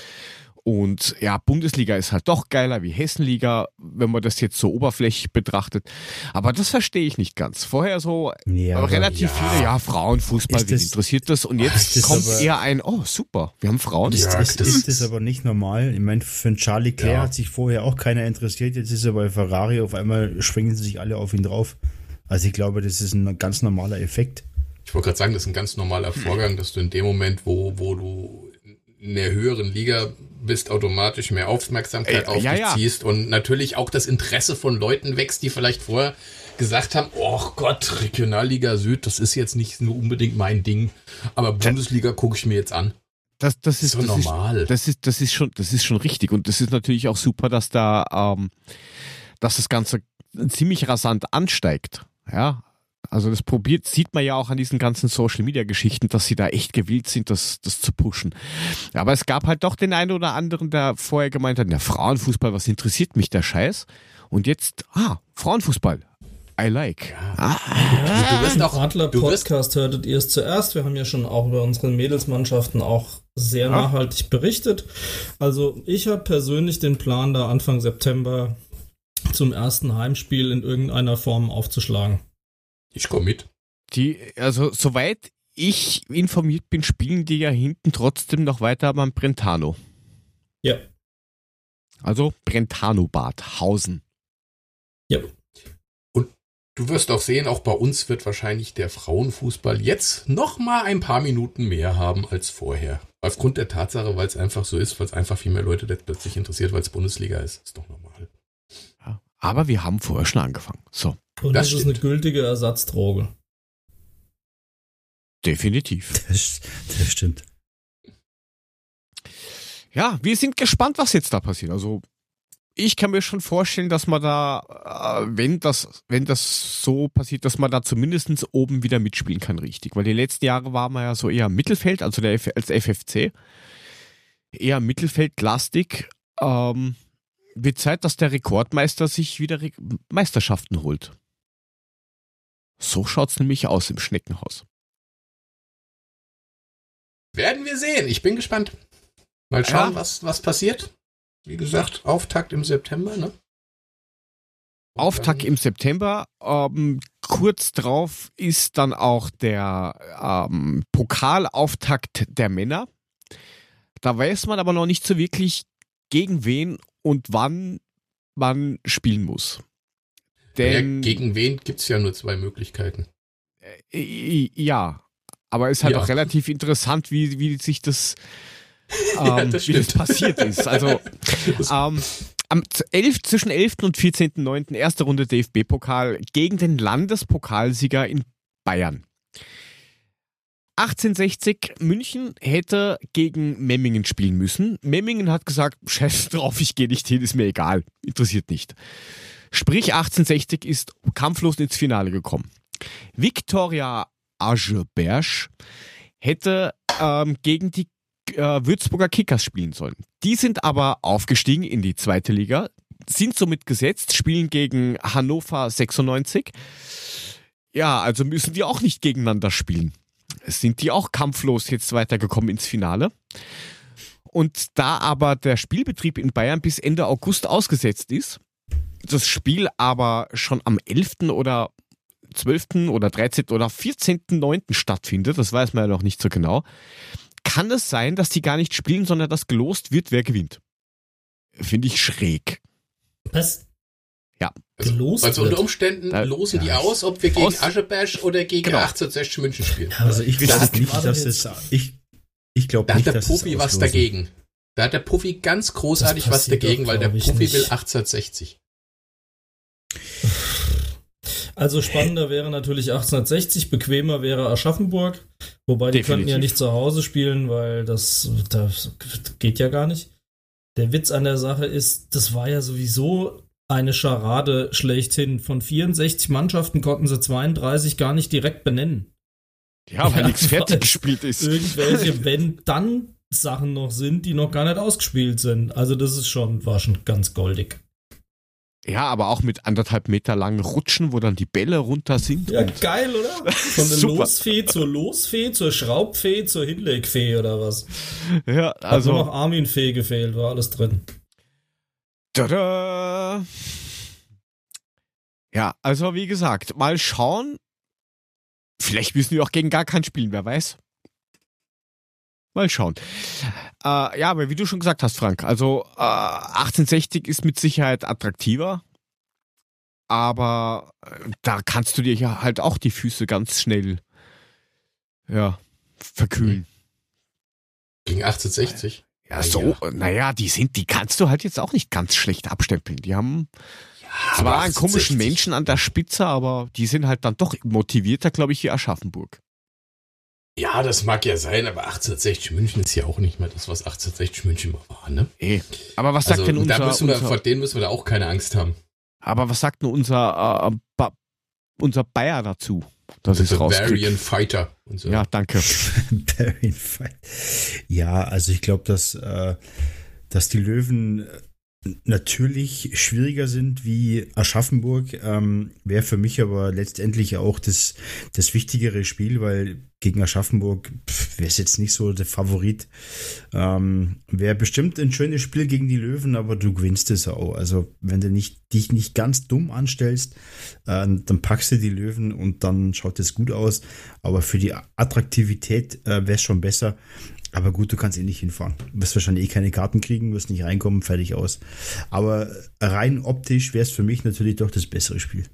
Und ja, Bundesliga ist halt doch geiler wie Hessenliga, wenn man das jetzt so oberflächlich betrachtet. Aber das verstehe ich nicht ganz. Vorher so Ja, relativ ja. viele, ja, Frauenfußball, Ist wen das- interessiert das? Und ist jetzt das kommt aber- eher ein, oh super, wir haben Frauen. Ja, ist, das- ist das aber nicht normal? Ich meine, für einen Charlie Claire Ja. hat sich vorher auch keiner interessiert. Jetzt ist er bei Ferrari, auf einmal schwingen sie sich alle auf ihn drauf. Also ich glaube, das ist ein ganz normaler Effekt. Ich wollte gerade sagen, das ist ein ganz normaler Vorgang, dass du in dem Moment, wo, wo du in der höheren Liga bist, automatisch mehr Aufmerksamkeit Äh, auf ja, dich ja. ziehst und natürlich auch das Interesse von Leuten wächst, die vielleicht vorher gesagt haben, oh Gott, Regionalliga Süd, das ist jetzt nicht nur unbedingt mein Ding, aber Bundesliga gucke ich mir jetzt an. Das, das ist so das normal. Ist, das ist, das ist schon, das ist schon richtig. Und das ist natürlich auch super, dass da, ähm, dass das Ganze ziemlich rasant ansteigt. Ja. Also das probiert, sieht man ja auch an diesen ganzen Social Media Geschichten, dass sie da echt gewillt sind, das, das zu pushen. Aber es gab halt doch den einen oder anderen, der vorher gemeint hat, ja, Frauenfußball, was interessiert mich der Scheiß? Und jetzt, ah, Frauenfußball. I like. Ah, du wirst auch, Adler du wirst, Podcast hörtet ihr es zuerst. Wir haben ja schon auch über unsere Mädelsmannschaften auch sehr Ja. nachhaltig berichtet. Also ich habe persönlich den Plan, da Anfang September zum ersten Heimspiel in irgendeiner Form aufzuschlagen. Ich komme mit. Die, also soweit ich informiert bin, spielen die ja hinten trotzdem noch weiter beim Brentano. Ja. Also Brentano-Bad, Hausen. Ja. Du wirst auch sehen, auch bei uns wird wahrscheinlich der Frauenfußball jetzt noch mal ein paar Minuten mehr haben als vorher. Aufgrund der Tatsache, weil es einfach so ist, weil es einfach viel mehr Leute das plötzlich interessiert, weil es Bundesliga ist. Ist doch normal. Ja. Aber wir haben vorher schon angefangen. So, Und Das das, ist eine gültige Ersatzdroge. definitiv. Das, das stimmt. Ja, wir sind gespannt, was jetzt da passiert. Also ich kann mir schon vorstellen, dass man da, äh, wenn das, wenn das so passiert, dass man da zumindest oben wieder mitspielen kann, richtig. Weil die letzten Jahre war man ja so eher Mittelfeld, also der als FFC. Eher Mittelfeldlastig. Ähm, wird Zeit, dass der Rekordmeister sich wieder Re Meisterschaften holt. So schaut's nämlich aus im Schneckenhaus. Werden wir sehen. Ich bin gespannt. Mal schauen, Ja. was, was passiert. Wie gesagt, Auftakt im September, ne? Auftakt im September. Ähm, kurz drauf ist dann auch der ähm, Pokalauftakt der Männer. Da weiß man aber noch nicht so wirklich, gegen wen und wann man spielen muss. Denn, ja, gegen wen gibt es ja nur zwei Möglichkeiten. Äh, ja, aber es ist halt ja. auch relativ interessant, wie, wie sich das, ähm, ja, das wie das passiert ist. Also ähm, am 11, zwischen 11. und 14.09. erste Runde DFB-Pokal gegen den Landespokalsieger in Bayern. 1860 München hätte gegen Memmingen spielen müssen. Memmingen hat gesagt, scheiß drauf, ich gehe nicht hin, ist mir egal, interessiert nicht. Sprich 1860 ist kampflos ins Finale gekommen. Viktoria Ageberg hätte ähm, gegen die äh, Würzburger Kickers spielen sollen. Die sind aber aufgestiegen in die zweite Liga, sind somit gesetzt, spielen gegen Hannover 96. Ja, also müssen die auch nicht gegeneinander spielen. Sind die auch kampflos jetzt weitergekommen ins Finale. Und da aber der Spielbetrieb in Bayern bis Ende August ausgesetzt ist, das Spiel aber schon am 11. oder 12. oder 13. oder 14.9. stattfindet, das weiß man ja noch nicht so genau, kann es sein, dass die gar nicht spielen, sondern dass gelost wird, wer gewinnt. Finde ich schräg. Was? Ja. Also, gelost also unter Umständen da, losen die aus, ob wir gegen aus, Ascheberg oder gegen genau. 1860 München spielen. Also ich glaube nicht, dass es, ich, ich glaube nicht, da hat der Puffy was dagegen. Da hat der Puffy ganz großartig was dagegen, weil der Puffy nicht. will 1860. Also spannender wäre natürlich 1860, bequemer wäre Aschaffenburg, wobei die Definitiv. könnten ja nicht zu Hause spielen, weil das, das geht ja gar nicht. Der Witz an der Sache ist, das war ja sowieso eine Scharade schlechthin. Von 64 Mannschaften konnten sie 32 gar nicht direkt benennen. Ja, weil ja, nichts fertig gespielt ist. Irgendwelche wenn dann Sachen noch sind, die noch gar nicht ausgespielt sind. Also das ist schon, war schon ganz goldig. Ja, aber auch mit anderthalb Meter langen Rutschen, wo dann die Bälle runter sind. Ja, geil, oder? Von der Losfee zur Losfee, zur Schraubfee, zur Hinlegfee oder was? Ja, also. Hat nur noch Armin-Fee gefehlt, war alles drin. Tada! Ja, also wie gesagt, mal schauen. Vielleicht müssen wir auch gegen gar keinen spielen, wer weiß. Mal schauen. Äh, ja, aber wie du schon gesagt hast, Frank, also äh, 1860 ist mit Sicherheit attraktiver, aber äh, da kannst du dir ja halt auch die Füße ganz schnell ja, verkühlen. Gegen 1860? Ja, so, naja, die sind, die kannst du halt jetzt auch nicht ganz schlecht abstempeln. Die haben ja, zwar einen komischen Menschen an der Spitze, aber die sind halt dann doch motivierter, glaube ich, wie Aschaffenburg. Ja, das mag ja sein, aber 1860 München ist ja auch nicht mehr das, was 1860 München mal war, ne? Ey, aber was sagt also, denn unser, da müssen wir, unser, Vor denen müssen wir da auch keine Angst haben. Aber was sagt nur unser, äh, ba, unser Bayer dazu? Das ist Bavarian Fighter. Und so. Ja, danke. Bavarian Fighter. Ja, also ich glaube, dass, äh, dass die Löwen natürlich schwieriger sind wie Aschaffenburg, ähm, wäre für mich aber letztendlich auch das, das wichtigere Spiel, weil gegen Aschaffenburg wäre es jetzt nicht so der Favorit. Ähm, wäre bestimmt ein schönes Spiel gegen die Löwen, aber du gewinnst es auch. Also wenn du nicht, dich nicht ganz dumm anstellst, äh, dann packst du die Löwen und dann schaut es gut aus. Aber für die Attraktivität äh, wäre es schon besser, aber gut, du kannst eh nicht hinfahren. Du wirst wahrscheinlich eh keine Karten kriegen, wirst nicht reinkommen, fertig aus. Aber rein optisch wäre es für mich natürlich doch das bessere Spiel.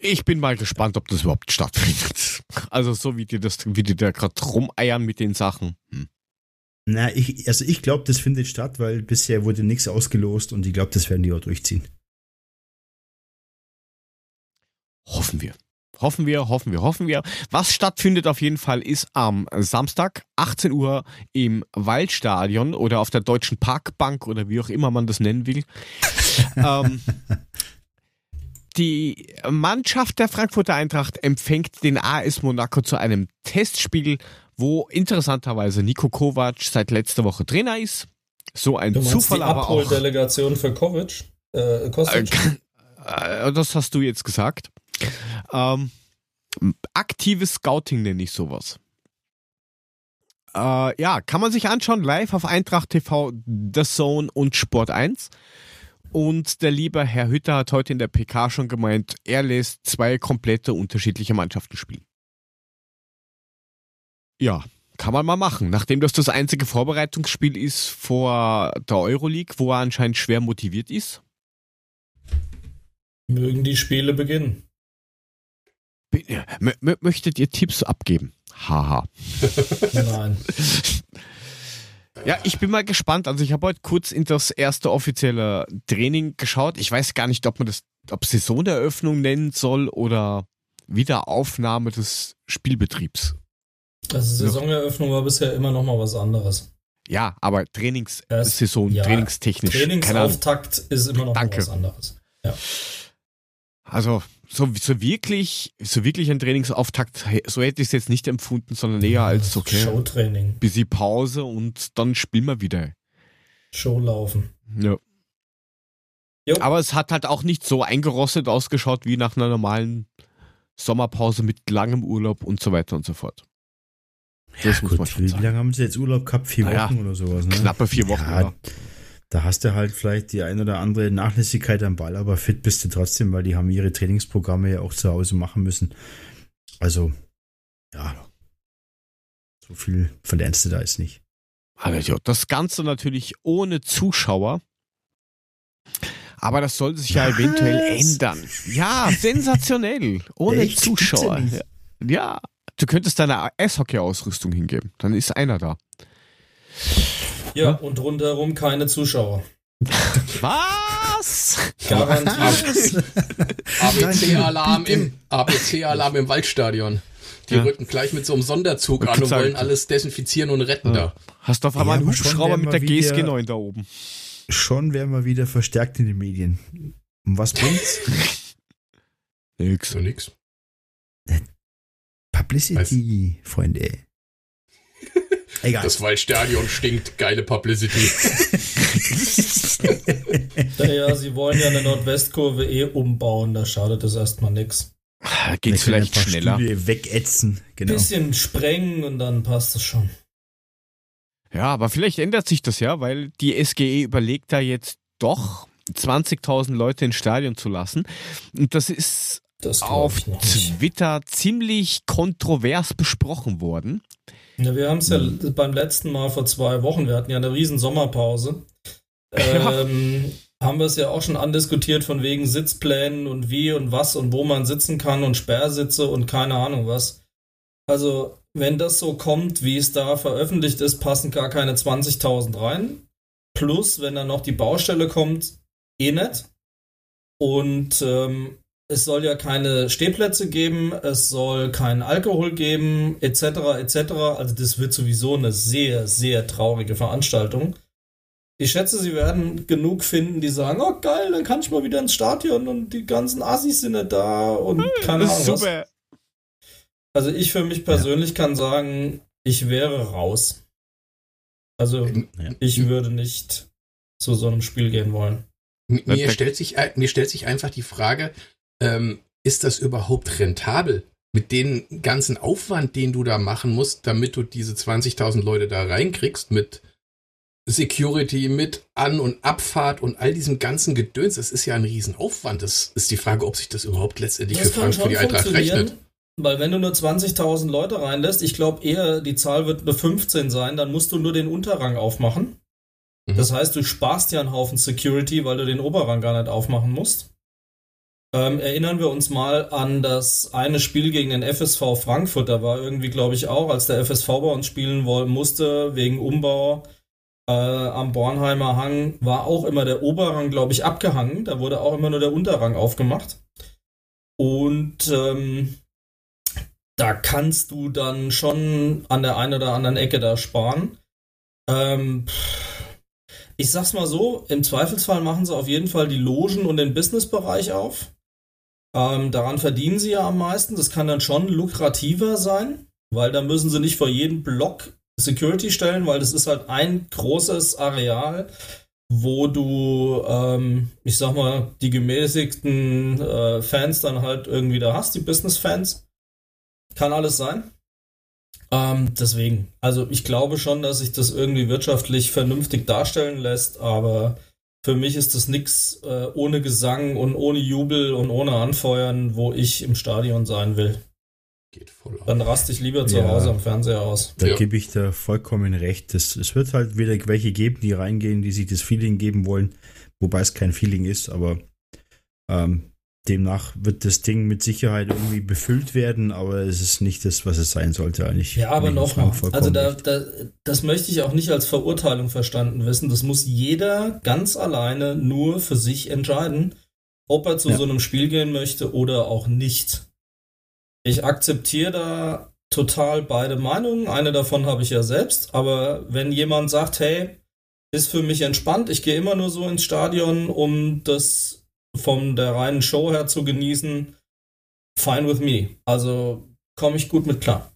Ich bin mal gespannt, ob das überhaupt stattfindet. Also so wie die das, wie die da gerade rumeiern mit den Sachen. Hm. Na, ich, also ich glaube, das findet statt, weil bisher wurde nichts ausgelost und ich glaube, das werden die auch durchziehen. Hoffen wir. Hoffen wir, hoffen wir, hoffen wir. Was stattfindet auf jeden Fall ist am Samstag 18 Uhr im Waldstadion oder auf der Deutschen Parkbank oder wie auch immer man das nennen will. ähm, die Mannschaft der Frankfurter Eintracht empfängt den AS Monaco zu einem Testspiel, wo interessanterweise Nico Kovac seit letzter Woche Trainer ist. So ein du Zufall die aber auch. Delegation für Kovic, äh, Kostic. Äh, das hast du jetzt gesagt. Ähm, aktives Scouting nenne ich sowas. Äh, ja, kann man sich anschauen, live auf Eintracht TV, The Zone und Sport 1. Und der liebe Herr Hütter hat heute in der PK schon gemeint, er lässt zwei komplette unterschiedliche Mannschaften spielen. Ja, kann man mal machen. Nachdem das das einzige Vorbereitungsspiel ist vor der Euroleague, wo er anscheinend schwer motiviert ist. Mögen die Spiele beginnen. möchtet ihr Tipps abgeben? Haha. Nein. Ja, ich bin mal gespannt. Also ich habe heute kurz in das erste offizielle Training geschaut. Ich weiß gar nicht, ob man das, ob Saisoneröffnung nennen soll oder Wiederaufnahme des Spielbetriebs. Also Saisoneröffnung war bisher immer noch mal was anderes. Ja, aber Trainingssaison, ja, trainingstechnisch. Trainingsauftakt ist immer noch Danke. was anderes. Ja. Also so, so wirklich, so wirklich ein Trainingsauftakt, so hätte ich es jetzt nicht empfunden, sondern eher als okay. Showtraining. Bisschen Pause und dann spielen wir wieder. Show laufen. Ja. Jo. Aber es hat halt auch nicht so eingerostet ausgeschaut wie nach einer normalen Sommerpause mit langem Urlaub und so weiter und so fort. Das ja, muss gut, man schon wie, sagen. Wie lange haben sie jetzt Urlaub gehabt? Vier naja, Wochen oder sowas, ne? Knappe vier Wochen, ja. Da hast du halt vielleicht die ein oder andere Nachlässigkeit am Ball, aber fit bist du trotzdem, weil die haben ihre Trainingsprogramme ja auch zu Hause machen müssen. Also, ja. So viel verlernst du da jetzt nicht. Das Ganze natürlich ohne Zuschauer. Aber das soll sich ja eventuell ändern. Ja, sensationell. Ohne Echt? Zuschauer. Ja, du könntest deine Eishockey-Ausrüstung hingeben. Dann ist einer da. Ja, ja, und rundherum keine Zuschauer. Was? Garantiert. ABC-Alarm im, ABC-Alarm im Waldstadion. Die ja. rücken gleich mit so einem Sonderzug an und wollen alles desinfizieren und retten ja. da. Hast du auf einmal ja, einen Hubschrauber mit der GSG 9 da oben. Schon werden wir wieder verstärkt in den Medien. Und was bringt's? nix. So nix. Publicity, Weiß. Freunde. Egal. Das Waldstadion stinkt. Geile Publicity. naja, sie wollen ja eine Nordwestkurve eh umbauen. Da schadet es erstmal nix. Geht vielleicht schneller. Stühle wegätzen. Genau. Bisschen sprengen und dann passt es schon. Ja, aber vielleicht ändert sich das ja, weil die SGE überlegt da jetzt doch 20.000 Leute ins Stadion zu lassen. Und das ist das auf Twitter ziemlich kontrovers besprochen worden. Ja, wir haben es ja mhm. beim letzten Mal vor zwei Wochen, wir hatten ja eine riesen Sommerpause. Ähm, haben wir es ja auch schon andiskutiert von wegen Sitzplänen und wie und was und wo man sitzen kann und Sperrsitze und keine Ahnung was. Also, wenn das so kommt, wie es da veröffentlicht ist, passen gar keine 20.000 rein. Plus, wenn dann noch die Baustelle kommt, eh nicht. Und ähm, es soll ja keine Stehplätze geben, es soll keinen Alkohol geben, etc., etc. Also das wird sowieso eine sehr, sehr traurige Veranstaltung. Ich schätze, sie werden genug finden, die sagen, oh geil, dann kann ich mal wieder ins Stadion und die ganzen Assis sind nicht da und hm, keine Ahnung super. Also ich für mich persönlich ja. kann sagen, ich wäre raus. Also ja. ich würde nicht zu so einem Spiel gehen wollen. Mir stellt sich, mir stellt sich einfach die Frage, ähm, ist das überhaupt rentabel? Mit dem ganzen Aufwand, den du da machen musst, damit du diese 20.000 Leute da reinkriegst, mit Security, mit An- und Abfahrt und all diesem ganzen Gedöns, das ist ja ein Riesenaufwand. Das ist die Frage, ob sich das überhaupt letztendlich das für Frankfurt die Eintracht rechnet. Weil wenn du nur 20.000 Leute reinlässt, ich glaube eher, die Zahl wird nur 15 sein, dann musst du nur den Unterrang aufmachen. Mhm. Das heißt, du sparst ja einen Haufen Security, weil du den Oberrang gar nicht aufmachen musst. Ähm, erinnern wir uns mal an das eine Spiel gegen den FSV Frankfurt. Da war irgendwie, glaube ich, auch, als der FSV bei uns spielen musste, wegen Umbau äh, am Bornheimer Hang, war auch immer der Oberrang, glaube ich, abgehangen. Da wurde auch immer nur der Unterrang aufgemacht. Und ähm, da kannst du dann schon an der einen oder anderen Ecke da sparen. Ähm, ich sag's mal so, im Zweifelsfall machen sie auf jeden Fall die Logen und den Businessbereich auf. Ähm, daran verdienen sie ja am meisten. Das kann dann schon lukrativer sein, weil da müssen sie nicht vor jedem Block Security stellen, weil das ist halt ein großes Areal, wo du, ähm, ich sag mal, die gemäßigten äh, Fans dann halt irgendwie da hast, die Business-Fans. Kann alles sein. Ähm, deswegen, also ich glaube schon, dass sich das irgendwie wirtschaftlich vernünftig darstellen lässt, aber für mich ist das nix äh, ohne Gesang und ohne Jubel und ohne Anfeuern, wo ich im Stadion sein will. Geht voll auf. Dann raste ich lieber zu Ja. Hause am Fernseher aus. Da Ja. gebe ich dir vollkommen recht. Es, es wird halt wieder welche geben, die reingehen, die sich das Feeling geben wollen, wobei es kein Feeling ist, aber ähm, demnach wird das Ding mit Sicherheit irgendwie befüllt werden, aber es ist nicht das, was es sein sollte eigentlich. Ja, aber nochmal, also da, da, das möchte ich auch nicht als Verurteilung verstanden wissen. Das muss jeder ganz alleine nur für sich entscheiden, ob er zu Ja. so einem Spiel gehen möchte oder auch nicht. Ich akzeptiere da total beide Meinungen. Eine davon habe ich ja selbst, aber wenn jemand sagt, hey, ist für mich entspannt, ich gehe immer nur so ins Stadion, um das von der reinen Show her zu genießen, fine with me. Also komme ich gut mit klar.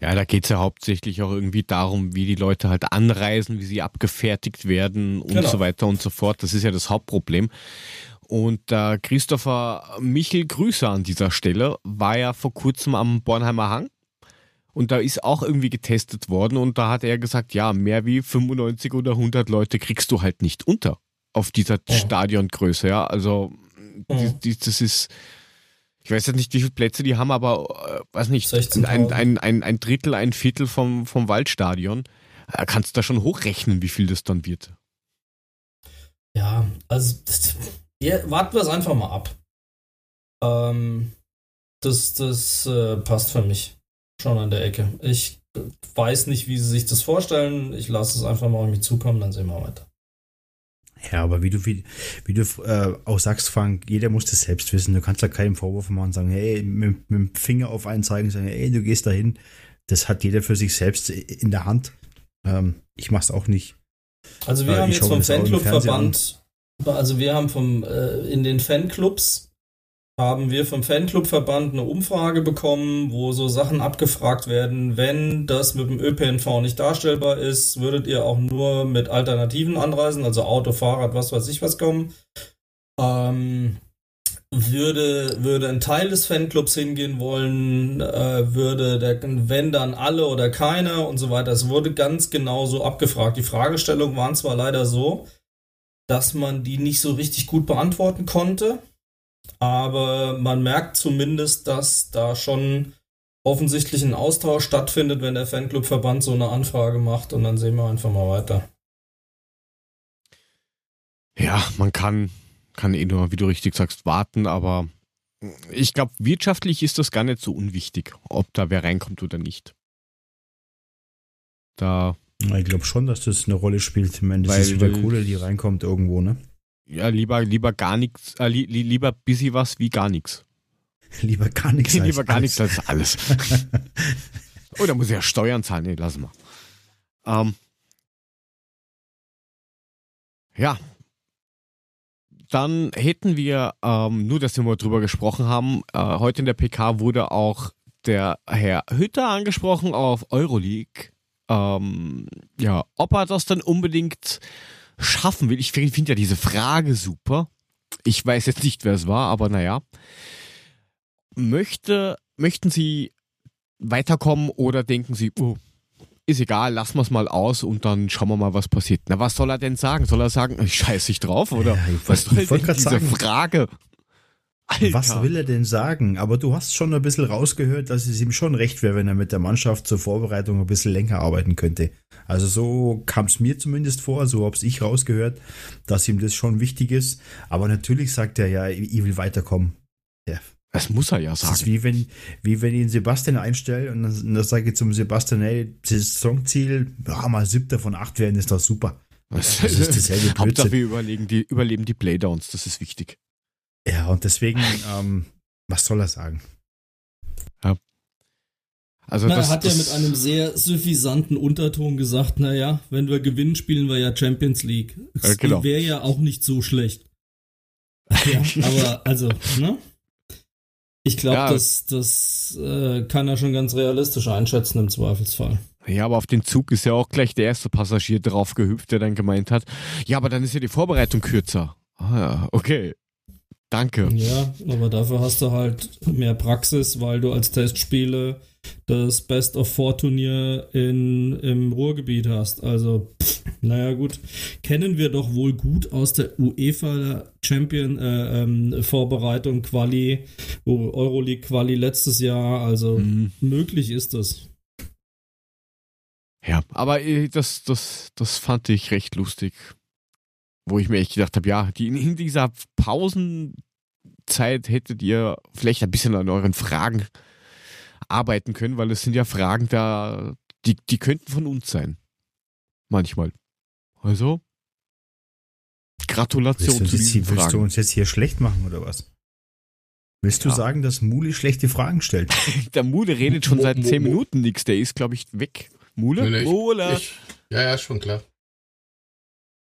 Ja, da geht's ja hauptsächlich auch irgendwie darum, wie die Leute halt anreisen, wie sie abgefertigt werden und Genau. so weiter und so fort. Das ist ja das Hauptproblem. Und äh, Christopher Michel, Grüße an dieser Stelle, war ja vor kurzem am Bornheimer Hang. Und da ist auch irgendwie getestet worden und da hat er gesagt, ja, mehr wie 95 oder 100 Leute kriegst du halt nicht unter auf dieser Ja. Stadiongröße, ja. Also, die, Mhm. die, das ist, ich weiß jetzt nicht, wie viele Plätze die haben, aber, äh, weiß nicht, 16.000. ein, ein, ein, ein Drittel, ein Viertel vom, vom Waldstadion. Äh, kannst du da schon hochrechnen, wie viel das dann wird? Ja, also das, ja, warten wir es einfach mal ab. Ähm, das das äh, passt für mich schon an der Ecke. Ich äh, weiß nicht, wie sie sich das vorstellen. Ich lasse es einfach mal auf mich zukommen, dann sehen wir weiter. Ja, aber wie du, wie, wie du äh, auch sagst, Frank, jeder muss das selbst wissen. Du kannst da keinen Vorwurf machen und sagen, hey, mit, mit dem Finger auf einen zeigen, sagen, hey, du gehst dahin. Das hat jeder für sich selbst in der Hand. Ähm, ich mach's auch nicht. Also wir Äh, haben jetzt vom Fanclubverband, also wir haben vom äh, in den Fanclubs haben wir vom Fanclubverband eine Umfrage bekommen, wo so Sachen abgefragt werden, wenn das mit dem ÖPNV nicht darstellbar ist, würdet ihr auch nur mit Alternativen anreisen, also Auto, Fahrrad, was weiß ich was kommen. Ähm, würde, würde ein Teil des Fanclubs hingehen wollen, äh, würde der, wenn dann alle oder keiner und so weiter. Es wurde ganz genau so abgefragt. Die Fragestellungen waren zwar leider so, dass man die nicht so richtig gut beantworten konnte, aber man merkt zumindest, dass da schon offensichtlich ein Austausch stattfindet, wenn der Fanclubverband so eine Anfrage macht und dann sehen wir einfach mal weiter. Ja, man kann, kann eh nur, wie du richtig sagst, warten, aber ich glaube, wirtschaftlich ist das gar nicht so unwichtig, ob da wer reinkommt oder nicht. Da, Ich glaube schon, dass das eine Rolle spielt. Ich meine, das Weil- ist wieder Kohle, die reinkommt irgendwo, ne? Ja, lieber, lieber gar nichts, äh, li, li, lieber busy was wie gar nichts. Lieber gar nichts. als lieber gar nichts als alles. oh, da muss ich ja Steuern zahlen. Nee, lass mal. Ähm, ja. Dann hätten wir, ähm, nur dass wir mal drüber gesprochen haben, äh, heute in der PK wurde auch der Herr Hütter angesprochen auf Euroleague. Ähm, ja, ob er das dann unbedingt schaffen will. Ich finde find ja diese Frage super. Ich weiß jetzt nicht, wer es war, aber naja. Möchte, möchten Sie weiterkommen oder denken Sie, oh, ist egal, lassen wir es mal aus und dann schauen wir mal, was passiert. Na, was soll er denn sagen? Soll er sagen, ich scheiße ich drauf? Oder Ja, ich was soll ich denn diese sagen. Frage? Alter. Was will er denn sagen? Aber du hast schon ein bisschen rausgehört, dass es ihm schon recht wäre, wenn er mit der Mannschaft zur Vorbereitung ein bisschen länger arbeiten könnte. Also so kam es mir zumindest vor, so hab's ich rausgehört, dass ihm das schon wichtig ist. Aber natürlich sagt er ja, ich will weiterkommen. Das muss er ja Das ist sagen. wie wenn, wie wenn ich den Sebastian einstelle und dann, dann sage ich zum Sebastian, hey, Saisonziel, ja, mal siebter von acht werden, ist doch super. Das das ist dasselbe Blödsinn. Hauptsache wir überlegen die, überleben die Playdowns, das ist wichtig. Ja, und deswegen, ähm, was soll er sagen? Also Na, das, er hat ja das, mit einem sehr suffisanten Unterton gesagt, naja, wenn wir gewinnen, spielen wir ja Champions League. Ja, genau. Wäre ja auch nicht so schlecht. Ja, aber also, ne? Ich glaube, Ja. das, das äh, kann er schon ganz realistisch einschätzen im Zweifelsfall. Ja, aber auf den Zug ist ja auch gleich der erste Passagier drauf gehüpft, der dann gemeint hat, ja, aber dann ist ja die Vorbereitung kürzer. Ah ja, okay. Danke. Ja, aber dafür hast du halt mehr Praxis, weil du als Testspiele das Best of Four Turnier in, im Ruhrgebiet hast. Also, pff, naja, gut. Kennen wir doch wohl gut aus der UEFA Champion äh, ähm, Vorbereitung Quali, Euroleague Quali letztes Jahr. Also, Mhm. möglich ist das. Ja, aber äh, das, das, das fand ich recht lustig. Wo ich mir echt gedacht habe, ja, die, in dieser Pausenzeit hättet ihr vielleicht ein bisschen an euren Fragen arbeiten können, weil es sind ja Fragen da, die, die könnten von uns sein. Manchmal. Also, Gratulation Willst du, zu uns diesen jetzt, willst du Fragen. uns jetzt hier schlecht machen oder was? Willst Ja. du sagen, dass Muli schlechte Fragen stellt? Der Mule redet schon Mo- seit Mo- zehn Mo- Minuten nichts. Der ist, glaube ich, weg. Mule? Nee, nee, ich- Mule. Ich, ja, ja, schon klar.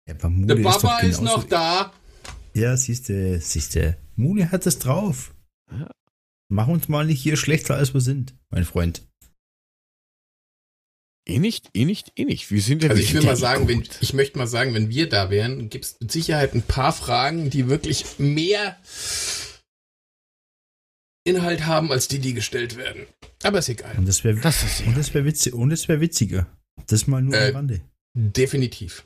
Ja, aber Muli Der ist doch Papa ist genauso- noch da. Ja, siehste, siehste. Muli hat es drauf. Ja. Mach uns mal nicht hier schlechter, als wir sind, mein Freund. eh nicht, eh nicht, eh nicht. Wir sind ja Also ich will mal sagen, wenn, ich möchte mal sagen, wenn wir da wären, gibt es mit Sicherheit ein paar Fragen, die wirklich mehr Inhalt haben, als die, die gestellt werden. Aber ist egal. Und das wäre ist wär witzig, und das wär witziger. Das mal nur Äh, am Rande. Definitiv.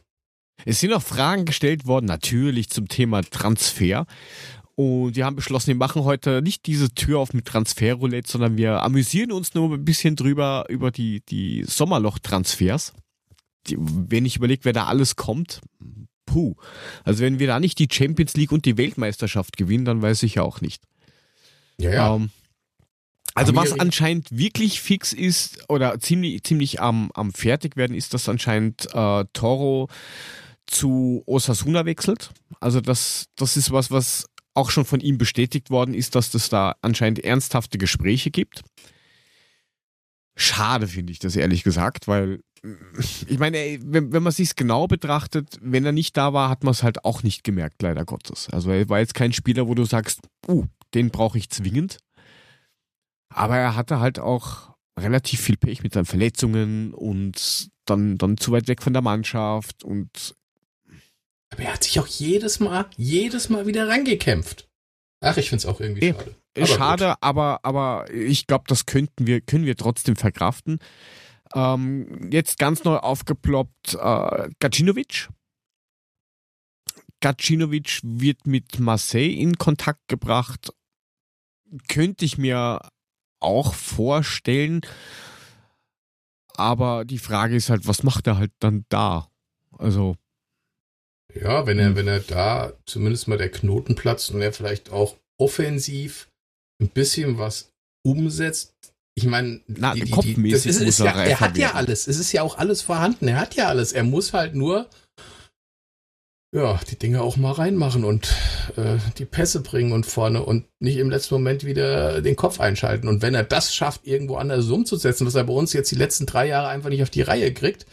Es sind auch Fragen gestellt worden, natürlich zum Thema Transfer. Und wir haben beschlossen, wir machen heute nicht diese Tür auf mit Transferroulette, sondern wir amüsieren uns nur ein bisschen drüber über die, die Sommerloch-Transfers. Wenn ich überlege, wer da alles kommt, puh. Also wenn wir da nicht die Champions League und die Weltmeisterschaft gewinnen, dann weiß ich ja auch nicht. Ja, ja. Ähm, also was anscheinend wirklich fix ist oder ziemlich, ziemlich am, am fertig werden, ist, dass anscheinend äh, Toro zu Osasuna wechselt. Also das, das ist was, was auch schon von ihm bestätigt worden ist, dass es da anscheinend ernsthafte Gespräche gibt. Schade finde ich das ehrlich gesagt, weil ich meine, wenn, wenn man sich genau betrachtet, wenn er nicht da war, hat man es halt auch nicht gemerkt, leider Gottes. Also er war jetzt kein Spieler, wo du sagst, uh, den brauche ich zwingend. Aber er hatte halt auch relativ viel Pech mit seinen Verletzungen und dann, dann zu weit weg von der Mannschaft und Aber er hat sich auch jedes Mal, jedes Mal wieder rangekämpft. Ach, ich find's auch irgendwie schade. Aber schade, aber, aber ich glaube, das könnten wir, können wir trotzdem verkraften. Ähm, jetzt ganz neu aufgeploppt, äh, Gacinovic. Gacinovic wird mit Marseille in Kontakt gebracht. Könnte ich mir auch vorstellen. Aber die Frage ist halt, was macht er halt dann da? Also, Ja, wenn er, wenn er da zumindest mal der Knoten platzt und er vielleicht auch offensiv ein bisschen was umsetzt. Ich meine, Na, die, die, die, das ist, ist er ja, er hat ja alles. Es ist ja auch alles vorhanden. Er hat ja alles. Er muss halt nur ja, die Dinge auch mal reinmachen und äh, die Pässe bringen und vorne und nicht im letzten Moment wieder den Kopf einschalten. Und wenn er das schafft, irgendwo anders umzusetzen, was er bei uns jetzt die letzten drei Jahre einfach nicht auf die Reihe kriegt,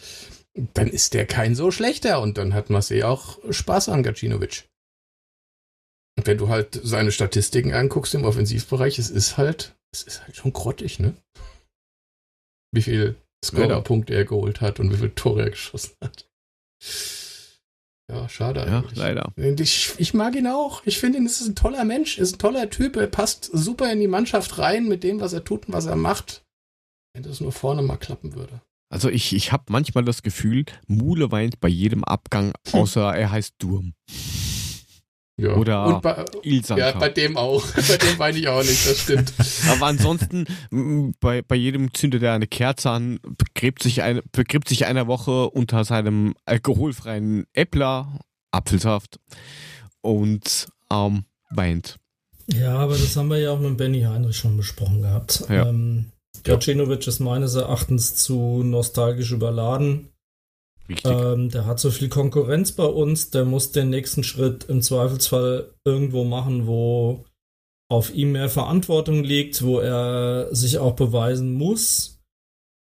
dann ist der kein so schlechter und dann hat Marseille auch Spaß an Gacinovic. Und wenn du halt seine Statistiken anguckst im Offensivbereich, es ist halt, es ist halt schon grottig, ne? Wie viel Scorerpunkte er geholt hat und wie viele Tore er geschossen hat. Ja, schade ja, eigentlich. leider. Ich, ich mag ihn auch. Ich finde ihn, es ist ein toller Mensch, ist ein toller Typ. Er passt super in die Mannschaft rein mit dem, was er tut und was er macht. Wenn das nur vorne mal klappen würde. Also ich, ich habe manchmal das Gefühl, Mule weint bei jedem Abgang, außer er heißt Durm. Ja. Oder und bei, Ilsanka. ja, bei dem auch. bei dem weine ich auch nicht, das stimmt. Aber ansonsten, bei, bei jedem zündet er eine Kerze an, begräbt sich, eine, begräbt sich eine Woche unter seinem alkoholfreien Äppler, Apfelsaft und ähm, weint. Ja, aber das haben wir ja auch mit Benny Heinrich schon besprochen gehabt. Ja. Ähm, Gacinovic ist meines Erachtens zu nostalgisch überladen. Ähm, der hat so viel Konkurrenz bei uns, der muss den nächsten Schritt im Zweifelsfall irgendwo machen, wo auf ihm mehr Verantwortung liegt, wo er sich auch beweisen muss.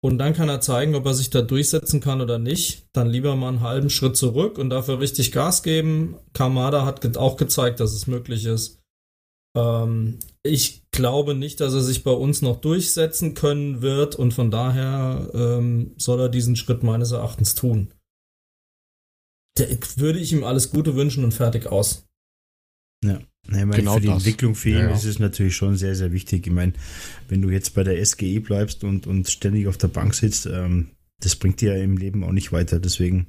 Und dann kann er zeigen, ob er sich da durchsetzen kann oder nicht. Dann lieber mal einen halben Schritt zurück und dafür richtig Gas geben. Kamada hat auch gezeigt, dass es möglich ist. Ähm, ich glaube nicht, dass er sich bei uns noch durchsetzen können wird und von daher ähm, soll er diesen Schritt meines Erachtens tun. Der, würde ich ihm alles Gute wünschen und fertig aus. Ja. Ich meine, Genau für die das. Entwicklung für ihn Ja, ja. ist es natürlich schon sehr, sehr wichtig. Ich meine, wenn du jetzt bei der SGE bleibst und, und ständig auf der Bank sitzt, ähm, das bringt dir ja im Leben auch nicht weiter. Deswegen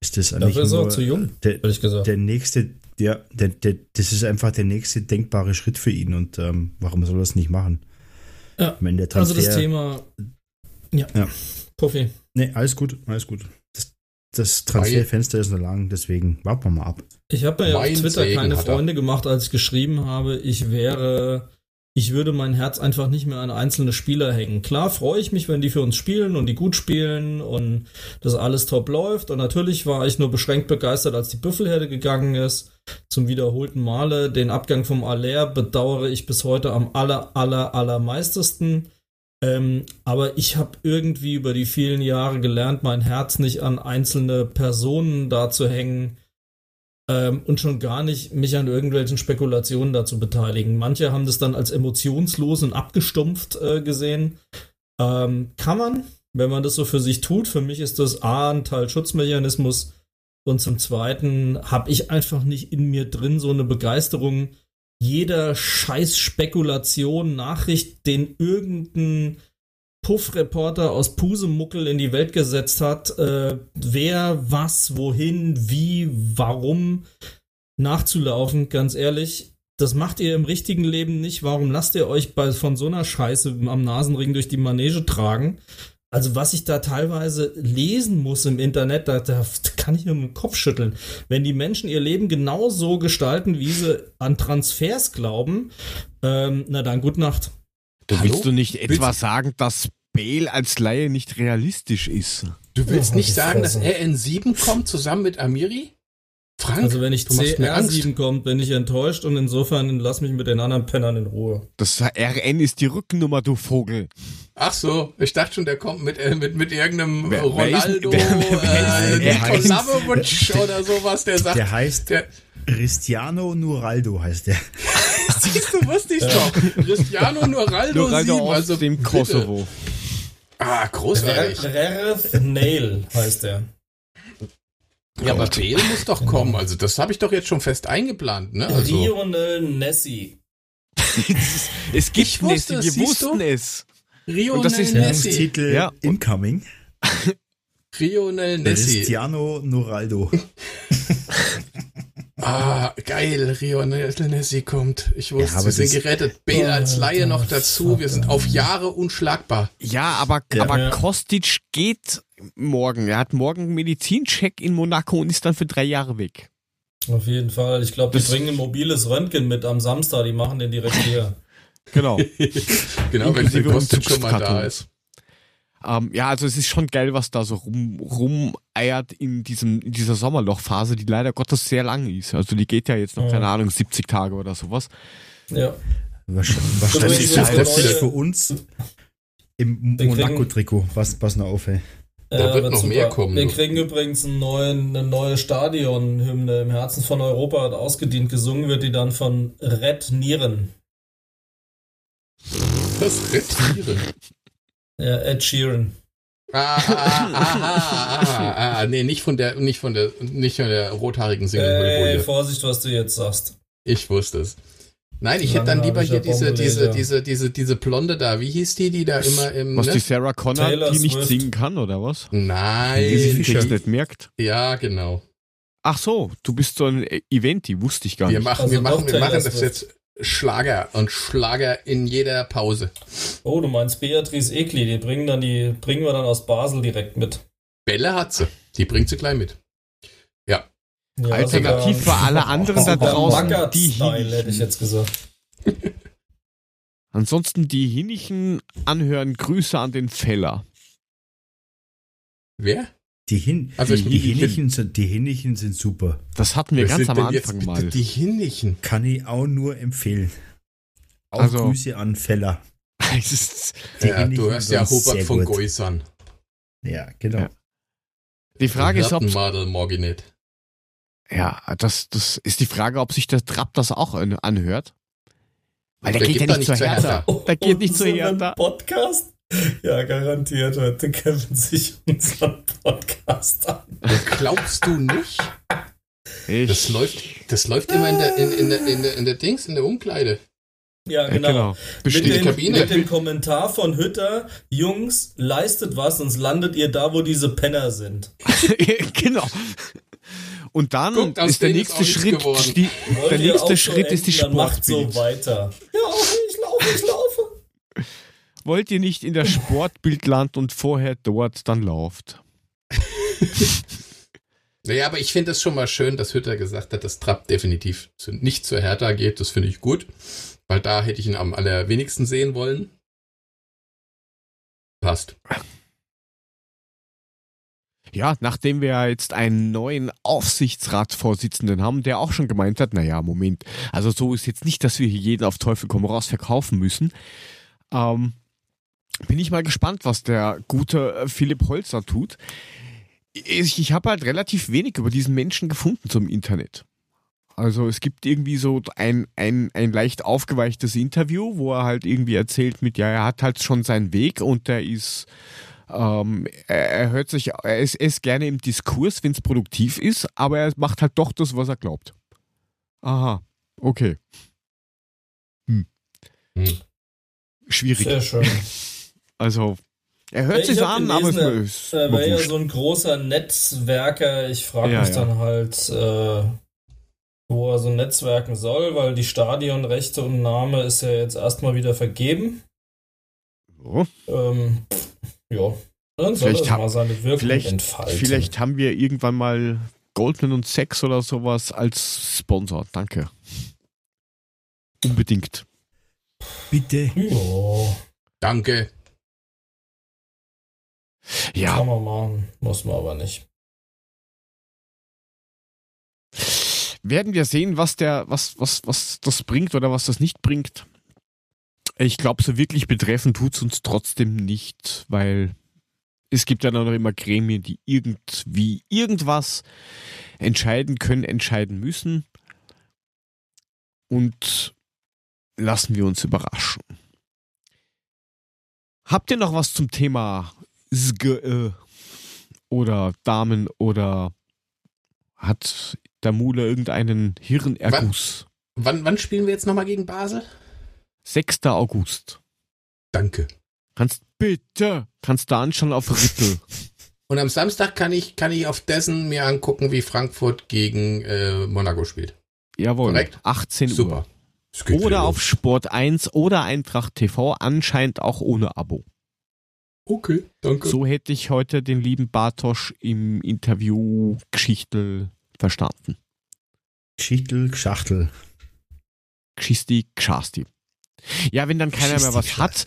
ist das eigentlich Dafür ist er nur auch zu jung, der, hätte ich gesagt. der nächste, ja, der, der, das ist einfach der nächste denkbare Schritt für ihn und ähm, warum soll er das nicht machen? Ja, meine, der Also Transfer, das Thema. Ja. Ja. Puffy. Nee, alles gut, alles gut. Das, das Transferfenster ist noch lang, deswegen warten wir mal ab. Ich habe mir ja auf Twitter Segen keine. Freunde gemacht, als ich geschrieben habe, ich wäre, ich würde mein Herz einfach nicht mehr an einzelne Spieler hängen. Klar freue ich mich, wenn die für uns spielen und die gut spielen und das alles top läuft. Und natürlich war ich nur beschränkt begeistert, als die Büffelherde gegangen ist. Zum wiederholten Male den Abgang vom Aller bedauere ich bis heute am aller, aller, allermeistesten. Ähm, aber ich habe irgendwie über die vielen Jahre gelernt, mein Herz nicht an einzelne Personen da zu hängen ähm, und schon gar nicht mich an irgendwelchen Spekulationen dazu beteiligen. Manche haben das dann als emotionslos und abgestumpft äh, gesehen. Ähm, kann man, wenn man das so für sich tut. Für mich ist das A ein Teil Schutzmechanismus und zum Zweiten habe ich einfach nicht in mir drin so eine Begeisterung jeder scheiß Spekulation, Nachricht, den irgendein Puffreporter aus Pusemuckel in die Welt gesetzt hat, äh, wer, was, wohin, wie, warum nachzulaufen, ganz ehrlich. Das macht ihr im richtigen Leben nicht. Warum lasst ihr euch bei, von so einer Scheiße am Nasenring durch die Manege tragen? Also was ich da teilweise lesen muss im Internet, da, da kann ich nur mit dem Kopf schütteln. Wenn die Menschen ihr Leben genau so gestalten, wie sie an Transfers glauben, ähm, na dann, gute Nacht. Du Hallo? willst du nicht Willst- etwa sagen, dass Bale als Laie nicht realistisch ist? Du willst nicht sagen, dass Fresse. RN7 kommt zusammen mit Amiri? Frank, Also wenn ich du machst mir Angst. CR7 kommt, bin ich enttäuscht und insofern lass mich mit den anderen Pennern in Ruhe. Das RN ist die Rückennummer, du Vogel. Ach so, ich dachte schon, der kommt mit, äh, mit, mit irgendeinem Wer- wer ist- Ronaldo, wer- wer ist- äh, heißt- oder sowas, der sagt, Der heißt der, Cristiano Nuraldo, heißt der. Siehst du, wusste ich doch. Cristiano 7, aus also dem bitte. Kosovo. Ah, großartig. Rereth Nail heißt der. Ja, aber Bale muss doch kommen, also das habe ich doch jetzt schon fest eingeplant, ne? Also, Lionel Nessie. es gibt Ich wusste Nessie, es, wir siehst du? wussten es. Lionel Und das ist Nessi. Titel Ja. Incoming. Lionel Nessi. Cristiano Nuraldo. Ah, geil, Lionel Nessi kommt. Ich wusste, Ja, aber wir sind gerettet. Bale als Laie noch dazu. Wir sind auf Jahre unschlagbar. Ja, aber, Ja. aber Ja. Kostic geht morgen. Er hat morgen einen Medizincheck in Monaco und ist dann für drei Jahre weg. Auf jeden Fall. Ich glaube, die Das- bringen ein mobiles Röntgen mit am Samstag. Die machen den direkt hier. Genau. Genau, wenn der Inklusive Kostic schon mal da ist. Ähm, ja, also es ist schon geil, was da so rum, rumeiert in, diesem, in dieser Sommerlochphase, die leider Gottes sehr lang ist. Also die geht ja jetzt noch, Ja. keine Ahnung, 70 Tage oder sowas. Ja. Wahrscheinlich, lustig neue- für uns im Monaco-Trikot. Was, pass noch auf, ey. Da wird aber noch super. mehr kommen, Wir kriegen übrigens einen neuen, eine neue Stadionhymne im Herzen von Europa hat ausgedient. Gesungen wird die dann von Red Nieren. Das Retieren. Ja, Ed Sheeran. Ah, ah, ah, ah, ah, ah, nee, nicht von der, nicht von der, nicht von der rothaarigen Ey, Single. Vorsicht, was du jetzt sagst. Ich wusste es. Nein, ich hätte dann lieber hier diese, diese, diese, diese, diese Blonde da. Wie hieß die, die da immer im, Was die ne? Sarah Connor, Taylor die nicht Swift. singen kann, oder was? Die Nein. Fischer. Text nicht merkt. Ja, genau. Ach so, du bist so ein Eventi, wusste ich gar Wir nicht. machen, Also wir machen, wir machen das jetzt Schlager und Schlager in jeder Pause. Oh, du meinst Beatrice Egli, die bringen dann die, bringen wir dann aus Basel direkt mit. Bälle hat sie. Die bringt sie gleich mit. Ja, Alternativ für alle anderen da draußen, die Style, hätte ich Hinnichen. jetzt gesagt. Ansonsten die Hinnichen anhören, Grüße an den Feller. Wer? Die, Hin Also die, die, Hinnichen sind, die Hinnichen sind super. Das hatten wir Wer ganz am Anfang mal. Die Hinnichen. Kann ich auch nur empfehlen. Auch Also- Grüße an Feller. Es ist- Die Ja, du hörst ja Hubert von. Geusern. Ja, genau. Ja. Die Frage ist, ob Madel morgen nicht. ja, das, das ist die Frage, ob sich der Trapp das auch an- anhört. Weil der, Der geht ja geht nicht zur zur Hertha. Hertha. Der geht nicht zur Unseren Hertha. Podcast? Ja, garantiert hört der Kevin sich unseren Podcast an. Das glaubst du nicht? Ich, Das läuft, das läuft immer in der, in, in, der, in, der, in der Dings, in der Umkleide. Ja, äh, genau. genau. Mit, dem, Kabine. mit dem Kommentar von Hütter, Jungs, leistet was, sonst landet ihr da, wo diese Penner sind. genau. Und dann Guckt, ist der nächste Schritt, geworden. die, der nächste so Schritt ist die enden, dann macht so weiter. Ja, ich laufe, ich laufe. Wollt ihr nicht in der Sportbild landen und vorher dort dann lauft? Naja, aber ich finde es schon mal schön, dass Hütter gesagt hat, dass Trapp definitiv nicht zur Hertha geht. Das finde ich gut. Weil da hätte ich ihn am allerwenigsten sehen wollen. Passt. Ja, nachdem wir ja jetzt einen neuen Aufsichtsratsvorsitzenden haben, der auch schon gemeint hat, naja, Moment, also so ist jetzt nicht, dass wir hier jeden auf Teufel komm raus verkaufen müssen. Ähm, bin ich mal gespannt, was der gute äh, Philipp Holzer tut. Ich, ich habe halt relativ wenig über diesen Menschen gefunden zum Internet. Also es gibt irgendwie so ein, ein, ein leicht aufgeweichtes Interview, wo er halt irgendwie erzählt mit, ja, er hat halt schon seinen Weg und der ist, ähm, er, er hört sich, er ist, er ist gerne im Diskurs, wenn es produktiv ist, aber er macht halt doch das, was er glaubt. Aha, okay. Hm. Hm. Schwierig. Sehr schön. Also, er hört Ich sich an, aber es ist Er wäre ja so ein großer Netzwerker. Ich frage Ja, mich ja. dann halt, äh, wo er so netzwerken soll, weil die Stadionrechte und Name ist ja jetzt erstmal wieder vergeben. So. Ähm, ja, dann soll Vielleicht er ha- mal seine Wirkung vielleicht- entfalten. Vielleicht haben wir irgendwann mal Goldman und Sex oder sowas als Sponsor. Danke. Unbedingt. Bitte. Ja, Danke. Ja, kann man machen, muss man aber nicht. werden wir sehen, was der, was, was, was das bringt oder was das nicht bringt. Ich glaube, so wirklich betreffen tut es uns trotzdem nicht, weil es gibt ja noch immer Gremien, die irgendwie irgendwas entscheiden können, entscheiden müssen. Und lassen wir uns überraschen. Habt ihr noch was zum Thema oder Damen oder hat der Mule irgendeinen Hirnerguss? Wann, wann spielen wir jetzt nochmal gegen Basel? 6. August. Danke. Kannst bitte, kannst da anschauen auf Rittel. Und am Samstag kann ich, kann ich auf dessen mir angucken, wie Frankfurt gegen äh, Monaco spielt. Jawohl. Korrekt. 18 Super. Uhr. Geht Oder auf. Sport 1 oder Eintracht TV, anscheinend auch ohne Abo. Okay, danke. So hätte ich heute den lieben Bartosch im Interview Geschichtel verstanden. Schichtel, Schachtel. Geschisti, Gschasti. Ja, wenn dann keiner mehr was hat,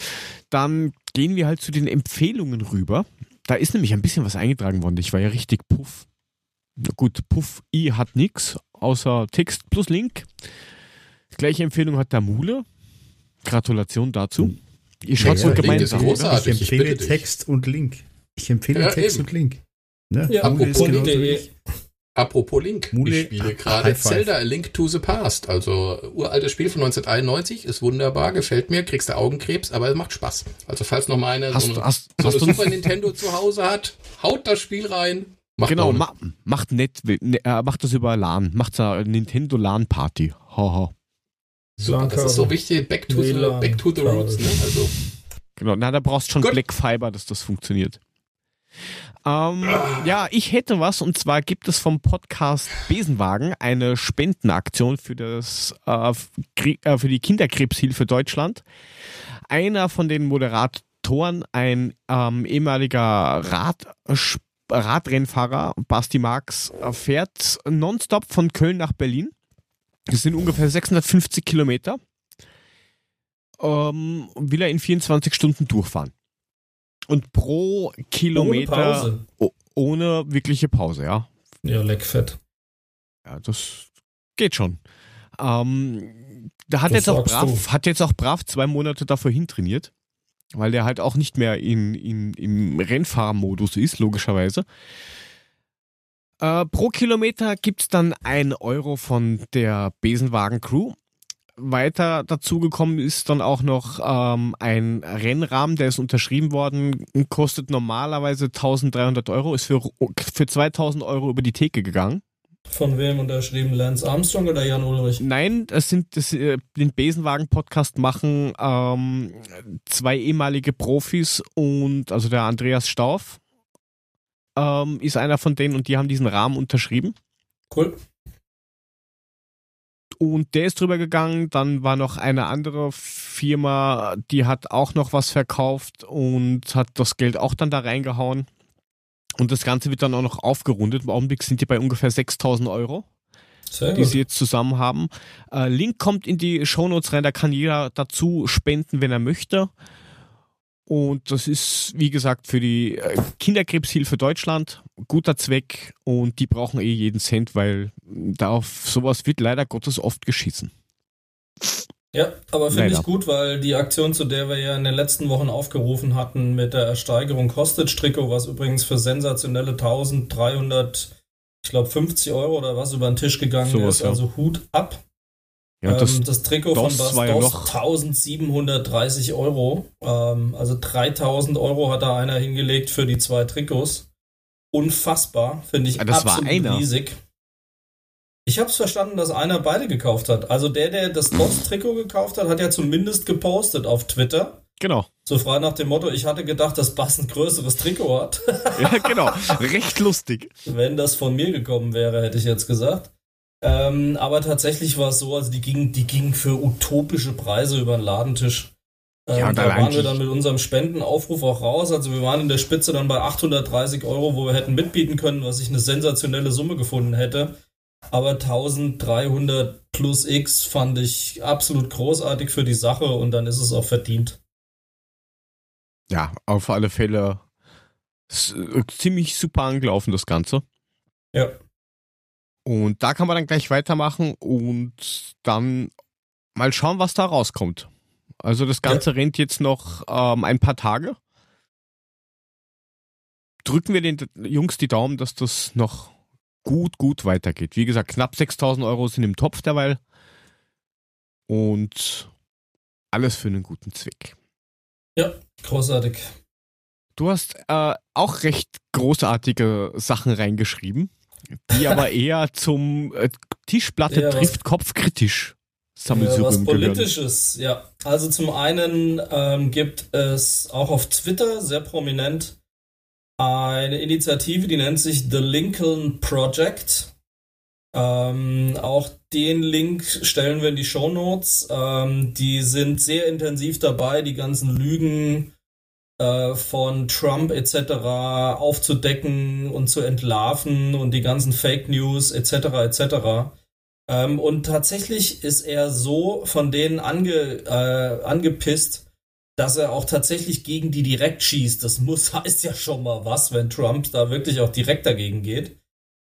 dann gehen wir halt zu den Empfehlungen rüber. Da ist nämlich ein bisschen was eingetragen worden. Ich war ja richtig puff. Na gut, Puff I hat nix, außer Text plus Link. Gleiche Empfehlung hat der Mule. Gratulation dazu. Ihr schaut Ja, so ja, Link ist großartig. Ich ich empfehle dich. Text und Link. Ich empfehle Ja, Text eben. und Link. Ne? Ja, apropos ich. Apropos Link. Mule, ich spiele gerade. Zelda A Link to the Past. Also uraltes Spiel von 1991. Ist wunderbar, gefällt mir. Kriegst du Augenkrebs, aber es macht Spaß. Also falls noch mal einer Hast so eine, hast- so hast eine du- Super Nintendo zu Hause hat, haut das Spiel rein. Macht Genau, ma macht nett, ne, äh, macht das über LAN, macht da Nintendo LAN Party. Haha. Super, das ist so wichtig. Back to the, back to the roots. Ne? Also Genau, na, da brauchst schon Gut. Black Fiber, dass das funktioniert. Ähm, ja, ich hätte was und zwar gibt es vom Podcast Besenwagen eine Spendenaktion für das äh, äh, für die Kinderkrebshilfe Deutschland. Einer von den Moderatoren, ein ähm, ehemaliger Rad, Radrennfahrer, Basti Marx, äh, fährt nonstop von Köln nach Berlin. Das sind ungefähr 650 Kilometer ähm, will er in 24 Stunden durchfahren. Und pro Ohne Kilometer Pause. o- ohne wirkliche Pause, ja. Ja, leckfett. Ja, das geht schon. Ähm, da hat Das jetzt auch brav, du. hat jetzt auch brav zwei Monate davor hintrainiert, weil der halt auch nicht mehr in, in, im Rennfahrmodus ist, logischerweise. Äh, pro Kilometer gibt es dann ein Euro von der Besenwagen-Crew. Weiter dazugekommen ist dann auch noch ähm, ein Rennrahmen, der ist unterschrieben worden, kostet normalerweise 1300 Euro, ist für, für 2000 Euro über die Theke gegangen. Von wem unterschrieben? Lance Armstrong oder Jan Ulrich? Nein, das sind das, äh, den Besenwagen-Podcast machen ähm, zwei ehemalige Profis und also der Andreas Stauf ähm, ist einer von denen und die haben diesen Rahmen unterschrieben. Cool. Und der ist drüber gegangen. Dann war noch eine andere Firma, die hat auch noch was verkauft und hat das Geld auch dann da reingehauen. Und das Ganze wird dann auch noch aufgerundet. Im Augenblick sind die bei ungefähr 6000 Euro, Sehr die gut. sie jetzt zusammen haben. Äh, Link kommt in die Shownotes rein, da kann jeder dazu spenden, wenn er möchte. Und das ist, wie gesagt, für die äh, Kinderkrebshilfe Deutschland guter Zweck und die brauchen eh jeden Cent, weil da auf sowas wird leider Gottes oft geschissen. Ja, aber finde ich gut, weil die Aktion, zu der wir ja in den letzten Wochen aufgerufen hatten mit der Ersteigerung Hostage-Trikot, was übrigens für sensationelle 1300, ich glaube 50 Euro oder was über den Tisch gegangen Sowas, ist, ja. also Hut ab. Ja, das, ähm, das Trikot DOS von Bas war ja DOS noch- 1730 Euro. Ähm, also 3000 Euro hat da einer hingelegt für die zwei Trikots. Unfassbar, finde ich Ah, das war absolut einer? riesig. Ich habe es verstanden, dass einer beide gekauft hat. Also der, der das DOS-Trikot gekauft hat, hat ja zumindest gepostet auf Twitter. genau. So frei nach dem Motto, ich hatte gedacht, dass Bass ein größeres Trikot hat. Ja, genau. Recht lustig. Wenn das von mir gekommen wäre, hätte ich jetzt gesagt. Ähm, aber tatsächlich war es so, also die gingen, die gingen für utopische Preise über den Ladentisch. Ähm, Ja, und da waren wir dann mit unserem Spendenaufruf auch raus. Also wir waren in der Spitze dann bei 830 Euro, wo wir hätten mitbieten können, was ich eine sensationelle Summe gefunden hätte. Aber 1300 plus X fand ich absolut großartig für die Sache und dann ist es auch verdient. Ja, auf alle Fälle äh, ziemlich super angelaufen, das Ganze. Ja. Und da kann man dann gleich weitermachen und dann mal schauen, was da rauskommt. Also das Ganze rennt jetzt noch ähm, ein paar Tage. Drücken wir den Jungs die Daumen, dass das noch gut, gut weitergeht. Wie gesagt, knapp 6000 Euro sind im Topf derweil. Und alles für einen guten Zweck. Großartig. Du hast äh, auch recht großartige Sachen reingeschrieben, die aber eher zum äh, Tischplatte Ja, trifft Kopf kritisch Ja, was Sammelsurium gehören. Politisches, ja. Also zum einen ähm, gibt es auch auf Twitter sehr prominent eine Initiative, die nennt sich The Lincoln Project. Ähm, auch den Link stellen wir in die Show Notes. Ähm, die sind sehr intensiv dabei, die ganzen Lügen von Trump etc. aufzudecken und zu entlarven und die ganzen Fake News etc. etc. Ähm, und tatsächlich ist er so von denen ange, äh, angepisst, dass er auch tatsächlich gegen die direkt schießt. Das muss heißt ja schon mal was, wenn Trump da wirklich auch direkt dagegen geht.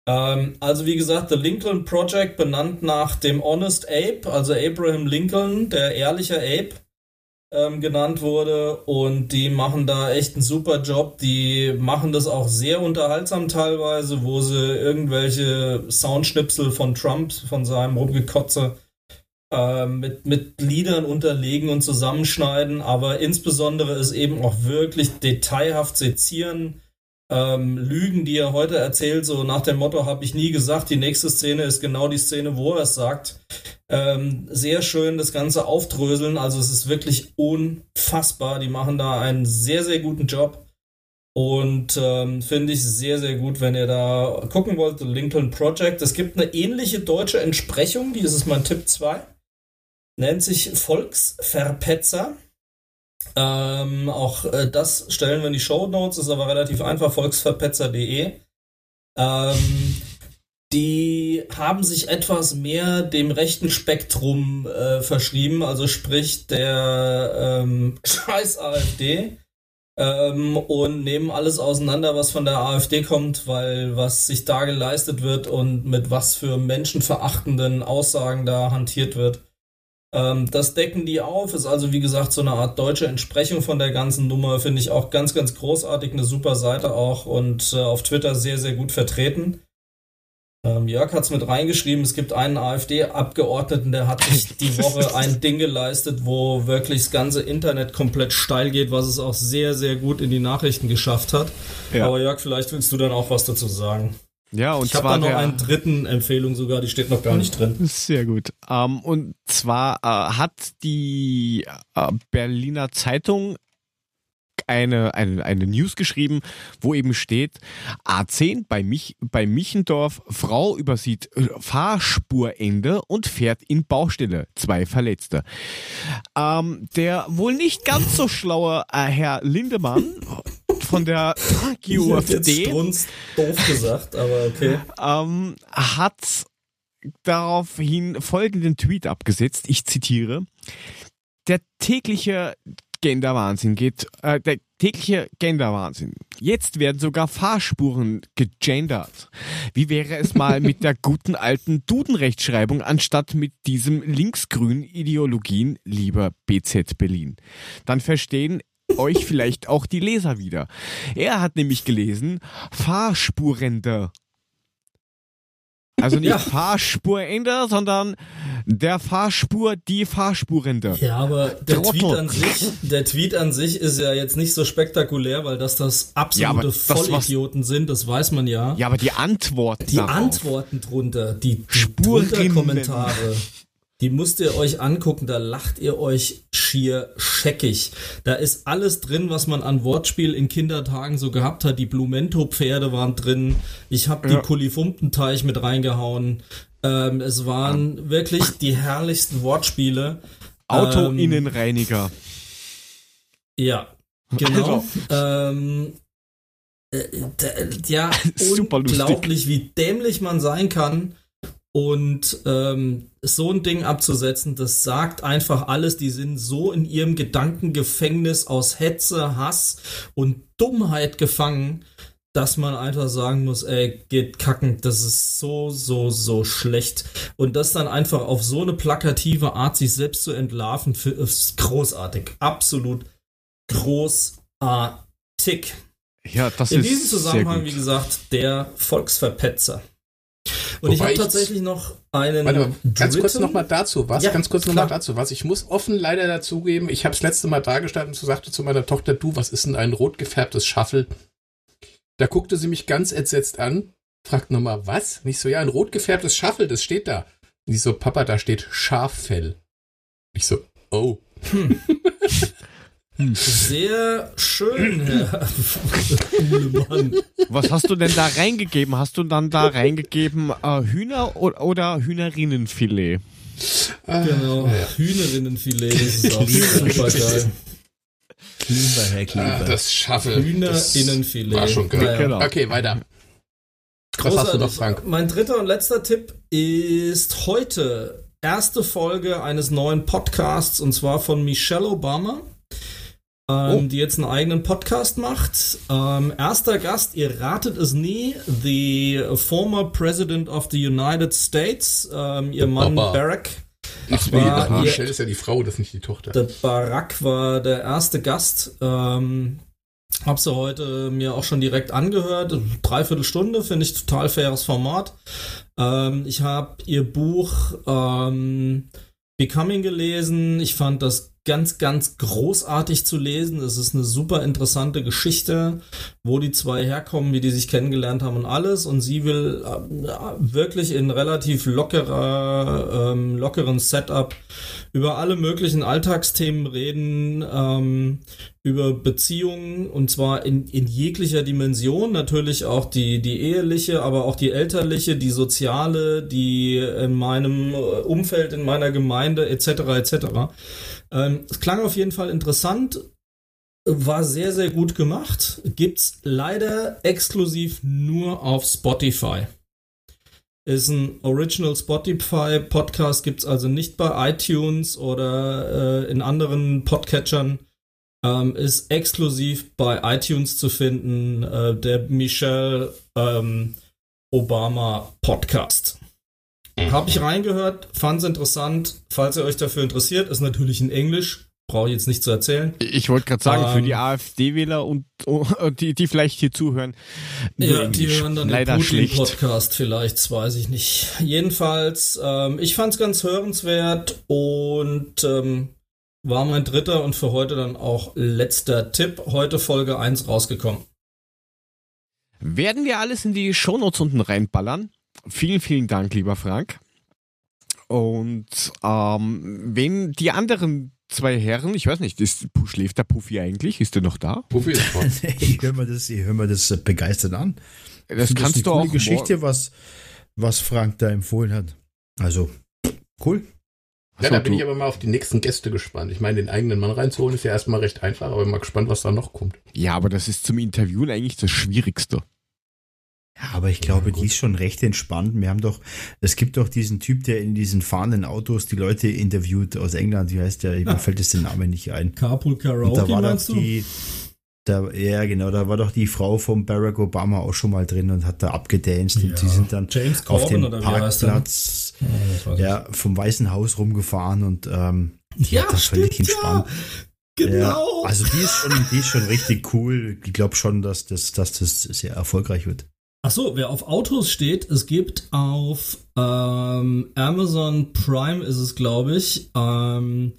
Ähm, also wie gesagt, The Lincoln Project benannt nach dem Honest Ape, also Abraham Lincoln, der ehrliche Ape, ähm, genannt wurde. Und die machen da echt einen super Job. Die machen das auch sehr unterhaltsam teilweise, wo sie irgendwelche Soundschnipsel von Trump, von seinem Rumgekotze, äh, mit, mit Liedern unterlegen und zusammenschneiden, aber insbesondere es eben auch wirklich detailhaft sezieren. Ähm, Lügen, die er heute erzählt, so nach dem Motto, habe ich nie gesagt, die nächste Szene ist genau die Szene, wo er es sagt. Ähm, sehr schön das Ganze aufdröseln, also es ist wirklich unfassbar. Die machen da einen sehr, sehr guten Job. Und ähm, finde ich sehr, sehr gut, wenn ihr da gucken wollt, The Lincoln Project. Es gibt eine ähnliche deutsche Entsprechung, die ist es mein Tipp 2. Nennt sich Volksverpetzer. Ähm, auch äh, das stellen wir in die Show Notes, ist aber relativ einfach, volksverpetzer.de. Ähm, die haben sich etwas mehr dem rechten Spektrum äh, verschrieben, also sprich der ähm, scheiß AfD ähm, und nehmen alles auseinander, was von der AfD kommt, weil was sich da geleistet wird und mit was für menschenverachtenden Aussagen da hantiert wird. Ähm, das decken die auf, ist also wie gesagt so eine Art deutsche Entsprechung von der ganzen Nummer, finde ich auch ganz, ganz großartig, eine super Seite auch und äh, auf Twitter sehr, sehr gut vertreten. Ähm, Jörg hat es mit reingeschrieben, es gibt einen AfD-Abgeordneten, der hat sich die Woche ein Ding geleistet, wo wirklich das ganze Internet komplett steil geht, was es auch sehr, sehr gut in die Nachrichten geschafft hat. Ja. Aber Jörg, vielleicht willst du dann auch was dazu sagen. Ja, und ich habe da noch einen dritten Empfehlung sogar, die steht noch gar nicht drin. Sehr gut. Ähm, und zwar äh, hat die äh, Berliner Zeitung eine, eine, eine News geschrieben, wo eben steht, A10 bei, Mich, bei Michendorf, Frau übersieht äh, Fahrspurende und fährt in Baustelle. Zwei Verletzte. Ähm, der wohl nicht ganz so schlaue äh, Herr Lindemann von der Ich hab jetzt UFD Strunz doof gesagt, aber okay. ähm, hat daraufhin folgenden Tweet abgesetzt. Ich zitiere. Der tägliche Genderwahnsinn geht, äh, der tägliche Genderwahnsinn. Jetzt werden sogar Fahrspuren gegendert. Wie wäre es mal mit der guten alten Dudenrechtschreibung anstatt mit diesem linksgrünen Ideologien, lieber BZ Berlin? Dann verstehen euch vielleicht auch die Leser wieder. Er hat nämlich gelesen, Fahrspurende. Also nicht Ja. Fahrspurende, sondern der Fahrspur, die Fahrspurende. Ja, aber der Trottel. Tweet an sich, der Tweet an sich ist ja jetzt nicht so spektakulär, weil das das Ja, absolute was- Vollidioten sind, das weiß man ja. Ja, aber die Antworten Die darauf. Antworten drunter, die, die Kommentare, die müsst ihr euch angucken, da lacht ihr euch schier scheckig. Da ist alles drin, was man an Wortspiel in Kindertagen so gehabt hat. Die Blumento-Pferde waren drin. Ich habe die Ja. Kulifumpenteich mit reingehauen. Ähm, es waren wirklich die herrlichsten Wortspiele. Ähm, Auto-Innenreiniger. Ja, genau. Ähm, äh, ja, Super lustig. unglaublich, wie dämlich man sein kann. Und ähm, so ein Ding abzusetzen, das sagt einfach alles. Die sind so in ihrem Gedankengefängnis aus Hetze, Hass und Dummheit gefangen, dass man einfach sagen muss, ey, geht kacken, das ist so, so, so schlecht. Und das dann einfach auf so eine plakative Art, sich selbst zu entlarven, ist großartig. Absolut großartig. Ja, das In ist diesem Zusammenhang, wie gesagt, der Volksverpetzer. Und ich Wobei habe ich- tatsächlich noch einen. Warte mal, ganz kurz dritten- nochmal dazu, was? Ja, ganz kurz nochmal dazu, was? Ich muss offen leider dazugeben, ich habe das letzte Mal dargestanden und sagte zu meiner Tochter, du, was ist denn ein rot gefärbtes Shuffle? Da guckte sie mich ganz entsetzt an, fragt nochmal, was? Nicht so, ja, ein rot gefärbtes Shuffle, das steht da. Und ich so, Papa, da steht Schaffell. Ich so, oh. Sehr schön, Herr. Was hast du denn da reingegeben? Hast du dann da reingegeben äh, Hühner oder, Hühnerinnenfilet? Genau. Hühnerinnenfilet, das ist auch super geil. Lieber Herr. Ah, das das Hühnerinnenfilet. War schon geil. Naja. Genau. Okay, weiter. Was hast du noch, Frank? Mein dritter und letzter Tipp ist heute erste Folge eines neuen Podcasts und zwar von Michelle Obama, ähm, Oh. die jetzt einen eigenen Podcast macht. Ähm, erster Gast, ihr ratet es nie, the former President of the United States, ähm, ihr Mann Papa. Barack. Ach, nee, war ihr- Michelle ist ja die Frau, das ist nicht die Tochter. Der Barack war der erste Gast. Ähm, hab sie heute mir auch schon direkt angehört. Dreiviertel Stunde, finde ich total faires Format. Ähm, ich habe ihr Buch ähm, Becoming gelesen. Ich fand das ganz, ganz großartig zu lesen. Es ist eine super interessante Geschichte, wo die zwei herkommen, wie die sich kennengelernt haben und alles. Und sie will äh, wirklich in relativ lockerer, ähm, lockeren Setup über alle möglichen Alltagsthemen reden, ähm, über Beziehungen und zwar in, in jeglicher Dimension, natürlich auch die, die eheliche, aber auch die elterliche, die soziale, die in meinem äh, Umfeld, in meiner Gemeinde etc. etc. Ähm, es klang auf jeden Fall interessant, war sehr, sehr gut gemacht, gibt's leider exklusiv nur auf Spotify. Ist ein Original Spotify Podcast, gibt's also nicht bei iTunes oder äh, in anderen Podcatchern. Ähm, ist exklusiv bei iTunes zu finden, äh, der Michelle ähm, Obama Podcast. Habe ich reingehört, fand's interessant. Falls ihr euch dafür interessiert, ist natürlich in Englisch. Brauche ich jetzt nicht zu erzählen. Ich wollte gerade sagen, für Ähm, die AfD-Wähler und, und die, die vielleicht hier zuhören, Ja, die hören dann leider den. Putin-Podcast vielleicht, das weiß ich nicht. Jedenfalls, ähm, ich fand's ganz hörenswert und ähm, war mein dritter und für heute dann auch letzter Tipp. Heute Folge 1 rausgekommen. Werden wir alles in die Shownotes unten reinballern. Vielen, vielen Dank, lieber Frank. Und ähm, wenn die anderen zwei Herren, ich weiß nicht, ist, schläft der Puffy eigentlich? Ist der noch da? Puffy ist dran. ich höre mir das, ich hör mir das begeistert an. Das kannst eine du auch Geschichte, was, was Frank da empfohlen hat. Also, cool. Ja, Achso, da bin du- ich aber mal auf die nächsten Gäste gespannt. Ich meine, den eigenen Mann reinzuholen ist ja erstmal recht einfach, aber bin mal gespannt, was da noch kommt. Ja, aber das ist zum Interviewen eigentlich das Schwierigste. Ja, aber ich glaube, Ja, die ist schon recht entspannt. Wir haben doch, es gibt doch diesen Typ, der in diesen fahrenden Autos die Leute interviewt aus England. Wie heißt der? Mir fällt jetzt der Name nicht ein. Carpool Und da Karaoke war doch die, da, ja genau, da war doch die Frau von Barack Obama auch schon mal drin und hat da abgedanced Ja. und die sind dann James auf Corbin dem? Parkplatz Ja, das ja, vom Weißen Haus rumgefahren und ähm, die Ja, hat da völlig stimmt, entspannt. Ja, genau. Ja, also die ist schon, die ist schon richtig cool. Ich glaube schon, dass das, dass das sehr erfolgreich wird. Ach so, wer auf Autos steht, es gibt auf ähm, Amazon Prime ist es, glaube ich, ähm,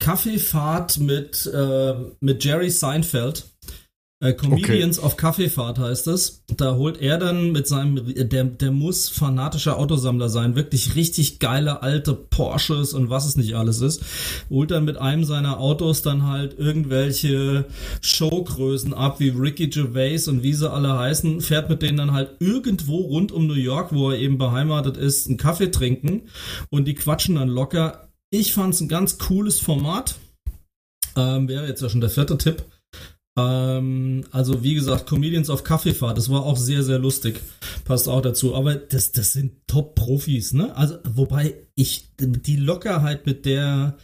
Kaffeefahrt mit, äh, mit Jerry Seinfeld. Äh, Comedians auf Kaffeefahrt heißt es. Da holt er dann mit seinem, der, der muss fanatischer Autosammler sein, wirklich richtig geile alte Porsches und was es nicht alles ist. Holt dann mit einem seiner Autos dann halt irgendwelche Showgrößen ab, wie Ricky Gervais und wie sie alle heißen, fährt mit denen dann halt irgendwo rund um New York, wo er eben beheimatet ist, einen Kaffee trinken und die quatschen dann locker. Ich fand's ein ganz cooles Format. Ähm, wäre jetzt ja schon der vierte Tipp. Ähm, also wie gesagt, Comedians auf Kaffeefahrt, das war auch sehr, sehr lustig. Passt auch dazu. Aber das, das sind Top-Profis, ne? Also, wobei ich die Lockerheit, mit der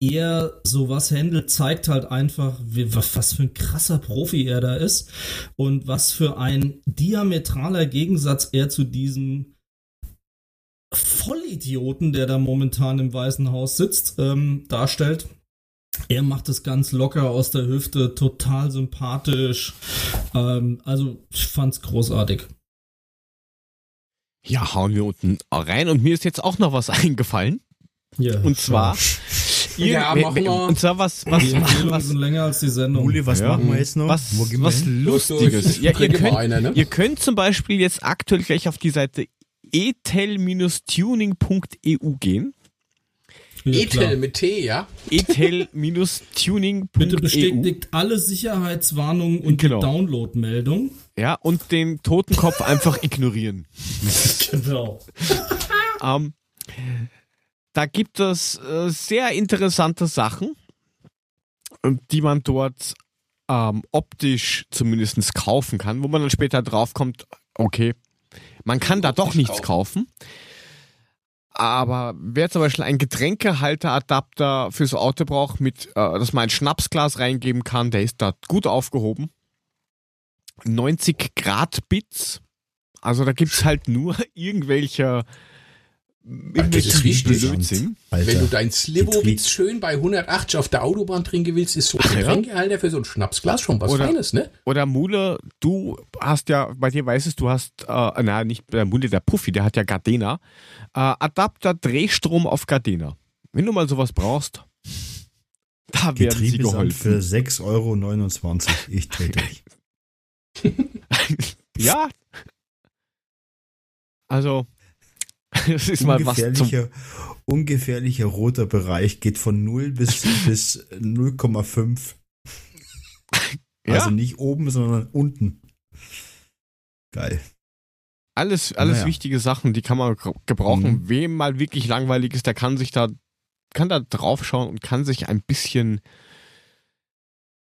er sowas handelt, zeigt halt einfach, wie, was für ein krasser Profi er da ist und was für ein diametraler Gegensatz er zu diesem Vollidioten, der da momentan im Weißen Haus sitzt, ähm, darstellt. Er macht es ganz locker aus der Hüfte, total sympathisch. Ähm, also ich fand's großartig. Ja, hauen wir unten rein. Und mir ist jetzt auch noch was eingefallen. Ja, Und zwar, ihr, Ja, machen wir. und zwar was, was, die Empfehlungen was, sind länger als die Sendung. Uli, was Ja. machen wir jetzt noch? was, was? Lustiges. Ja, ihr, könnt, eine, ne? ihr könnt zum Beispiel jetzt aktuell gleich auf die Seite etel-tuning.eu gehen. Ja, klar. Ethel mit T, ja? etel-tuning.eu. Bitte bestätigt alle Sicherheitswarnungen und Genau. die Download-Meldung. Ja, und den Totenkopf einfach ignorieren. Genau. Ähm, da gibt es äh, sehr interessante Sachen, ähm, die man dort ähm, optisch zumindest kaufen kann, wo man dann später draufkommt, okay, man kann da doch nichts kaufen. Aber wer zum Beispiel einen Getränkehalteradapter fürs Auto braucht, mit, äh, dass man ein Schnapsglas reingeben kann, der ist da gut aufgehoben. 90 Grad Bits. Also da gibt's halt nur irgendwelche das ist wichtig. Blödsinn. Wenn du Alter. dein Slivovitz schön bei 180 auf der Autobahn trinken willst, ist so ein Ach ja? Getränkehalter für so ein Schnapsglas schon was Oder- Feines, ne? Oder Mule, du hast ja, bei dir weißt es, du hast, äh, na nicht der Mule, der Puffy, der hat ja Gardena. Äh, Adapter Drehstrom auf Gardena. Wenn du mal sowas brauchst, da werden sie Getriebesand für geholfen. 6,29 Euro. Ich trete dich. ja. Also, das ist mal was zum. Ungefährlicher, roter Bereich geht von 0 bis, bis 0,5. Ja, Also nicht oben, sondern unten. Geil. alles, alles Naja. wichtige Sachen, die kann man ge- gebrauchen. Mhm. Wem mal wirklich langweilig ist, der kann sich da, kann da draufschauen und kann sich ein bisschen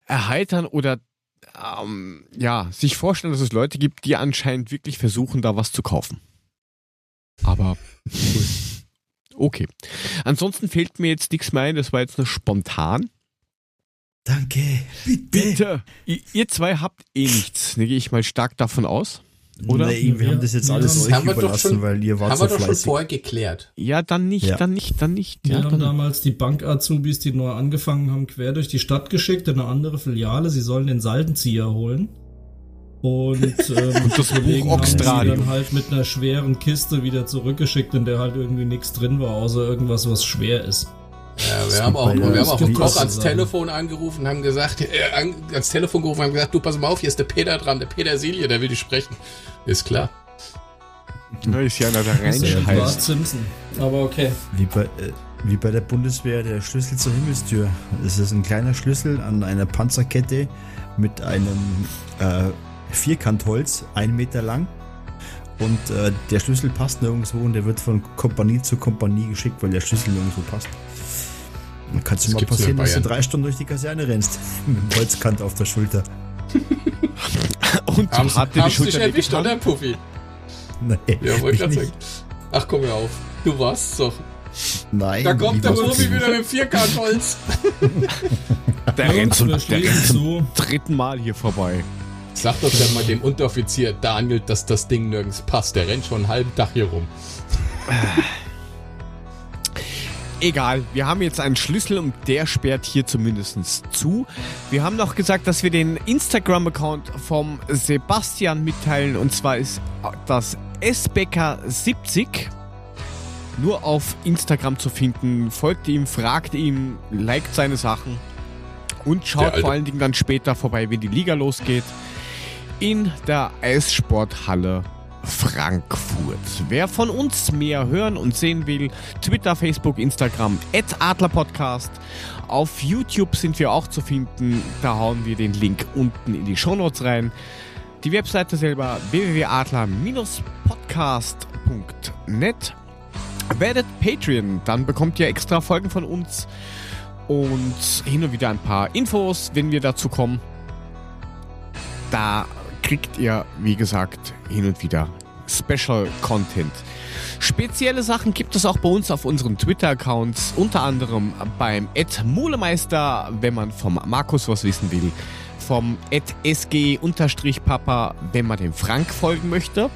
erheitern oder ähm, ja, sich vorstellen, dass es Leute gibt, die anscheinend wirklich versuchen, da was zu kaufen. Aber cool. Okay. Ansonsten fehlt mir jetzt nichts mehr ein, das war jetzt nur spontan. Danke. Bitte. Bitte, ihr, ihr zwei habt eh nichts, ne, gehe ich mal stark davon aus. Oder? Nee, wir haben das jetzt wir alles haben- euch Haben wir überlassen, schon- weil ihr wart Haben so wir doch schon fleißig. vorher geklärt. Ja, dann nicht, Ja. dann nicht, dann nicht. Wir Ja, haben dann, damals die Bank-Azubis, die neu angefangen haben, quer durch die Stadt geschickt in eine andere Filiale. Sie sollen den Saltenzieher holen. Und, ähm, Und das Buch haben sie Oxtradium. dann halt mit einer schweren Kiste wieder zurückgeschickt, in der halt irgendwie nichts drin war, außer irgendwas, was schwer ist. Ja, wir haben auch, wir haben auch gibt einen Koch ans. Telefon angerufen und haben gesagt, äh, an, ans Telefon gerufen und haben gesagt, du pass mal auf, hier ist der Peter dran, der Petersilie, der will dich sprechen. Ist klar. Da ist ja einer der Bart reinscheißt. Simpson. Aber okay. Wie bei, äh, wie bei der Bundeswehr der Schlüssel zur Himmelstür. Es ist ein kleiner Schlüssel an einer Panzerkette mit einem äh, Vierkantholz, ein Meter lang. Und äh, der Schlüssel passt nirgendwo und der wird von Kompanie zu Kompanie geschickt, weil der Schlüssel nirgendwo passt. Dann kann es Das mal passieren, dass du drei Stunden durch die Kaserne rennst. mit dem Holzkant auf der Schulter. Und Haben sie habt ihr die dich Schulter erwischt, wehgetan? oder, Puffi? Nee, Ja, wollte gerade nicht. sagen. Ach, komm mir auf. Du warst doch. Nein, Da kommt der nicht. wieder mit dem Vierkantholz. Der rennt, zum, der rennt zum zu. dritten Mal hier vorbei. Sag doch dann mal dem Unteroffizier Daniel, dass das Ding nirgends passt. Der rennt schon einen halben Tag hier rum. Egal, wir haben jetzt einen Schlüssel und der sperrt hier zumindest zu. Wir haben noch gesagt, dass wir den Instagram-Account vom Sebastian mitteilen und zwar ist das sbecker70 nur auf Instagram zu finden. Folgt ihm, fragt ihn, liked seine Sachen und schaut vor allen Dingen dann später vorbei, wenn die Liga losgeht, in der Eissporthalle Frankfurt. Wer von uns mehr hören und sehen will, Twitter, Facebook, Instagram, Adlerpodcast. Auf YouTube sind wir auch zu finden. Da hauen wir den Link unten in die Shownotes rein. Die Webseite selber www.adler-podcast.net. Werdet Patreon, dann bekommt ihr extra Folgen von uns und hin und wieder ein paar Infos, wenn wir dazu kommen. Da kriegt ihr, wie gesagt, hin und wieder Special Content. Spezielle Sachen gibt es auch bei uns auf unseren Twitter-Accounts, unter anderem beim Mulemeister, wenn man vom Markus was wissen will, vom sg-papa, wenn man dem Frank folgen möchte,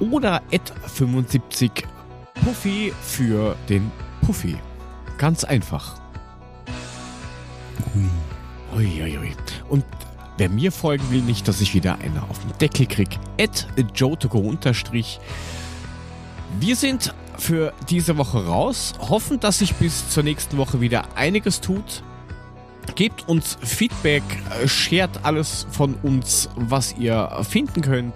oder 75 Puffy für den Puffy. Ganz einfach. Ui, ui, ui. Und wer mir folgen will, nicht, dass ich wieder eine auf den Deckel krieg, at jotogo. Wir sind für diese Woche raus, hoffen, dass sich bis zur nächsten Woche wieder einiges tut. Gebt uns Feedback, äh, shared alles von uns, was ihr finden könnt.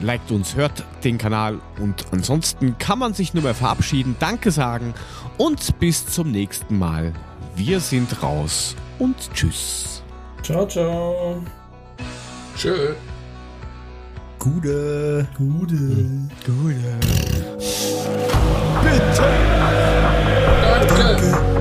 Liked uns, hört den Kanal und ansonsten kann man sich nur mehr verabschieden, Danke sagen und bis zum nächsten Mal. Wir sind raus und tschüss. Ciao, ciao. Tschö. Gute. Gute. Danke.